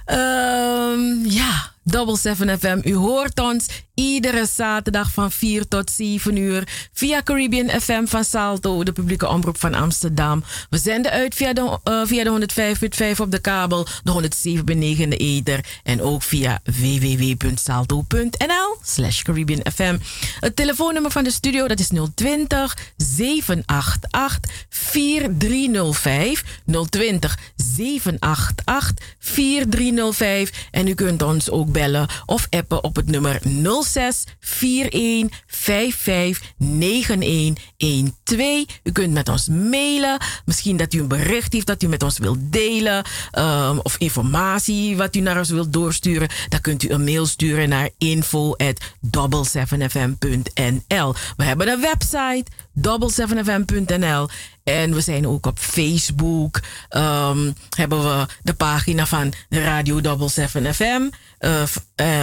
Ehm, ja, Double 7 FM. U hoort ons iedere zaterdag van 4 tot 7 uur via Caribbean FM van Salto, de publieke omroep van Amsterdam. We zenden uit via de, eh, de 105.5 op de kabel, de 107.9 in de ether en ook via www.salto.nl slash Caribbean FM. Het telefoonnummer van de studio dat is 020 788 4305 020 788 4305 en u kunt ons ook bellen of appen op het nummer 06 41 55 9112. U kunt met ons mailen. Misschien dat u een bericht heeft dat u met ons wilt delen. um, of informatie wat u naar ons wilt doorsturen. Dan kunt u een mail sturen naar info at 7fm.nl. We hebben een website 7fm.nl. En we zijn ook op Facebook. Um, hebben we de pagina van Radio Double 7 FM. Uh, uh,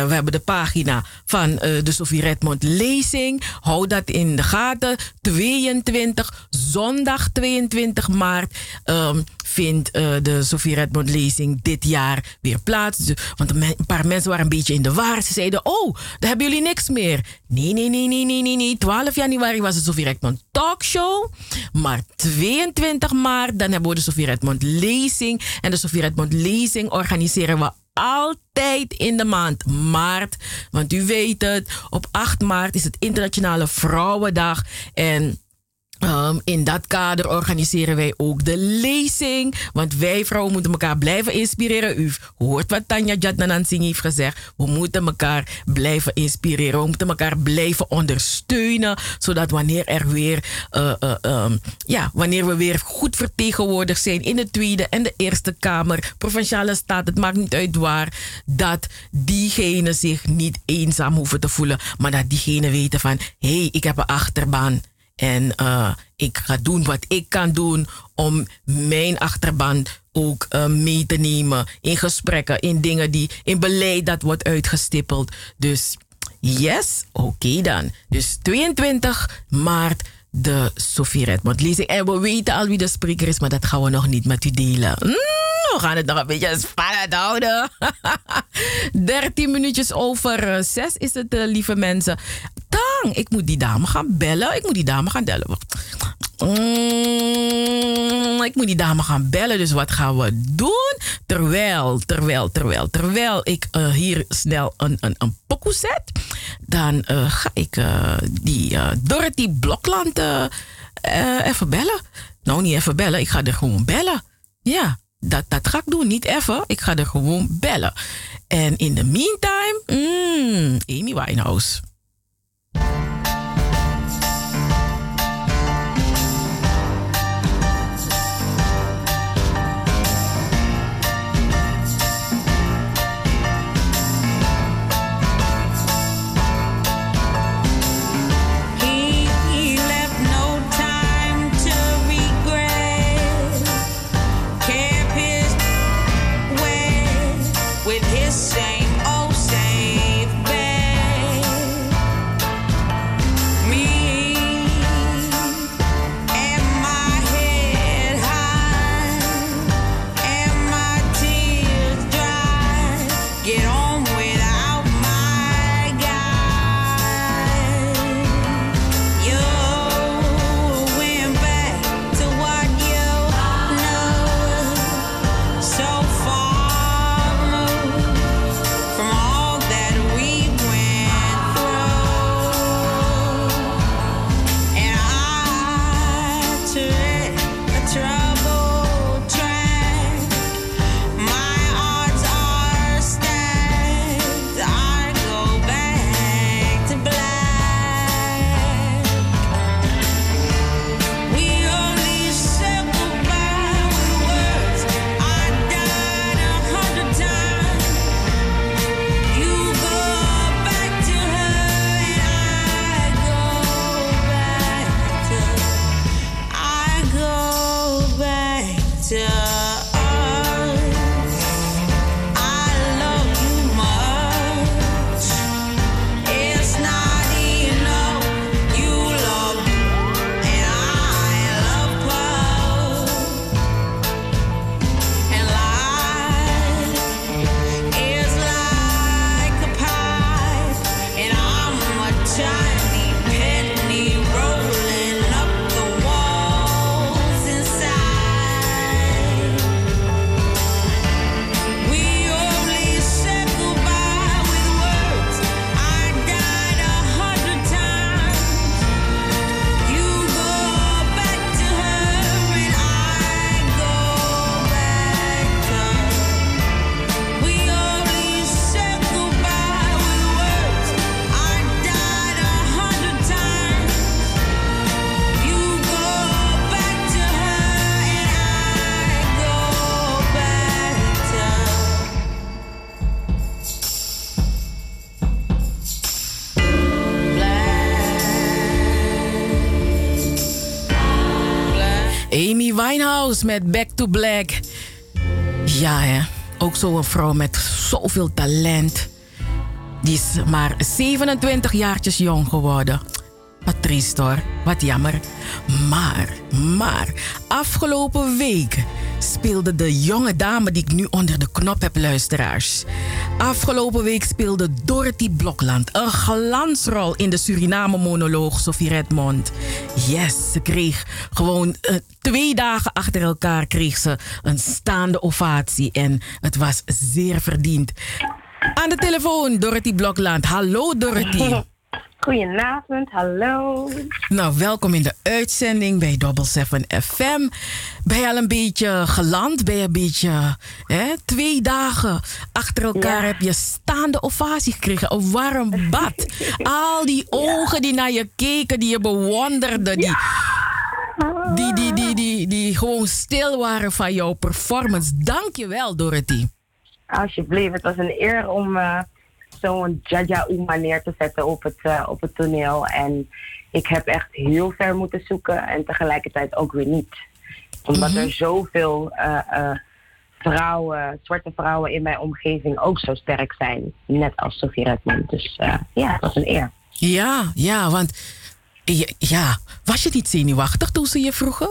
we hebben de pagina van uh, de Sophie Redmond lezing. Hou dat in de gaten. 22, zondag 22 maart um, vindt de Sophie Redmond lezing dit jaar weer plaats. Dus, want een paar mensen waren een beetje in de war. Ze zeiden, oh, daar hebben jullie niks meer. Nee, nee, nee, nee, nee, nee. nee. 12 januari was de Sophie Redmond talkshow. Maar 22 maart, dan hebben we de Sophie Redmond lezing. En de Sophie Redmond lezing organiseren we altijd in de maand maart. Want u weet het, op 8 maart is het Internationale Vrouwendag. En Um, in dat kader organiseren wij ook de lezing. Want wij vrouwen moeten elkaar blijven inspireren. U hoort wat Tanja Jadnanansing heeft gezegd. We moeten elkaar blijven inspireren. We moeten elkaar blijven ondersteunen. Zodat wanneer er weer, uh, uh, um, ja, wanneer we weer goed vertegenwoordigd zijn in de Tweede en de Eerste Kamer, provinciale staat, het maakt niet uit waar, dat diegenen zich niet eenzaam hoeven te voelen. Maar dat diegenen weten van, hé, hey, ik heb een achterbaan. En uh, ik ga doen wat ik kan doen om mijn achterban ook uh, mee te nemen in gesprekken, in dingen die, in beleid dat wordt uitgestippeld. Dus yes, oké dan. Dus 22 maart de Sophie Redmond lezing. En we weten al wie de spreker is, maar dat gaan we nog niet met u delen. Mm, we gaan het nog een beetje spannend houden. 13 minuutjes over 6 is het, lieve mensen. Ik moet die dame gaan bellen. Ik moet die dame gaan bellen. Mm, ik moet die dame gaan bellen. Dus wat gaan we doen? Terwijl, terwijl, terwijl, terwijl ik uh, hier snel een, een, een pokoe zet, dan uh, ga ik uh, die Dorothy Blokland even bellen. Nou, niet even bellen. Ik ga er gewoon bellen. Ja, dat, dat ga ik doen. Niet even. Ik ga er gewoon bellen. En in the meantime, mm, Amy Winehouse. Met Back to Black. Ja, hè. Ook zo'n vrouw met zoveel talent. Die is maar 27 jaartjes jong geworden. Triest hoor. Wat jammer. Maar, maar, afgelopen week speelde de jonge dame die ik nu onder de knop heb, luisteraars. Afgelopen week speelde Dorothy Blokland een glansrol in de Suriname-monoloog Sophie Redmond. Yes, ze kreeg gewoon uh, twee dagen achter elkaar kreeg ze een staande ovatie en het was zeer verdiend. Aan de telefoon, Dorothy Blokland. Hallo, Dorothy. Goedenavond, hallo. Nou, welkom in de uitzending bij Double 7 FM. Ben je al een beetje geland? Ben je een beetje hè, twee dagen achter elkaar heb je staande ovatie gekregen. Een warm bad. Al die ogen die naar je keken, die je bewonderden, die, die, die, die, die, die gewoon stil waren van jouw performance. Dank je wel, Dorothy. Alsjeblieft, het was een eer om eh, zo'n Jaja Uma neer te zetten op het, eh, op het toneel. En ik heb echt heel ver moeten zoeken en tegelijkertijd ook weer niet. Omdat Mhm. er zoveel eh, eh, vrouwen, zwarte vrouwen in mijn omgeving ook zo sterk zijn. Net als Sophie Redmond. Dus ja, het was een eer. Ja, ja, want ja, was je niet zenuwachtig toen ze je vroegen?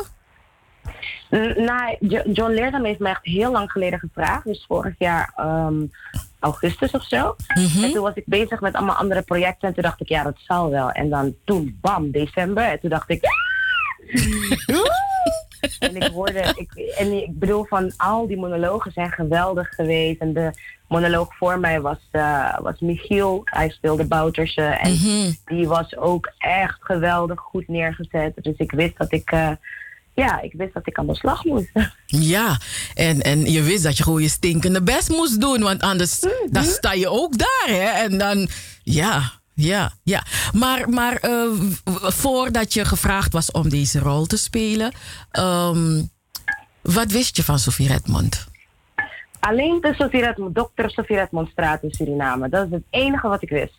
Nou, Jo- John Leerdam heeft mij echt heel lang geleden gevraagd. Dus vorig jaar ehm, augustus of zo. En toen was ik bezig met allemaal andere projecten. En toen dacht ik, ja, dat zal wel. En dan toen, bam, december. En toen dacht ik... en ik hoorde... Ik, en ik bedoel, van al die monologen zijn geweldig geweest. En de monoloog voor mij was, eh, was Michiel. Hij speelde Bouterse. En die was ook echt geweldig goed neergezet. Dus ik wist dat ik... eh, ja, ik wist dat ik aan de slag moest. Ja, en, en je wist dat je gewoon je stinkende best moest doen, want anders dan sta je ook daar, hè? En dan, ja, ja, ja. Maar, maar eh, voordat je gevraagd was om deze rol te spelen, ehm, wat wist je van Sophie Redmond? Alleen de Sofie Redmond, dokter Sofie Redmondstraat in Suriname. Dat is het enige wat ik wist.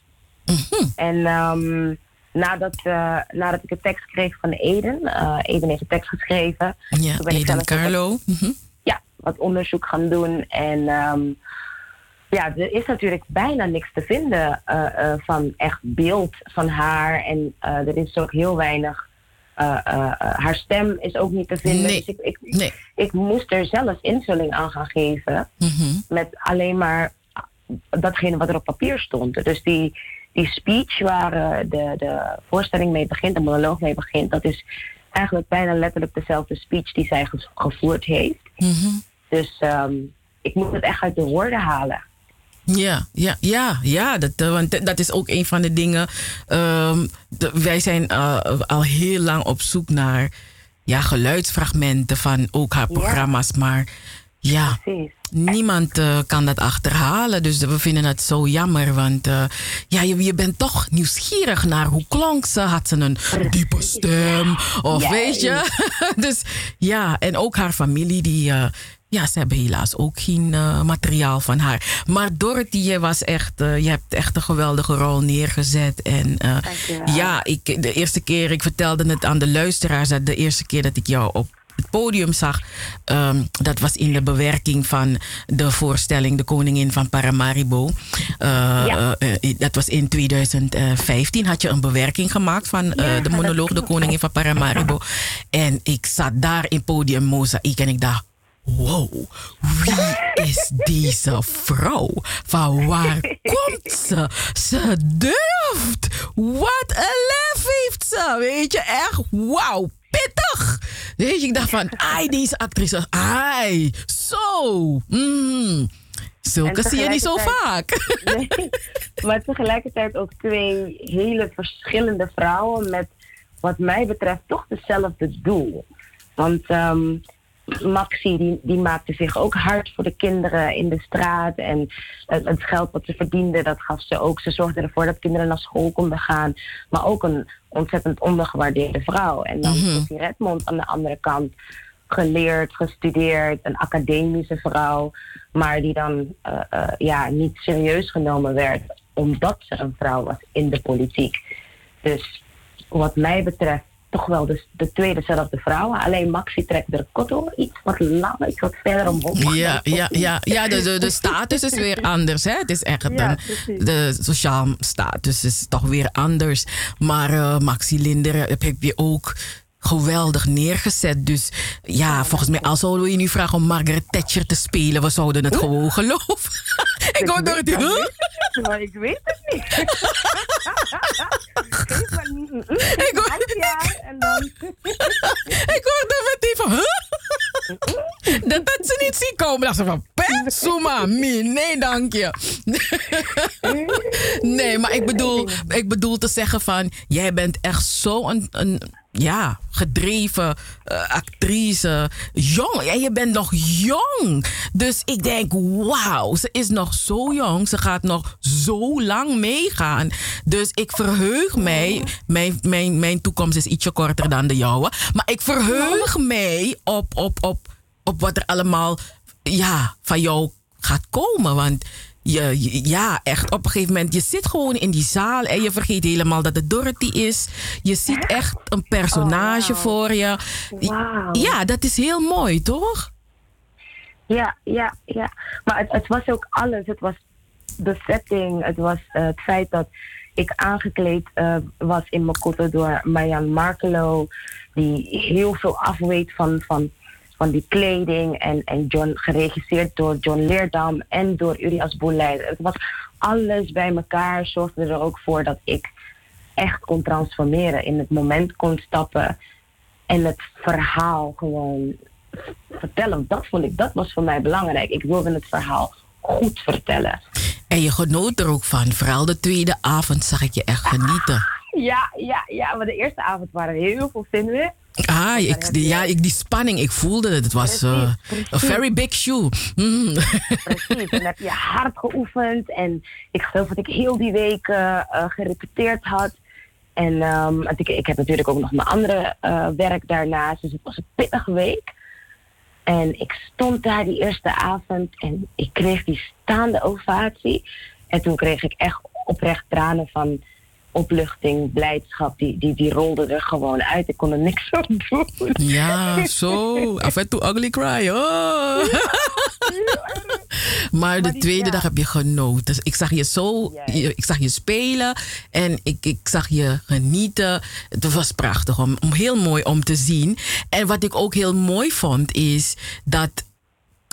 En ehm, nadat, eh, nadat ik de tekst kreeg van Eden, eh, Eden heeft de tekst geschreven. Ja, toen ben ik Eden zelf Carlo. Mhm. ja, wat onderzoek gaan doen. En ehm, ja, er is natuurlijk bijna niks te vinden eh, van echt beeld van haar. En er is ook heel weinig. haar stem is ook niet te vinden. Nee. Dus ik, ik, ik moest er zelf invulling aan gaan geven. Met alleen maar datgene wat er op papier stond. Dus die, die speech waar eh, de, de voorstelling mee begint, de monoloog mee begint, dat is eigenlijk bijna letterlijk dezelfde speech die zij ge- gevoerd heeft. Dus ehm, ik moet het echt uit de woorden halen. Ja, ja, ja, ja dat, eh, want dat- is ook een van de dingen. ehm, de- wij zijn eh, al heel lang op zoek naar ja, geluidsfragmenten van ook haar programma's. Maar ja, niemand eh, kan dat achterhalen. Dus we vinden het zo jammer. Want eh, ja, je, je bent toch nieuwsgierig naar hoe klonk ze. Had ze een diepe stem? Of Ja. weet je? dus ja, en ook haar familie die... eh, ja, ze hebben helaas ook geen materiaal van haar. Maar Dorothy, je, was echt, je hebt echt een geweldige rol neergezet. En ja, ik, de eerste keer, ik vertelde het aan de luisteraars, dat de eerste keer dat ik jou op het podium zag, ehm, dat was in de bewerking van de voorstelling De Koningin van Paramaribo. Eh, eh, eh, dat was in 2015. Had je een bewerking gemaakt van de monoloog De Koningin van Paramaribo. En ik zat daar in podium Mozaïek en ik dacht. Wow, wie is deze vrouw? Van waar komt ze? Ze durft. Wat een lef heeft ze. Weet je, echt wauw, pittig. Weet je, ik dacht van, ai, deze actrice, ai, zo. Mm. Zulke zie je niet zo vaak. Nee, maar tegelijkertijd ook twee hele verschillende vrouwen met, wat mij betreft, toch hetzelfde doel. Want ehm, Maxi, die, die maakte zich ook hard voor de kinderen in de straat. En het, het geld wat ze verdiende, dat gaf ze ook. Ze zorgde ervoor dat kinderen naar school konden gaan. Maar ook een ontzettend ondergewaardeerde vrouw. En dan. Sophie Redmond aan de andere kant geleerd, gestudeerd, een academische vrouw, maar die dan eh, eh, ja, niet serieus genomen werd omdat ze een vrouw was in de politiek. Dus wat mij betreft toch wel de, de twee dezelfde vrouwen. Alleen Maxi trekt de kotto iets wat langer, iets wat verder omhoog. Ja, ja, ja, ja de, de, de status is weer anders. Hè? Het is echt een, de sociaal status is toch weer anders. Maar eh, Maxi Linder heb, heb je ook geweldig neergezet. Dus ja, volgens mij, als zouden we je nu vragen om Margaret Thatcher te spelen, we zouden het gewoon geloven. ik hoor door het. weet het Maar ik weet het niet. Ik hoor- jaar en dan... ik hoorde meteen van, huh? dat, ze niet zien komen. Dat ze van, Suma, mi, nee dank je. nee, maar ik bedoel, ik bedoel te zeggen van, jij bent echt zo een, een ja, gedreven uh, actrice. Jong, en je bent nog jong. Dus ik denk, wauw, ze is nog zo jong. Ze gaat nog zo lang meegaan. Dus ik verheug mij. Mijn, mijn, mijn toekomst is ietsje korter dan de jouwe. Maar ik verheug mij op, op, op, op wat er allemaal ja, van jou gaat komen. Want je, ja, echt op een gegeven moment, je zit gewoon in die zaal en je vergeet helemaal dat het Dorothy is. Je ziet echt een personage Oh, voor je. Ja, dat is heel mooi, toch? Ja, ja, ja. Maar het, het was ook alles. Het was de setting. Het was eh, het feit dat ik aangekleed eh, was in Makoto door Marjan Markelo. Die heel veel afweet van, van, van die kleding. En, en John, geregisseerd door John Leerdam en door Urias Boelei. Het was alles bij elkaar. Zorgde er ook voor dat ik echt kon transformeren. In het moment kon stappen. En het verhaal gewoon vertellen. Dat vond ik, dat was voor mij belangrijk. Ik wilde het verhaal goed vertellen. En je genoot er ook van. Vooral de tweede avond zag ik je echt genieten. Ja, ja, ja. Maar de eerste avond waren heel veel zenuwen. Ah, ik, die, ja, ik, die spanning, ik voelde het. Het was uh, a very big shoe. Mm. Precies, en heb je hard geoefend. En ik geloof dat ik heel die week uh, uh, gerepeteerd had. En um, ik, ik heb natuurlijk ook nog mijn andere werk daarnaast. Dus het was een pittige week. En ik stond daar die eerste avond en ik kreeg die staande ovatie. En toen kreeg ik echt oprecht tranen van opluchting, blijdschap. Die, die, die rolde er gewoon uit. Ik kon er niks aan doen. Ja, zo. Af en toe ugly cry. Oh. maar de tweede dag heb je genoten. Dus ik zag je zo, ik zag je spelen en ik, ik zag je genieten. Het was prachtig, om, om heel mooi om te zien. En wat ik ook heel mooi vond is dat.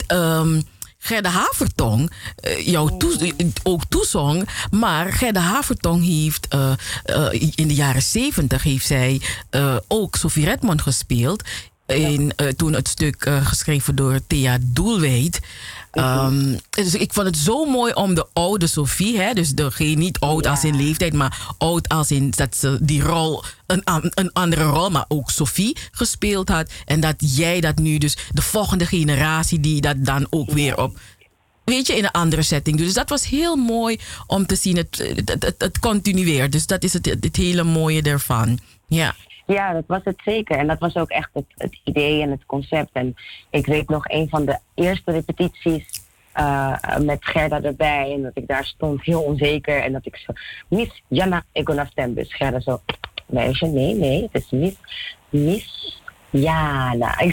Um, Gerda Havertong uh, jou toe, ook toezong. Maar Gerda Havertong heeft uh, uh, in de jaren zeventig heeft zij ook Sophie Redmond gespeeld. In, toen het stuk geschreven door Thea Doelwijd. Um, dus ik vond het zo mooi om de oude Sophie, hè, dus degene niet oud ja. als in leeftijd, maar oud als in dat ze die rol, een, een andere rol, maar ook Sophie gespeeld had. En dat jij dat nu, dus de volgende generatie, die dat dan ook ja. weer op weet je, in een andere setting. Dus dat was heel mooi om te zien. Het, het, het, het continueert. Dus dat is het, het hele mooie ervan. Ja. Ja, dat was het zeker. En dat was ook echt het, idee en het concept. En ik weet nog een van de eerste repetities uh, met Gerda erbij. En dat ik daar stond heel onzeker. En dat ik zo, Miss Jana Egonastembus. Gerda zo, meisje, nee, nee, het is Miss, Miss Jana.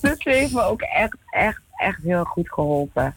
ze heeft me ook echt, echt, echt heel goed geholpen.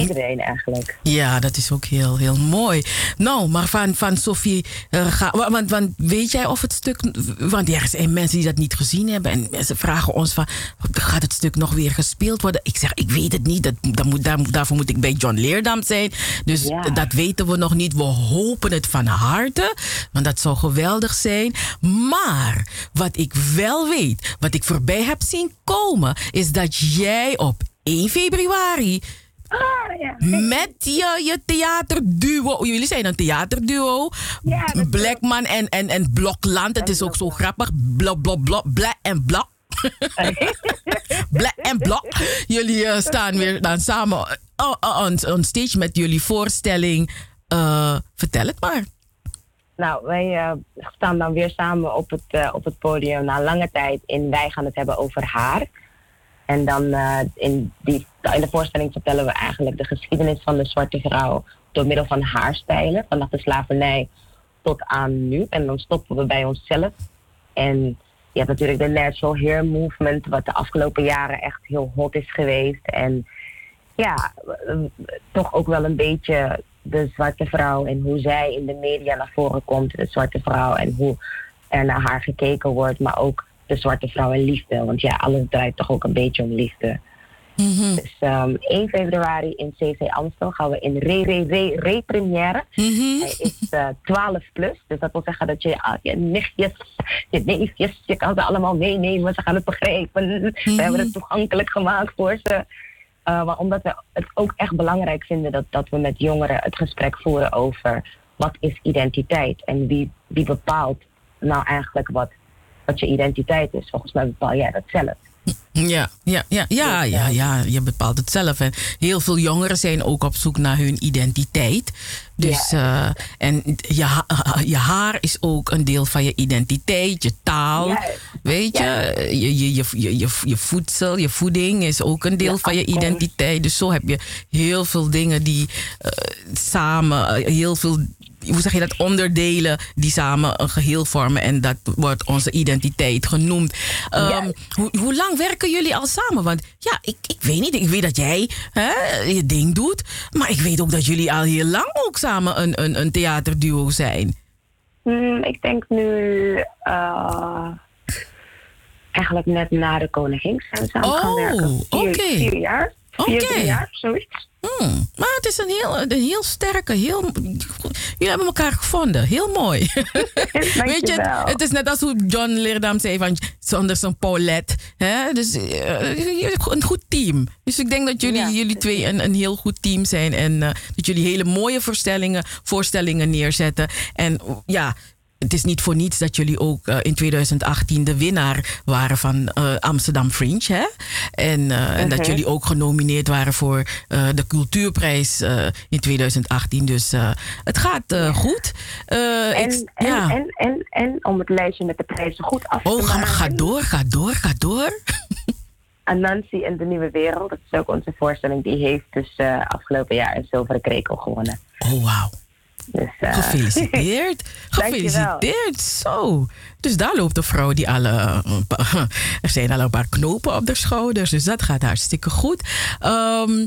Iedereen eigenlijk. Ja, dat is ook heel, heel mooi. Nou, maar van, van Sophie, uh, ga, want, want weet jij of het stuk. Want er zijn mensen die dat niet gezien hebben. En mensen vragen ons van: gaat het stuk nog weer gespeeld worden? Ik zeg: ik weet het niet. Dat, dat moet, daar, daarvoor moet ik bij John Leerdam zijn. Dus ja. dat weten we nog niet. We hopen het van harte. Want dat zou geweldig zijn. Maar wat ik wel weet, wat ik voorbij heb zien komen, is dat jij op 1 februari. Ah, ja. Met je, je theaterduo. Jullie zijn een theaterduo. Ja, Blackman en, en, en Blokland. Het is ook zo grappig. Blok, blok, blok. Bla en blok. Bla en blok. Jullie uh, staan weer dan samen on, on stage met jullie voorstelling. Uh, vertel het maar. Nou, wij uh, staan dan weer samen op het, op het podium na lange tijd in Wij gaan het hebben over haar. En dan in, die, in de voorstelling vertellen we eigenlijk de geschiedenis van de zwarte vrouw door middel van haarstijlen, vanaf de slavernij tot aan nu. En dan stoppen we bij onszelf. En je hebt natuurlijk de natural hair movement, wat de afgelopen jaren echt heel hot is geweest. En ja, toch ook wel een beetje de zwarte vrouw en hoe zij in de media naar voren komt, de zwarte vrouw en hoe er naar haar gekeken wordt, maar ook de zwarte vrouw en liefde. Want ja, alles draait toch ook een beetje om liefde. Dus ehm 1 februari in CC Amstel gaan we in re re re re première. Hij is eh 12 plus, dus dat wil zeggen dat je ah, je nichtjes, je neefjes, je kan ze allemaal meenemen. Ze gaan het begrijpen. We hebben het toegankelijk gemaakt voor ze. Eh, maar omdat we het ook echt belangrijk vinden dat, dat we met jongeren het gesprek voeren over wat is identiteit en wie, wie bepaalt nou eigenlijk wat, wat je identiteit is. Volgens mij bepaal jij dat zelf. Ja, ja, ja, ja, ja, ja, je bepaalt het zelf. En heel veel jongeren zijn ook op zoek naar hun identiteit. Dus, eh, en je, je haar is ook een deel van je identiteit, je taal. Weet je? Je, je, je, je, je, je voedsel, je voeding is ook een deel van je identiteit. Dus zo heb je heel veel dingen die eh, samen, eh, heel veel hoe zeg je dat, onderdelen die samen een geheel vormen. En dat wordt onze identiteit genoemd. Ehm, hoe, hoe lang werken jullie al samen? Want ja, ik, ik weet niet. Ik weet dat jij hè, je ding doet. Maar ik weet ook dat jullie al heel lang ook samen een, een, een theaterduo zijn. Hmm, ik denk nu eh, eigenlijk net na de koningin zijn we samen gaan Oh, werken. Vier, oké. vier jaar. Vier, Oké. drie jaar, zoiets. Hmm, maar het is een heel, een heel sterke, heel. Jullie hebben elkaar gevonden. Heel mooi. Weet je, het is net als hoe John Leerdam zei van zonder zijn Paulette. Hè? Dus eh, een goed team. Dus ik denk dat jullie, jullie twee een, een heel goed team zijn. En eh, dat jullie hele mooie voorstellingen, voorstellingen neerzetten. En ja. Het is niet voor niets dat jullie ook eh, in 2018 de winnaar waren van eh, Amsterdam Fringe. Hè? En, eh, en dat Mhm. jullie ook genomineerd waren voor de Cultuurprijs in 2018. Dus het gaat goed. En, ik- en, ja. en, en, en om het lijstje met de prijzen goed af te Oh, maken. ga door, ga door, ga door. Anansi en de Nieuwe Wereld, dat is ook onze voorstelling, die heeft dus afgelopen jaar een zilveren krekel gewonnen. Oh, wauw. Dus, eh, Gefeliciteerd. Gefeliciteerd. Zo. Dus daar loopt een vrouw die alle. Er zijn al een paar knopen op de schouders. Dus dat gaat hartstikke goed. Ehm,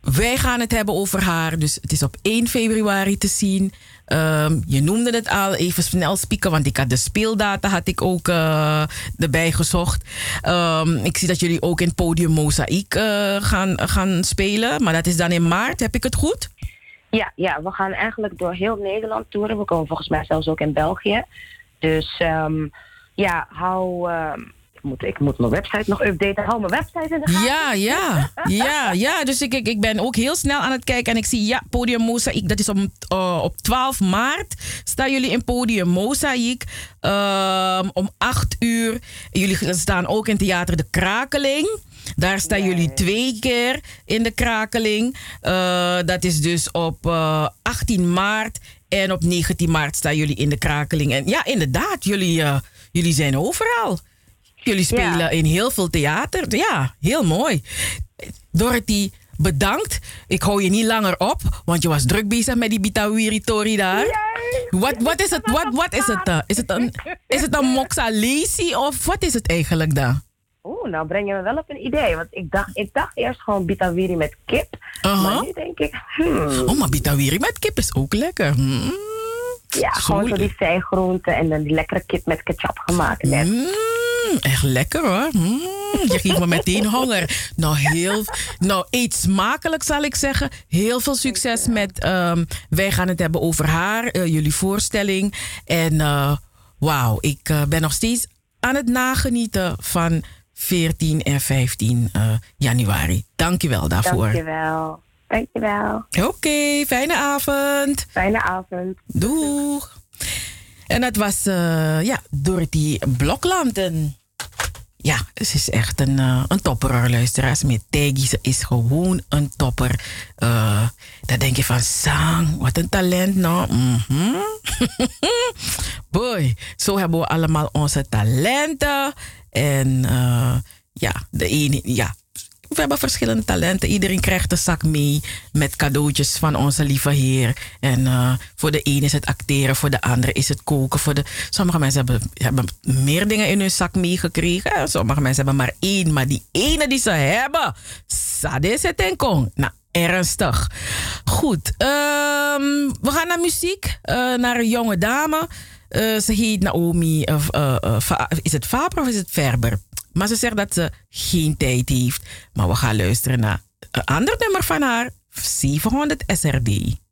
wij gaan het hebben over haar. Dus het is op 1 februari te zien. Ehm, je noemde het al, even snel spieken, want ik had de speeldata had ik ook eh, erbij gezocht. Ehm, ik zie dat jullie ook in Podium Mozaïek eh, gaan, gaan spelen, maar dat is dan in maart, heb ik het goed? Ja, ja, we gaan eigenlijk door heel Nederland toeren. We komen volgens mij zelfs ook in België. Dus ehm, ja, hou. ehm, ik, moet, ik moet mijn website nog updaten. Hou mijn website in de gaten. Ja, ja, ja, ja. Dus ik, ik, ik ben ook heel snel aan het kijken en ik zie, ja, Podium Mozaïek, dat is om, eh, op 12 maart. Staan jullie in Podium Mozaïek ehm, om 8 uur. Jullie staan ook in Theater De Krakeling. Daar staan jullie twee keer in de krakeling. Eh, dat is dus op eh, 18 maart en op 19 maart staan jullie in de krakeling. En ja, inderdaad, jullie, eh, jullie zijn overal. Jullie spelen Ja. in heel veel theater. Ja, heel mooi. Dorothy, bedankt. Ik hou je niet langer op, want je was druk bezig met die Bitawiri Tori daar. Wat, wat is het? Wat, wat is het? eh? Is het een, is het een moxalesi of wat is het eigenlijk dan? Oeh, nou breng je me wel op een idee. Want ik dacht, ik dacht eerst gewoon bitawiri met kip. Maar nu denk ik, hmm. Oh, maar Bitawiri met kip is ook lekker. Hmm. Ja, gewoon zo die zijgroenten en dan die lekkere kip met ketchup gemaakt. Net. Mm, echt lekker hoor. Mm, je geeft me meteen honger. Nou, heel, nou, eet smakelijk zal ik zeggen. Heel veel succes met. ehm, wij gaan het hebben over haar, eh, jullie voorstelling. En eh, wauw, ik eh, ben nog steeds aan het nagenieten van 14 en 15 eh, januari. Dank je wel daarvoor. Dankjewel. Dankjewel. Oké, fijne avond. Fijne avond. Doeg. En dat was uh, ja, Dorothy Blokland. En ja, ze is echt een, uh, een topper, luisteraars. Met Teggy, ze is gewoon een topper. Uh, dan denk je van, zang, wat een talent nou. Mm -hmm. Boy, zo hebben we allemaal onze talenten. En uh, ja, de ene, ja, we hebben verschillende talenten. Iedereen krijgt een zak mee met cadeautjes van onze lieve Heer. En uh, voor de een is het acteren, voor de andere is het koken. Voor de, sommige mensen hebben, hebben meer dingen in hun zak meegekregen. Sommige mensen hebben maar één, maar die ene die ze hebben, dat is het en kon. Nou, ernstig. Goed, um, we gaan naar muziek, uh, naar een jonge dame. Uh, ze heet Naomi, uh, is het Faber of is het Verber? Maar ze zegt dat ze geen tijd heeft. Maar we gaan luisteren naar een ander nummer van haar. 700 SRD.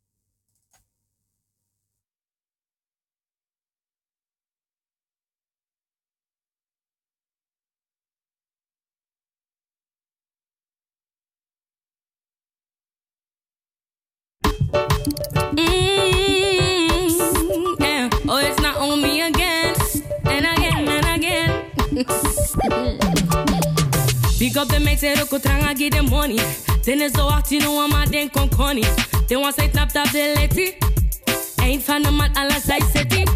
Pick up the mate, say, Roko Tranga, give them money. Then it's so hot, you know, I'm a den con conny. They want say, tap tap the leti. Ain't fan of mat, alas, I said it.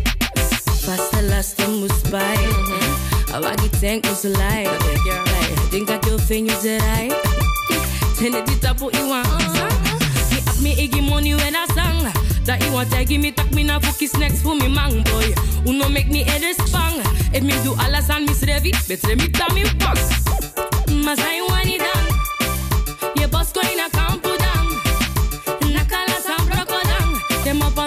Vasta lasten moest bij. Awag ik denk ons lijf. Denk dat je vingers eruit. Ten het tapo iwan. He ask me iggy money when I sang. That he want give me tak me na fuki snacks for me mang boy. Uno make me head spang. If me do alles aan mis revi, betre me ta me bang. Mas I want it down. Je boss go in a campo down. Nakala sam broko down. Dem op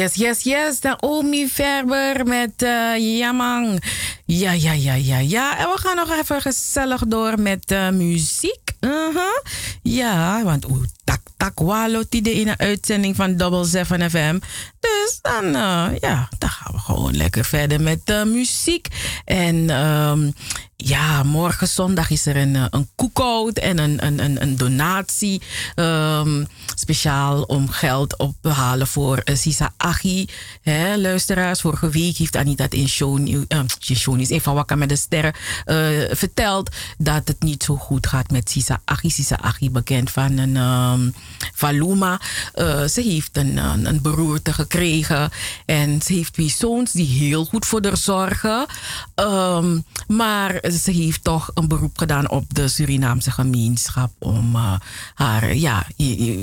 Yes, yes, yes. Naomi Verber met uh, Yamang. Ja, ja, ja, ja, ja. En we gaan nog even gezellig door met uh, muziek. Uh-huh. Ja, want oeh, tak, tak, walo, die in een uitzending van Double 7 FM. Dus dan, uh, ja, dan gaan we gewoon lekker verder met muziek. En um, ja, morgen zondag is er een, een cookout en een, een, een, een donatie. Um, speciaal om geld op te halen voor uh, Sisa Achi. Luisteraars, vorige week heeft Anita in show, is even wakker met de sterren uh, verteld dat het niet zo goed gaat met Sisa Achi. Sisa Achi, bekend van een um, Valuma. Ze heeft een, een, beroerte gekregen en ze heeft twee zoons die heel goed voor haar zorgen. Um, maar ze heeft toch een beroep gedaan op de Surinaamse gemeenschap om uh, haar, ja,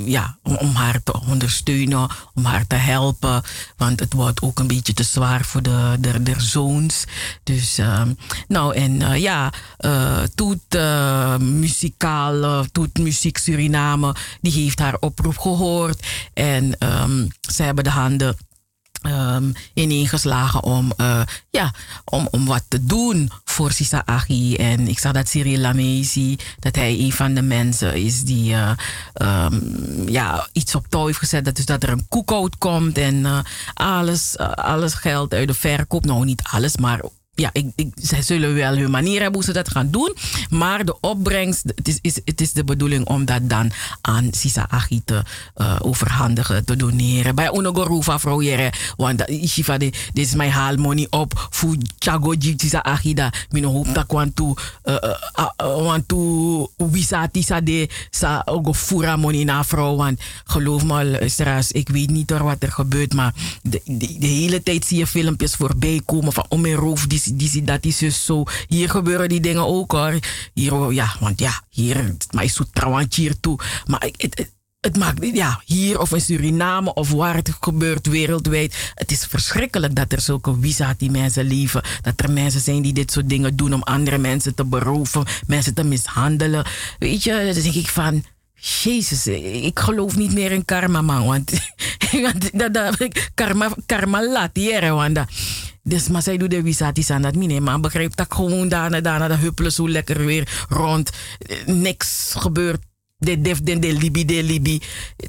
ja, om, om, haar te ondersteunen, om haar te helpen. Want het wordt ook een beetje te zwaar voor de, de, de zoons. Dus, uh, nou, en uh, ja, Toet muzikaal, Toet Muziek Suriname, die heeft haar oproep gehoord. En um, ze hebben de handen um, ineengeslagen om, uh, ja, om, om wat te doen voor Sisa Agi. En ik zag dat Cyril Lamezi, dat hij een van de mensen is die uh, um, ja, iets op touw heeft gezet. Dat, dus dat er een cookout komt en uh, alles, alles geld uit de verkoop. Nou, niet alles, maar ja, ik, ik, zij zullen wel hun manier hebben hoe ze dat gaan doen. Maar de opbrengst, het is, is, het is de bedoeling om dat dan aan Sisa Achi te uh, overhandigen, te doneren. Bij Unogorufa vrouw Jere, want Ishifa, dit is mijn haalmoney op voor Chago Sisa Achi. Mino hoop dat kwantu, want tu wisati sa de sa ogo fura money na vrouw. Want geloof me, luisteraars, ik weet niet wat er gebeurt, maar de, de, hele tijd zie je filmpjes voorbij komen van om die die, dat is dus zo. Hier gebeuren die dingen ook hoor. Hier, ja, want ja, hier, maar is zo trouwens hier toe. Maar het, het, maakt niet, ja, hier of in Suriname of waar het gebeurt wereldwijd. Het is verschrikkelijk dat er zulke visa die mensen leven. Dat er mensen zijn die dit soort dingen doen om andere mensen te beroven, mensen te mishandelen. Weet je, dan denk ik van. Jezus, ik geloof niet meer in karma, man. Want, dat, dat, karma, karma laat hier, want dus maar zij doet de wisatis aan dat mine. Maar begrijp dat gewoon daarna, daarna, dat huppelen zo lekker weer rond. Niks gebeurt. De def de de libi de libi.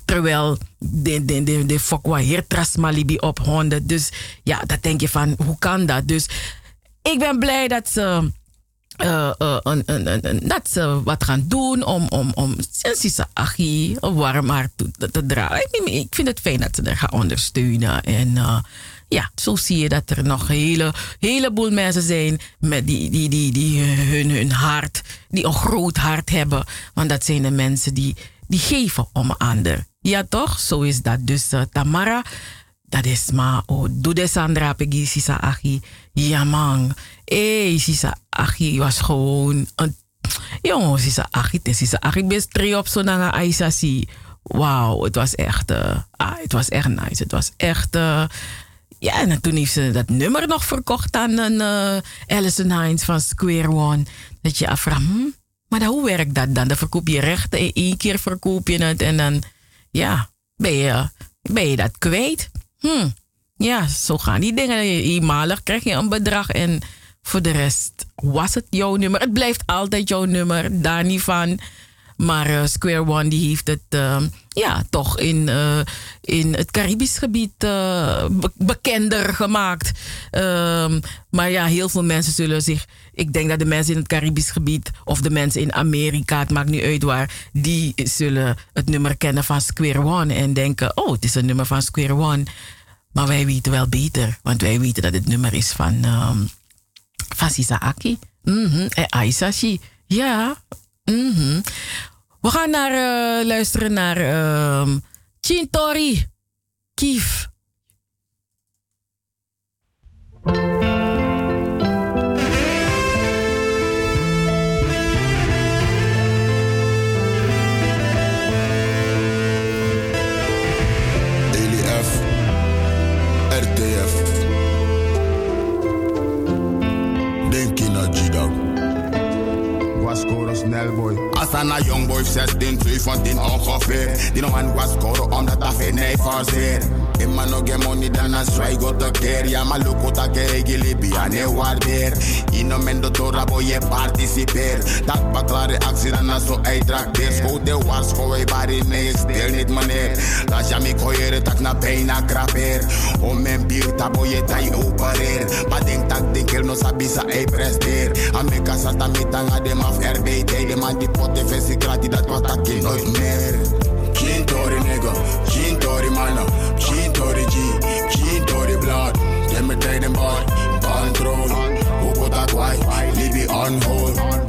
Terwijl de de de de fokwa hier trasma libi op honden. Dus ja, dat denk je van, hoe kan dat? Dus ik ben blij dat ze... Uh, uh, dat ze wat gaan doen om, om, om een warm te, te dragen. Ik, vind het fijn dat ze er gaan ondersteunen. En uh, ja, zo zie je dat er nog een hele, heleboel mensen zijn met die, die, die, die hun, hun hart, die een groot hart hebben. Want dat zijn de mensen die, die geven om een ander. Ja, toch? Zo is dat. Dus uh, Tamara, dat is maar, oh, doe de Sandra Peggy Sisa Achi. Ja, man. Hé, Sisa Achi was gewoon een. Jongen, Sisa Achi, Sisa Achi, best drie op zo'n Aisa Wauw, het was echt, uh, ah, het was echt nice. Het was echt. Uh, ja, en toen heeft ze dat nummer nog verkocht aan een uh, Alison Hines van Square One. Dat je afvraagt, hm, maar hoe werkt dat dan? Dan verkoop je rechten, één keer verkoop je het en dan, ja, ben je, ben je dat kwijt. Hm, ja, zo gaan die dingen. Eenmalig krijg je een bedrag en voor de rest was het jouw nummer. Het blijft altijd jouw nummer, daar niet van. Maar uh, Square One die heeft het uh, ja, toch in, uh, in het Caribisch gebied be bekender gemaakt. Ehm, maar ja, heel veel mensen zullen zich. Ik denk dat de mensen in het Caribisch gebied of de mensen in Amerika, het maakt niet uit waar, die zullen het nummer kennen van Square One en denken: oh, het is een nummer van Square One. Maar wij weten wel beter, want wij weten dat het nummer is van, um, van. Mm -hmm. En Aisashi. Ja, Mm -hmm. We gaan naar, uh, luisteren naar uh, Chintori Kief. Snel boy. Als een young boy 16, 2 van 10 ongeveer. Die nog aan was scoren omdat dat geen nee forceer. In man no get money dan a swai go te keer. Ja maar look ta kere gilibi a ne waardeer. In een mendo tora boy je participeer. Dat baklare actie dan a zo uitrakteer. Schoot de wars wij bari nee stil niet meneer. Laat je me koyere tak na bijna krapeer. Om mijn bier tabo je tai opereer. Maar denk tak dinkel no sabisa ei presteer. Amerika sata mitanga dem af RBT. De man die pot defensie gratis dat was dat nooit meer. Chintori nigga, Chintori manna, Chintori G, Chintori blood. Dem me take them boy, control. Who put that white, leave it on hold.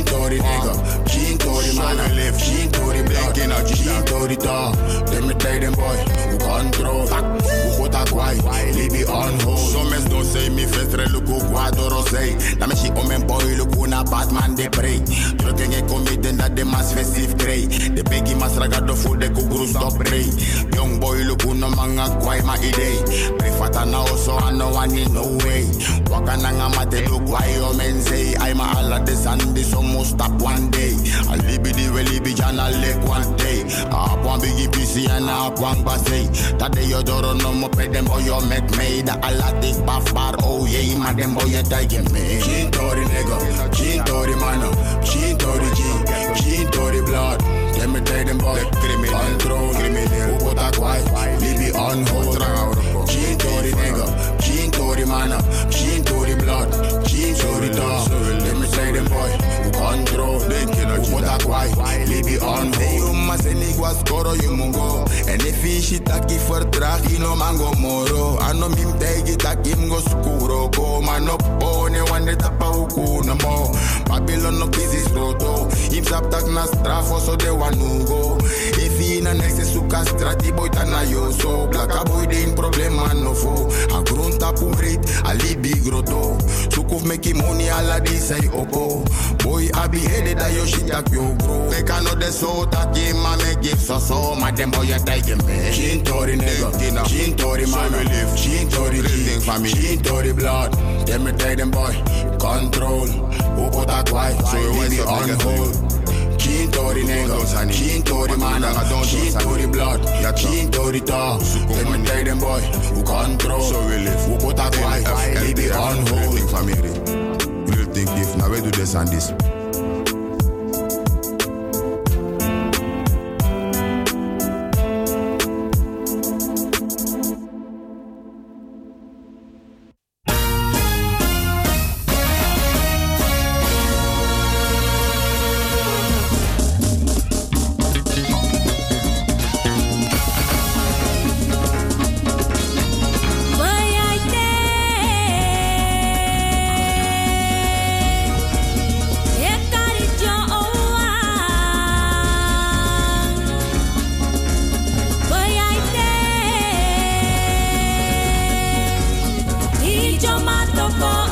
Chintori nigga, Chintori manna live, Chintori blinking out, Chintori dog. Dem me take them boy, who control. Who put that white, leave it on hold. Some men don't say me festre look go quadro say. Na me she omen boy look na Batman de pray. Drukken ik kom met dat de mas festive grey. De biggie mas ragado full de kuguru stop pray. Young boy look no manga kwai ma idee. Prefata na oso ano one no way. Waka nanga mate look why o men say. I'm a ala de sandi so must stop one day. I libi di we libi jana leg one day. I up one biggie piece Isi ana kwang basay Tade yo doro no mo pe dem boy yo met me. Da ala dik baf bar oh yeah Ma dem boy yo taigen me. Chintori nigga. Chintori mano Chintori G. Chintori blood. Dem me tell them boy. Control. Criminal. Upota kwai Libi on hold. Chintori nigga. Chintori mano Chintori blood. Chintori dog Boy. Control Upota kwai Libi on hold ma se ni was koro yu mungo? En if ishi taki verdrag ino mango moro. Ano mim tegi taki mgo skuro Go man uku no no roto na so de wanugo ina nexe suka strati boy ta na yo so Blaka boy de in problema no fo. A grun tapu rit a libi groto. Sukuf meki money ala di say opo. Boy abi hede da yo shit tak yo bro. Meka no de so taki ma me give so so Ma dem boy ya take me Chintori nigga Chintori man Chintori G Chintori blood. Dem me take them boy Control. Upo tak white? So you went on hold Chintori nigga Chintori man Chintori blood. Chintori talk Dem me take them boy Who control. So we live. Upo tak white Baby on hold Family Real thing if Now we do this and this enfants.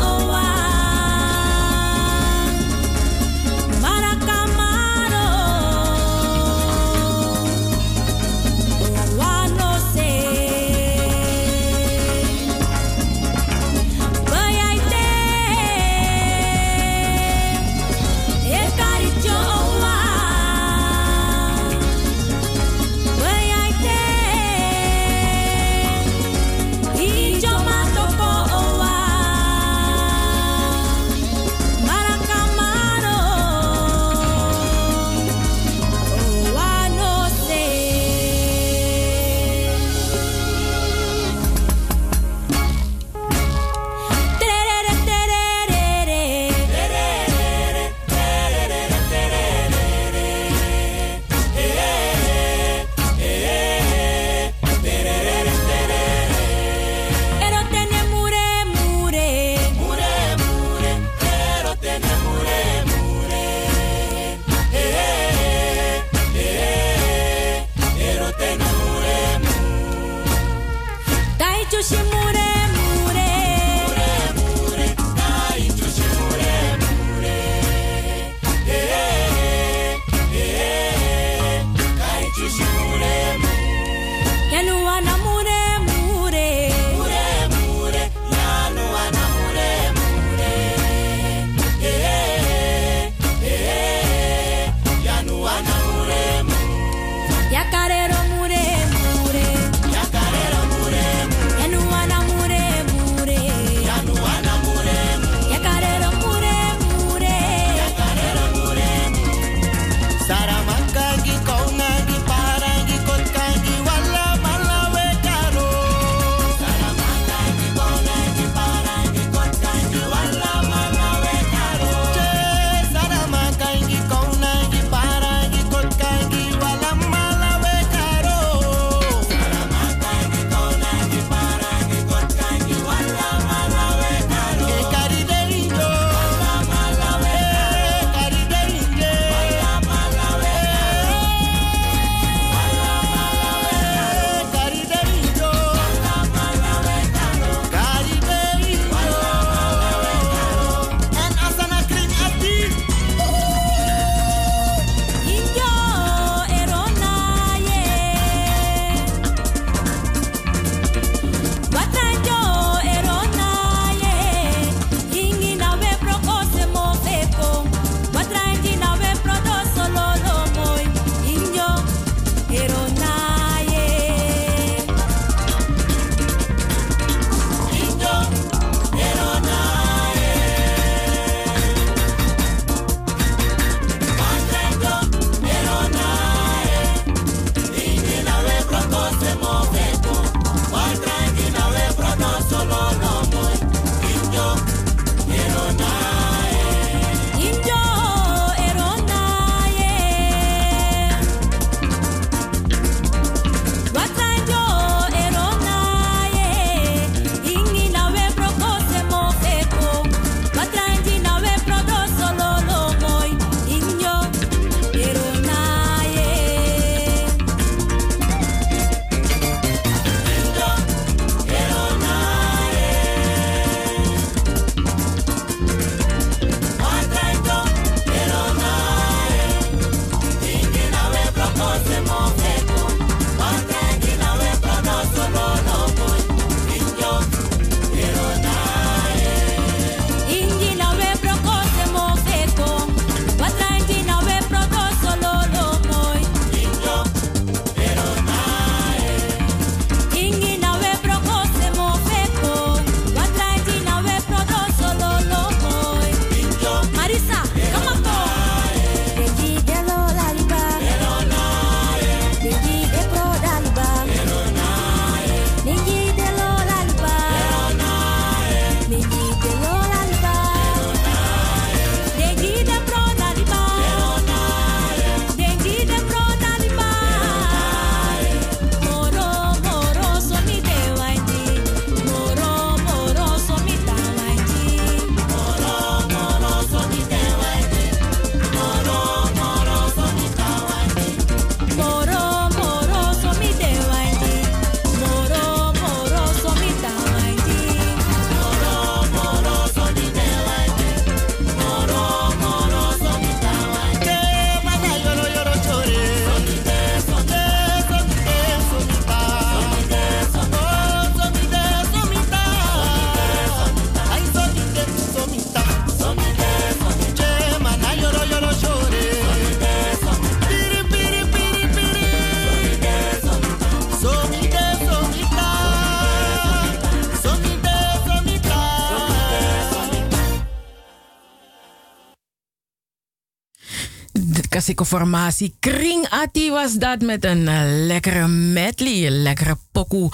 Kasiko formatie Kring Ati was dat met een eh, lekkere medley, een lekkere pokoe.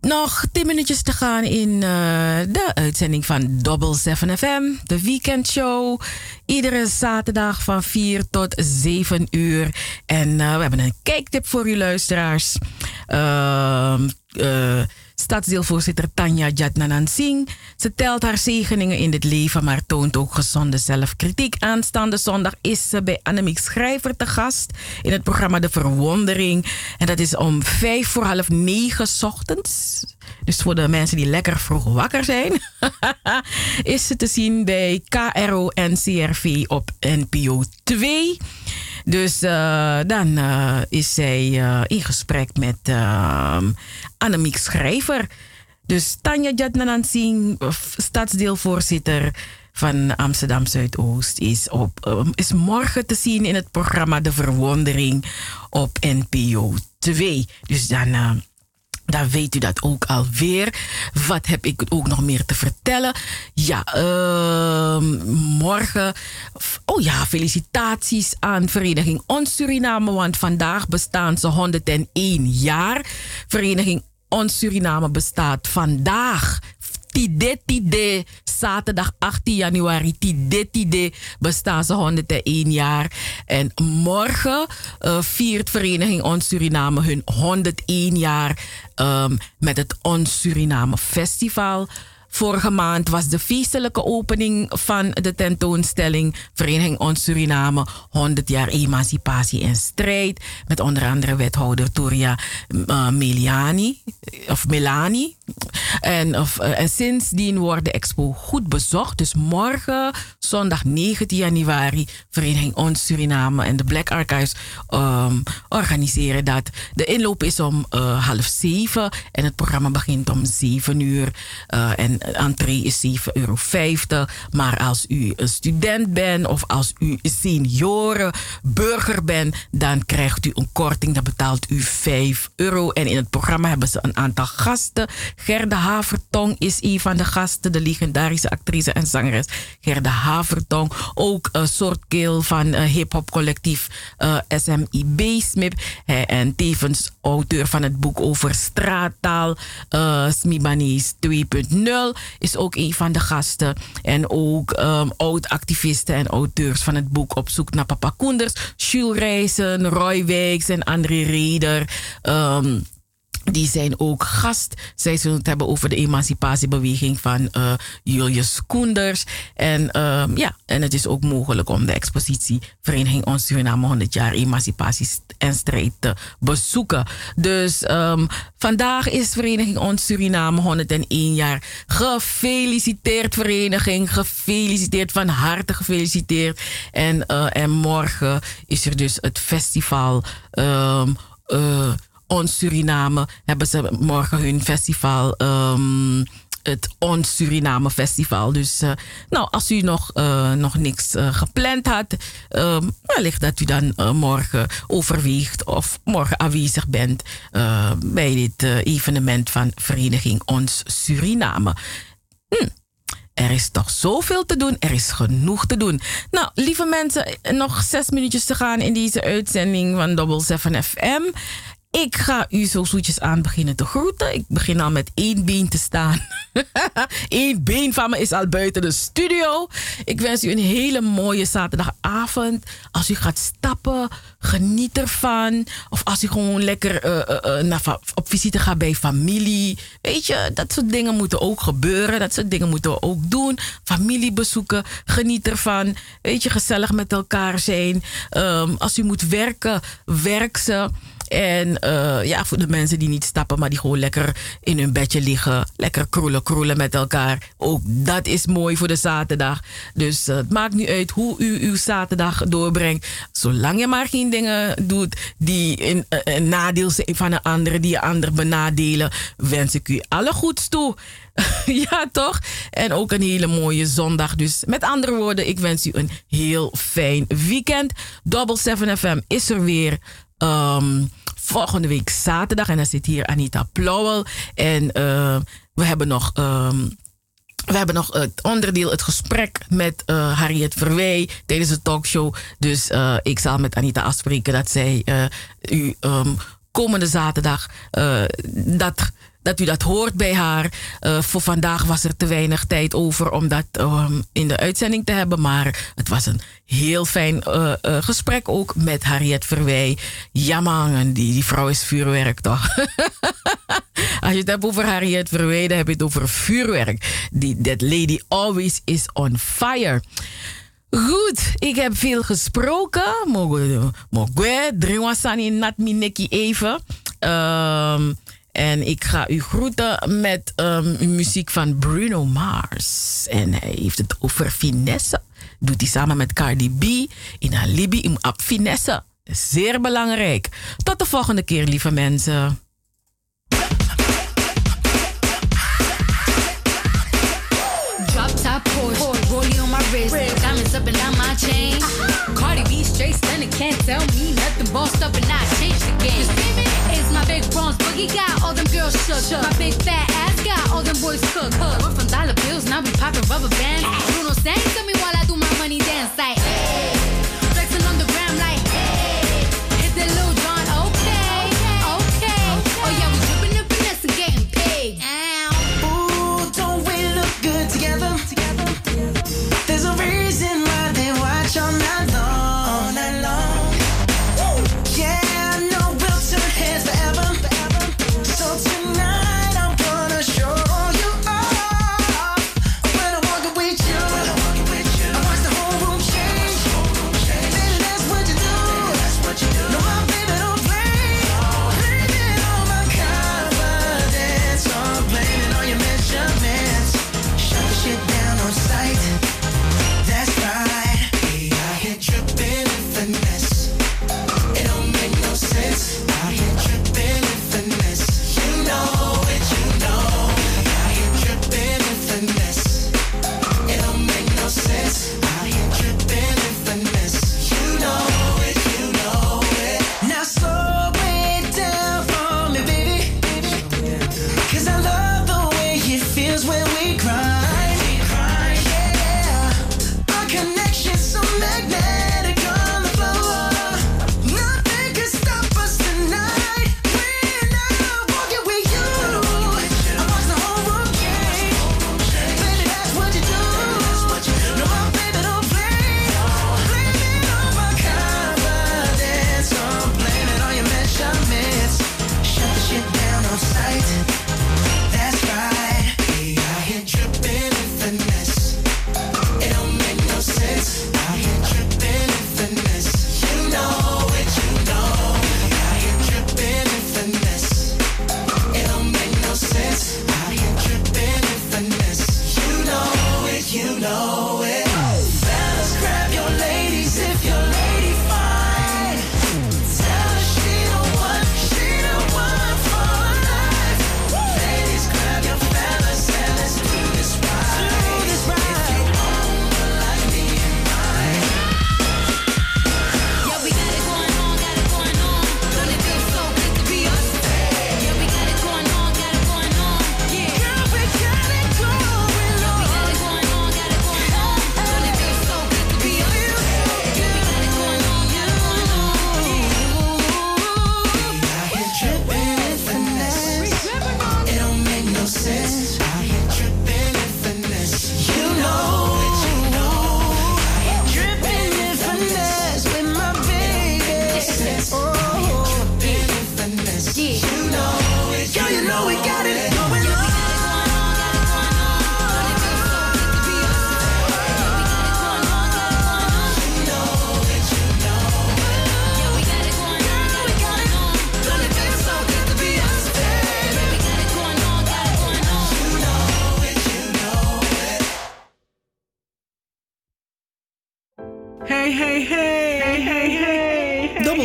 Nog 10 minuutjes te gaan in eh, de uitzending van Double 7 FM, de weekendshow. Iedere zaterdag van 4 tot 7 uur. En eh, we hebben een kijktip voor u luisteraars. Eh Stadsdeelvoorzitter Tanja Jatnanan Singh. Ze telt haar zegeningen in het leven, maar toont ook gezonde zelfkritiek. Aanstaande zondag is ze bij Annemiek Schrijver te gast in het programma De Verwondering. En dat is om vijf voor half negen ochtends. Dus voor de mensen die lekker vroeg wakker zijn, is ze te zien bij KRO en CRV op NPO 2. Dus uh, dan uh, is zij uh, in gesprek met Annemiek Schrijver. Dus Tanja Jatnanan Singh, stadsdeelvoorzitter van Amsterdam Zuidoost, is, op, is morgen te zien in het programma De Verwondering op NPO 2. Dus dan dan weet u dat ook alweer. Wat heb ik ook nog meer te vertellen? Ja, uh, morgen. Oh ja, felicitaties aan Vereniging Ons Suriname. Want vandaag bestaan ze 101 jaar. Vereniging Ons Suriname bestaat vandaag Tide Tide, zaterdag 18 januari, Tide Tide, bestaan ze 101 jaar. En morgen uh, viert Vereniging Ons Suriname hun 101 jaar um, met het Ons Suriname Festival. Vorige maand was de feestelijke opening van de tentoonstelling Vereniging Ons Suriname 100 jaar emancipatie en strijd. Met onder andere wethouder Toria uh, Meliani, of Melani. En, of, en sindsdien wordt de expo goed bezocht. Dus morgen, zondag 19 januari, Vereniging Ons Suriname en de Black Archives um, organiseren dat. De inloop is om uh, half zeven en het programma begint om zeven uur. En entree is 7,50 euro. Maar als u een student bent of als u senioren burger bent, dan krijgt u een korting. Dan betaalt u 5 euro. En in het programma hebben ze een aantal gasten. Gerda Havertong is een van de gasten, de legendarische actrice en zangeres Gerda Havertong. Ook een soort keel van uh, hip-hop collectief uh, SMIB SMIP. En tevens auteur van het boek over straattaal, uh, Smibanis 2.0 is ook een van de gasten. En ook um, oud-activisten en auteurs van het boek Op zoek naar Papa Koenders. Jules Rijssen, Roy Wijks en André Reder. Um, die zijn ook gast. Zij zullen het hebben over de emancipatiebeweging van uh, Julius Koenders. En, um, ja, en het is ook mogelijk om de expositie Vereniging Ons Suriname 100 jaar emancipatie en strijd te bezoeken. Dus um, vandaag is Vereniging Ons Suriname 101 jaar. Gefeliciteerd Vereniging, gefeliciteerd, van harte gefeliciteerd. En, uh, en morgen is er dus het festival... Um, uh, ons Suriname hebben ze morgen hun festival. Um, het Ons Suriname Festival. Dus uh, nou, als u nog, uh, nog niks uh, gepland had, um, wellicht dat u dan morgen overweegt of morgen aanwezig bent bij dit evenement van Vereniging Ons Suriname. Hm. Er is toch zoveel te doen. Er is genoeg te doen. Nou, lieve mensen, nog zes minuutjes te gaan in deze uitzending van Double 7 FM. Ik ga u zo zoetjes aan beginnen te groeten. Ik begin al met één been te staan. Eén been van me is al buiten de studio. Ik wens u een hele mooie zaterdagavond. Als u gaat stappen, geniet ervan. Of als u gewoon lekker uh, op visite gaat bij familie. Weet je, dat soort dingen moeten ook gebeuren. Dat soort dingen moeten we ook doen. Familie bezoeken, geniet ervan. Weet je, gezellig met elkaar zijn. Um, als u moet werken, werk ze. En uh, ja, voor de mensen die niet stappen, maar die gewoon lekker in hun bedje liggen. Lekker kroelen, kroelen met elkaar. Ook dat is mooi voor de zaterdag. Dus uh, het maakt niet uit hoe u uw zaterdag doorbrengt. Zolang je maar geen dingen doet die een, een nadeel zijn van een ander, die een ander benadelen, wens ik u alle goeds toe. ja, toch? En ook een hele mooie zondag. Dus met andere woorden, ik wens u een heel fijn weekend. Double 7 FM is er weer. Um, volgende week zaterdag. En dan zit hier Anita Plauwel. En uh, we hebben nog. Um, we hebben nog het onderdeel, het gesprek met uh, Harriet Verwij tijdens de talkshow. Dus uh, ik zal met Anita afspreken dat zij u um, komende zaterdag dat dat u dat hoort bij haar. Uh, voor vandaag was er te weinig tijd over om dat um, in de uitzending te hebben. Maar het was een heel fijn uh, uh, gesprek ook met Harriet Verwij. Ja man, die, die vrouw is vuurwerk toch? Als je het hebt over Harriet Verwij, dan heb je het over vuurwerk. Die, that lady always is on fire. Goed, ik heb veel gesproken. Mogwe, drinkwasani nat mineki even. Um, en ik ga u groeten met um, muziek van Bruno Mars. En hij heeft het over finesse. Doet hij samen met Cardi B in Alibi in op finesse. Zeer belangrijk. Tot de volgende keer, lieve mensen. Drop top Porsche, rollie on my wrist, diamonds up and down my chain. Cardi B straight stunning, can't tell me nothing. Bossed up and I changed the game. It's my big bronze boogie got all them girls shook. My big fat ass got all them boys cook. We're from dollar bills, now we popping rubber bands. Bruno sang to me while I do my money dance like. Hey.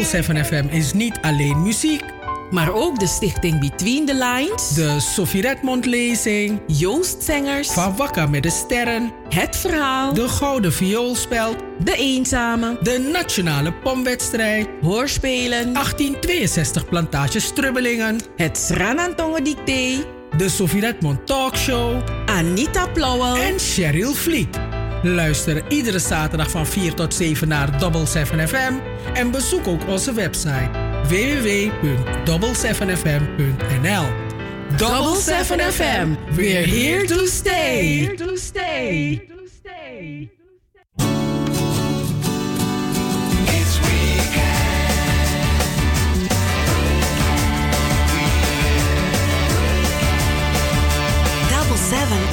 7 FM is niet alleen muziek, maar ook de stichting Between the Lines, de Sophie Redmond lezing, Joost Zengers, Van Wakka met de Sterren, Het Verhaal, de Gouden Vioolspeld, De Eenzame, de Nationale Pomwedstrijd, Hoorspelen, 1862 Plantage Strubbelingen, het Sranantongen Dicté, De Sophie Redmond Talk Show. Anita Plauwel. En Cheryl Vliet. Luister iedere zaterdag van 4 tot 7 naar Double 7 FM. En bezoek ook onze website www.double7fm.nl Double 7 FM. We're here to stay. Here to stay. Double seven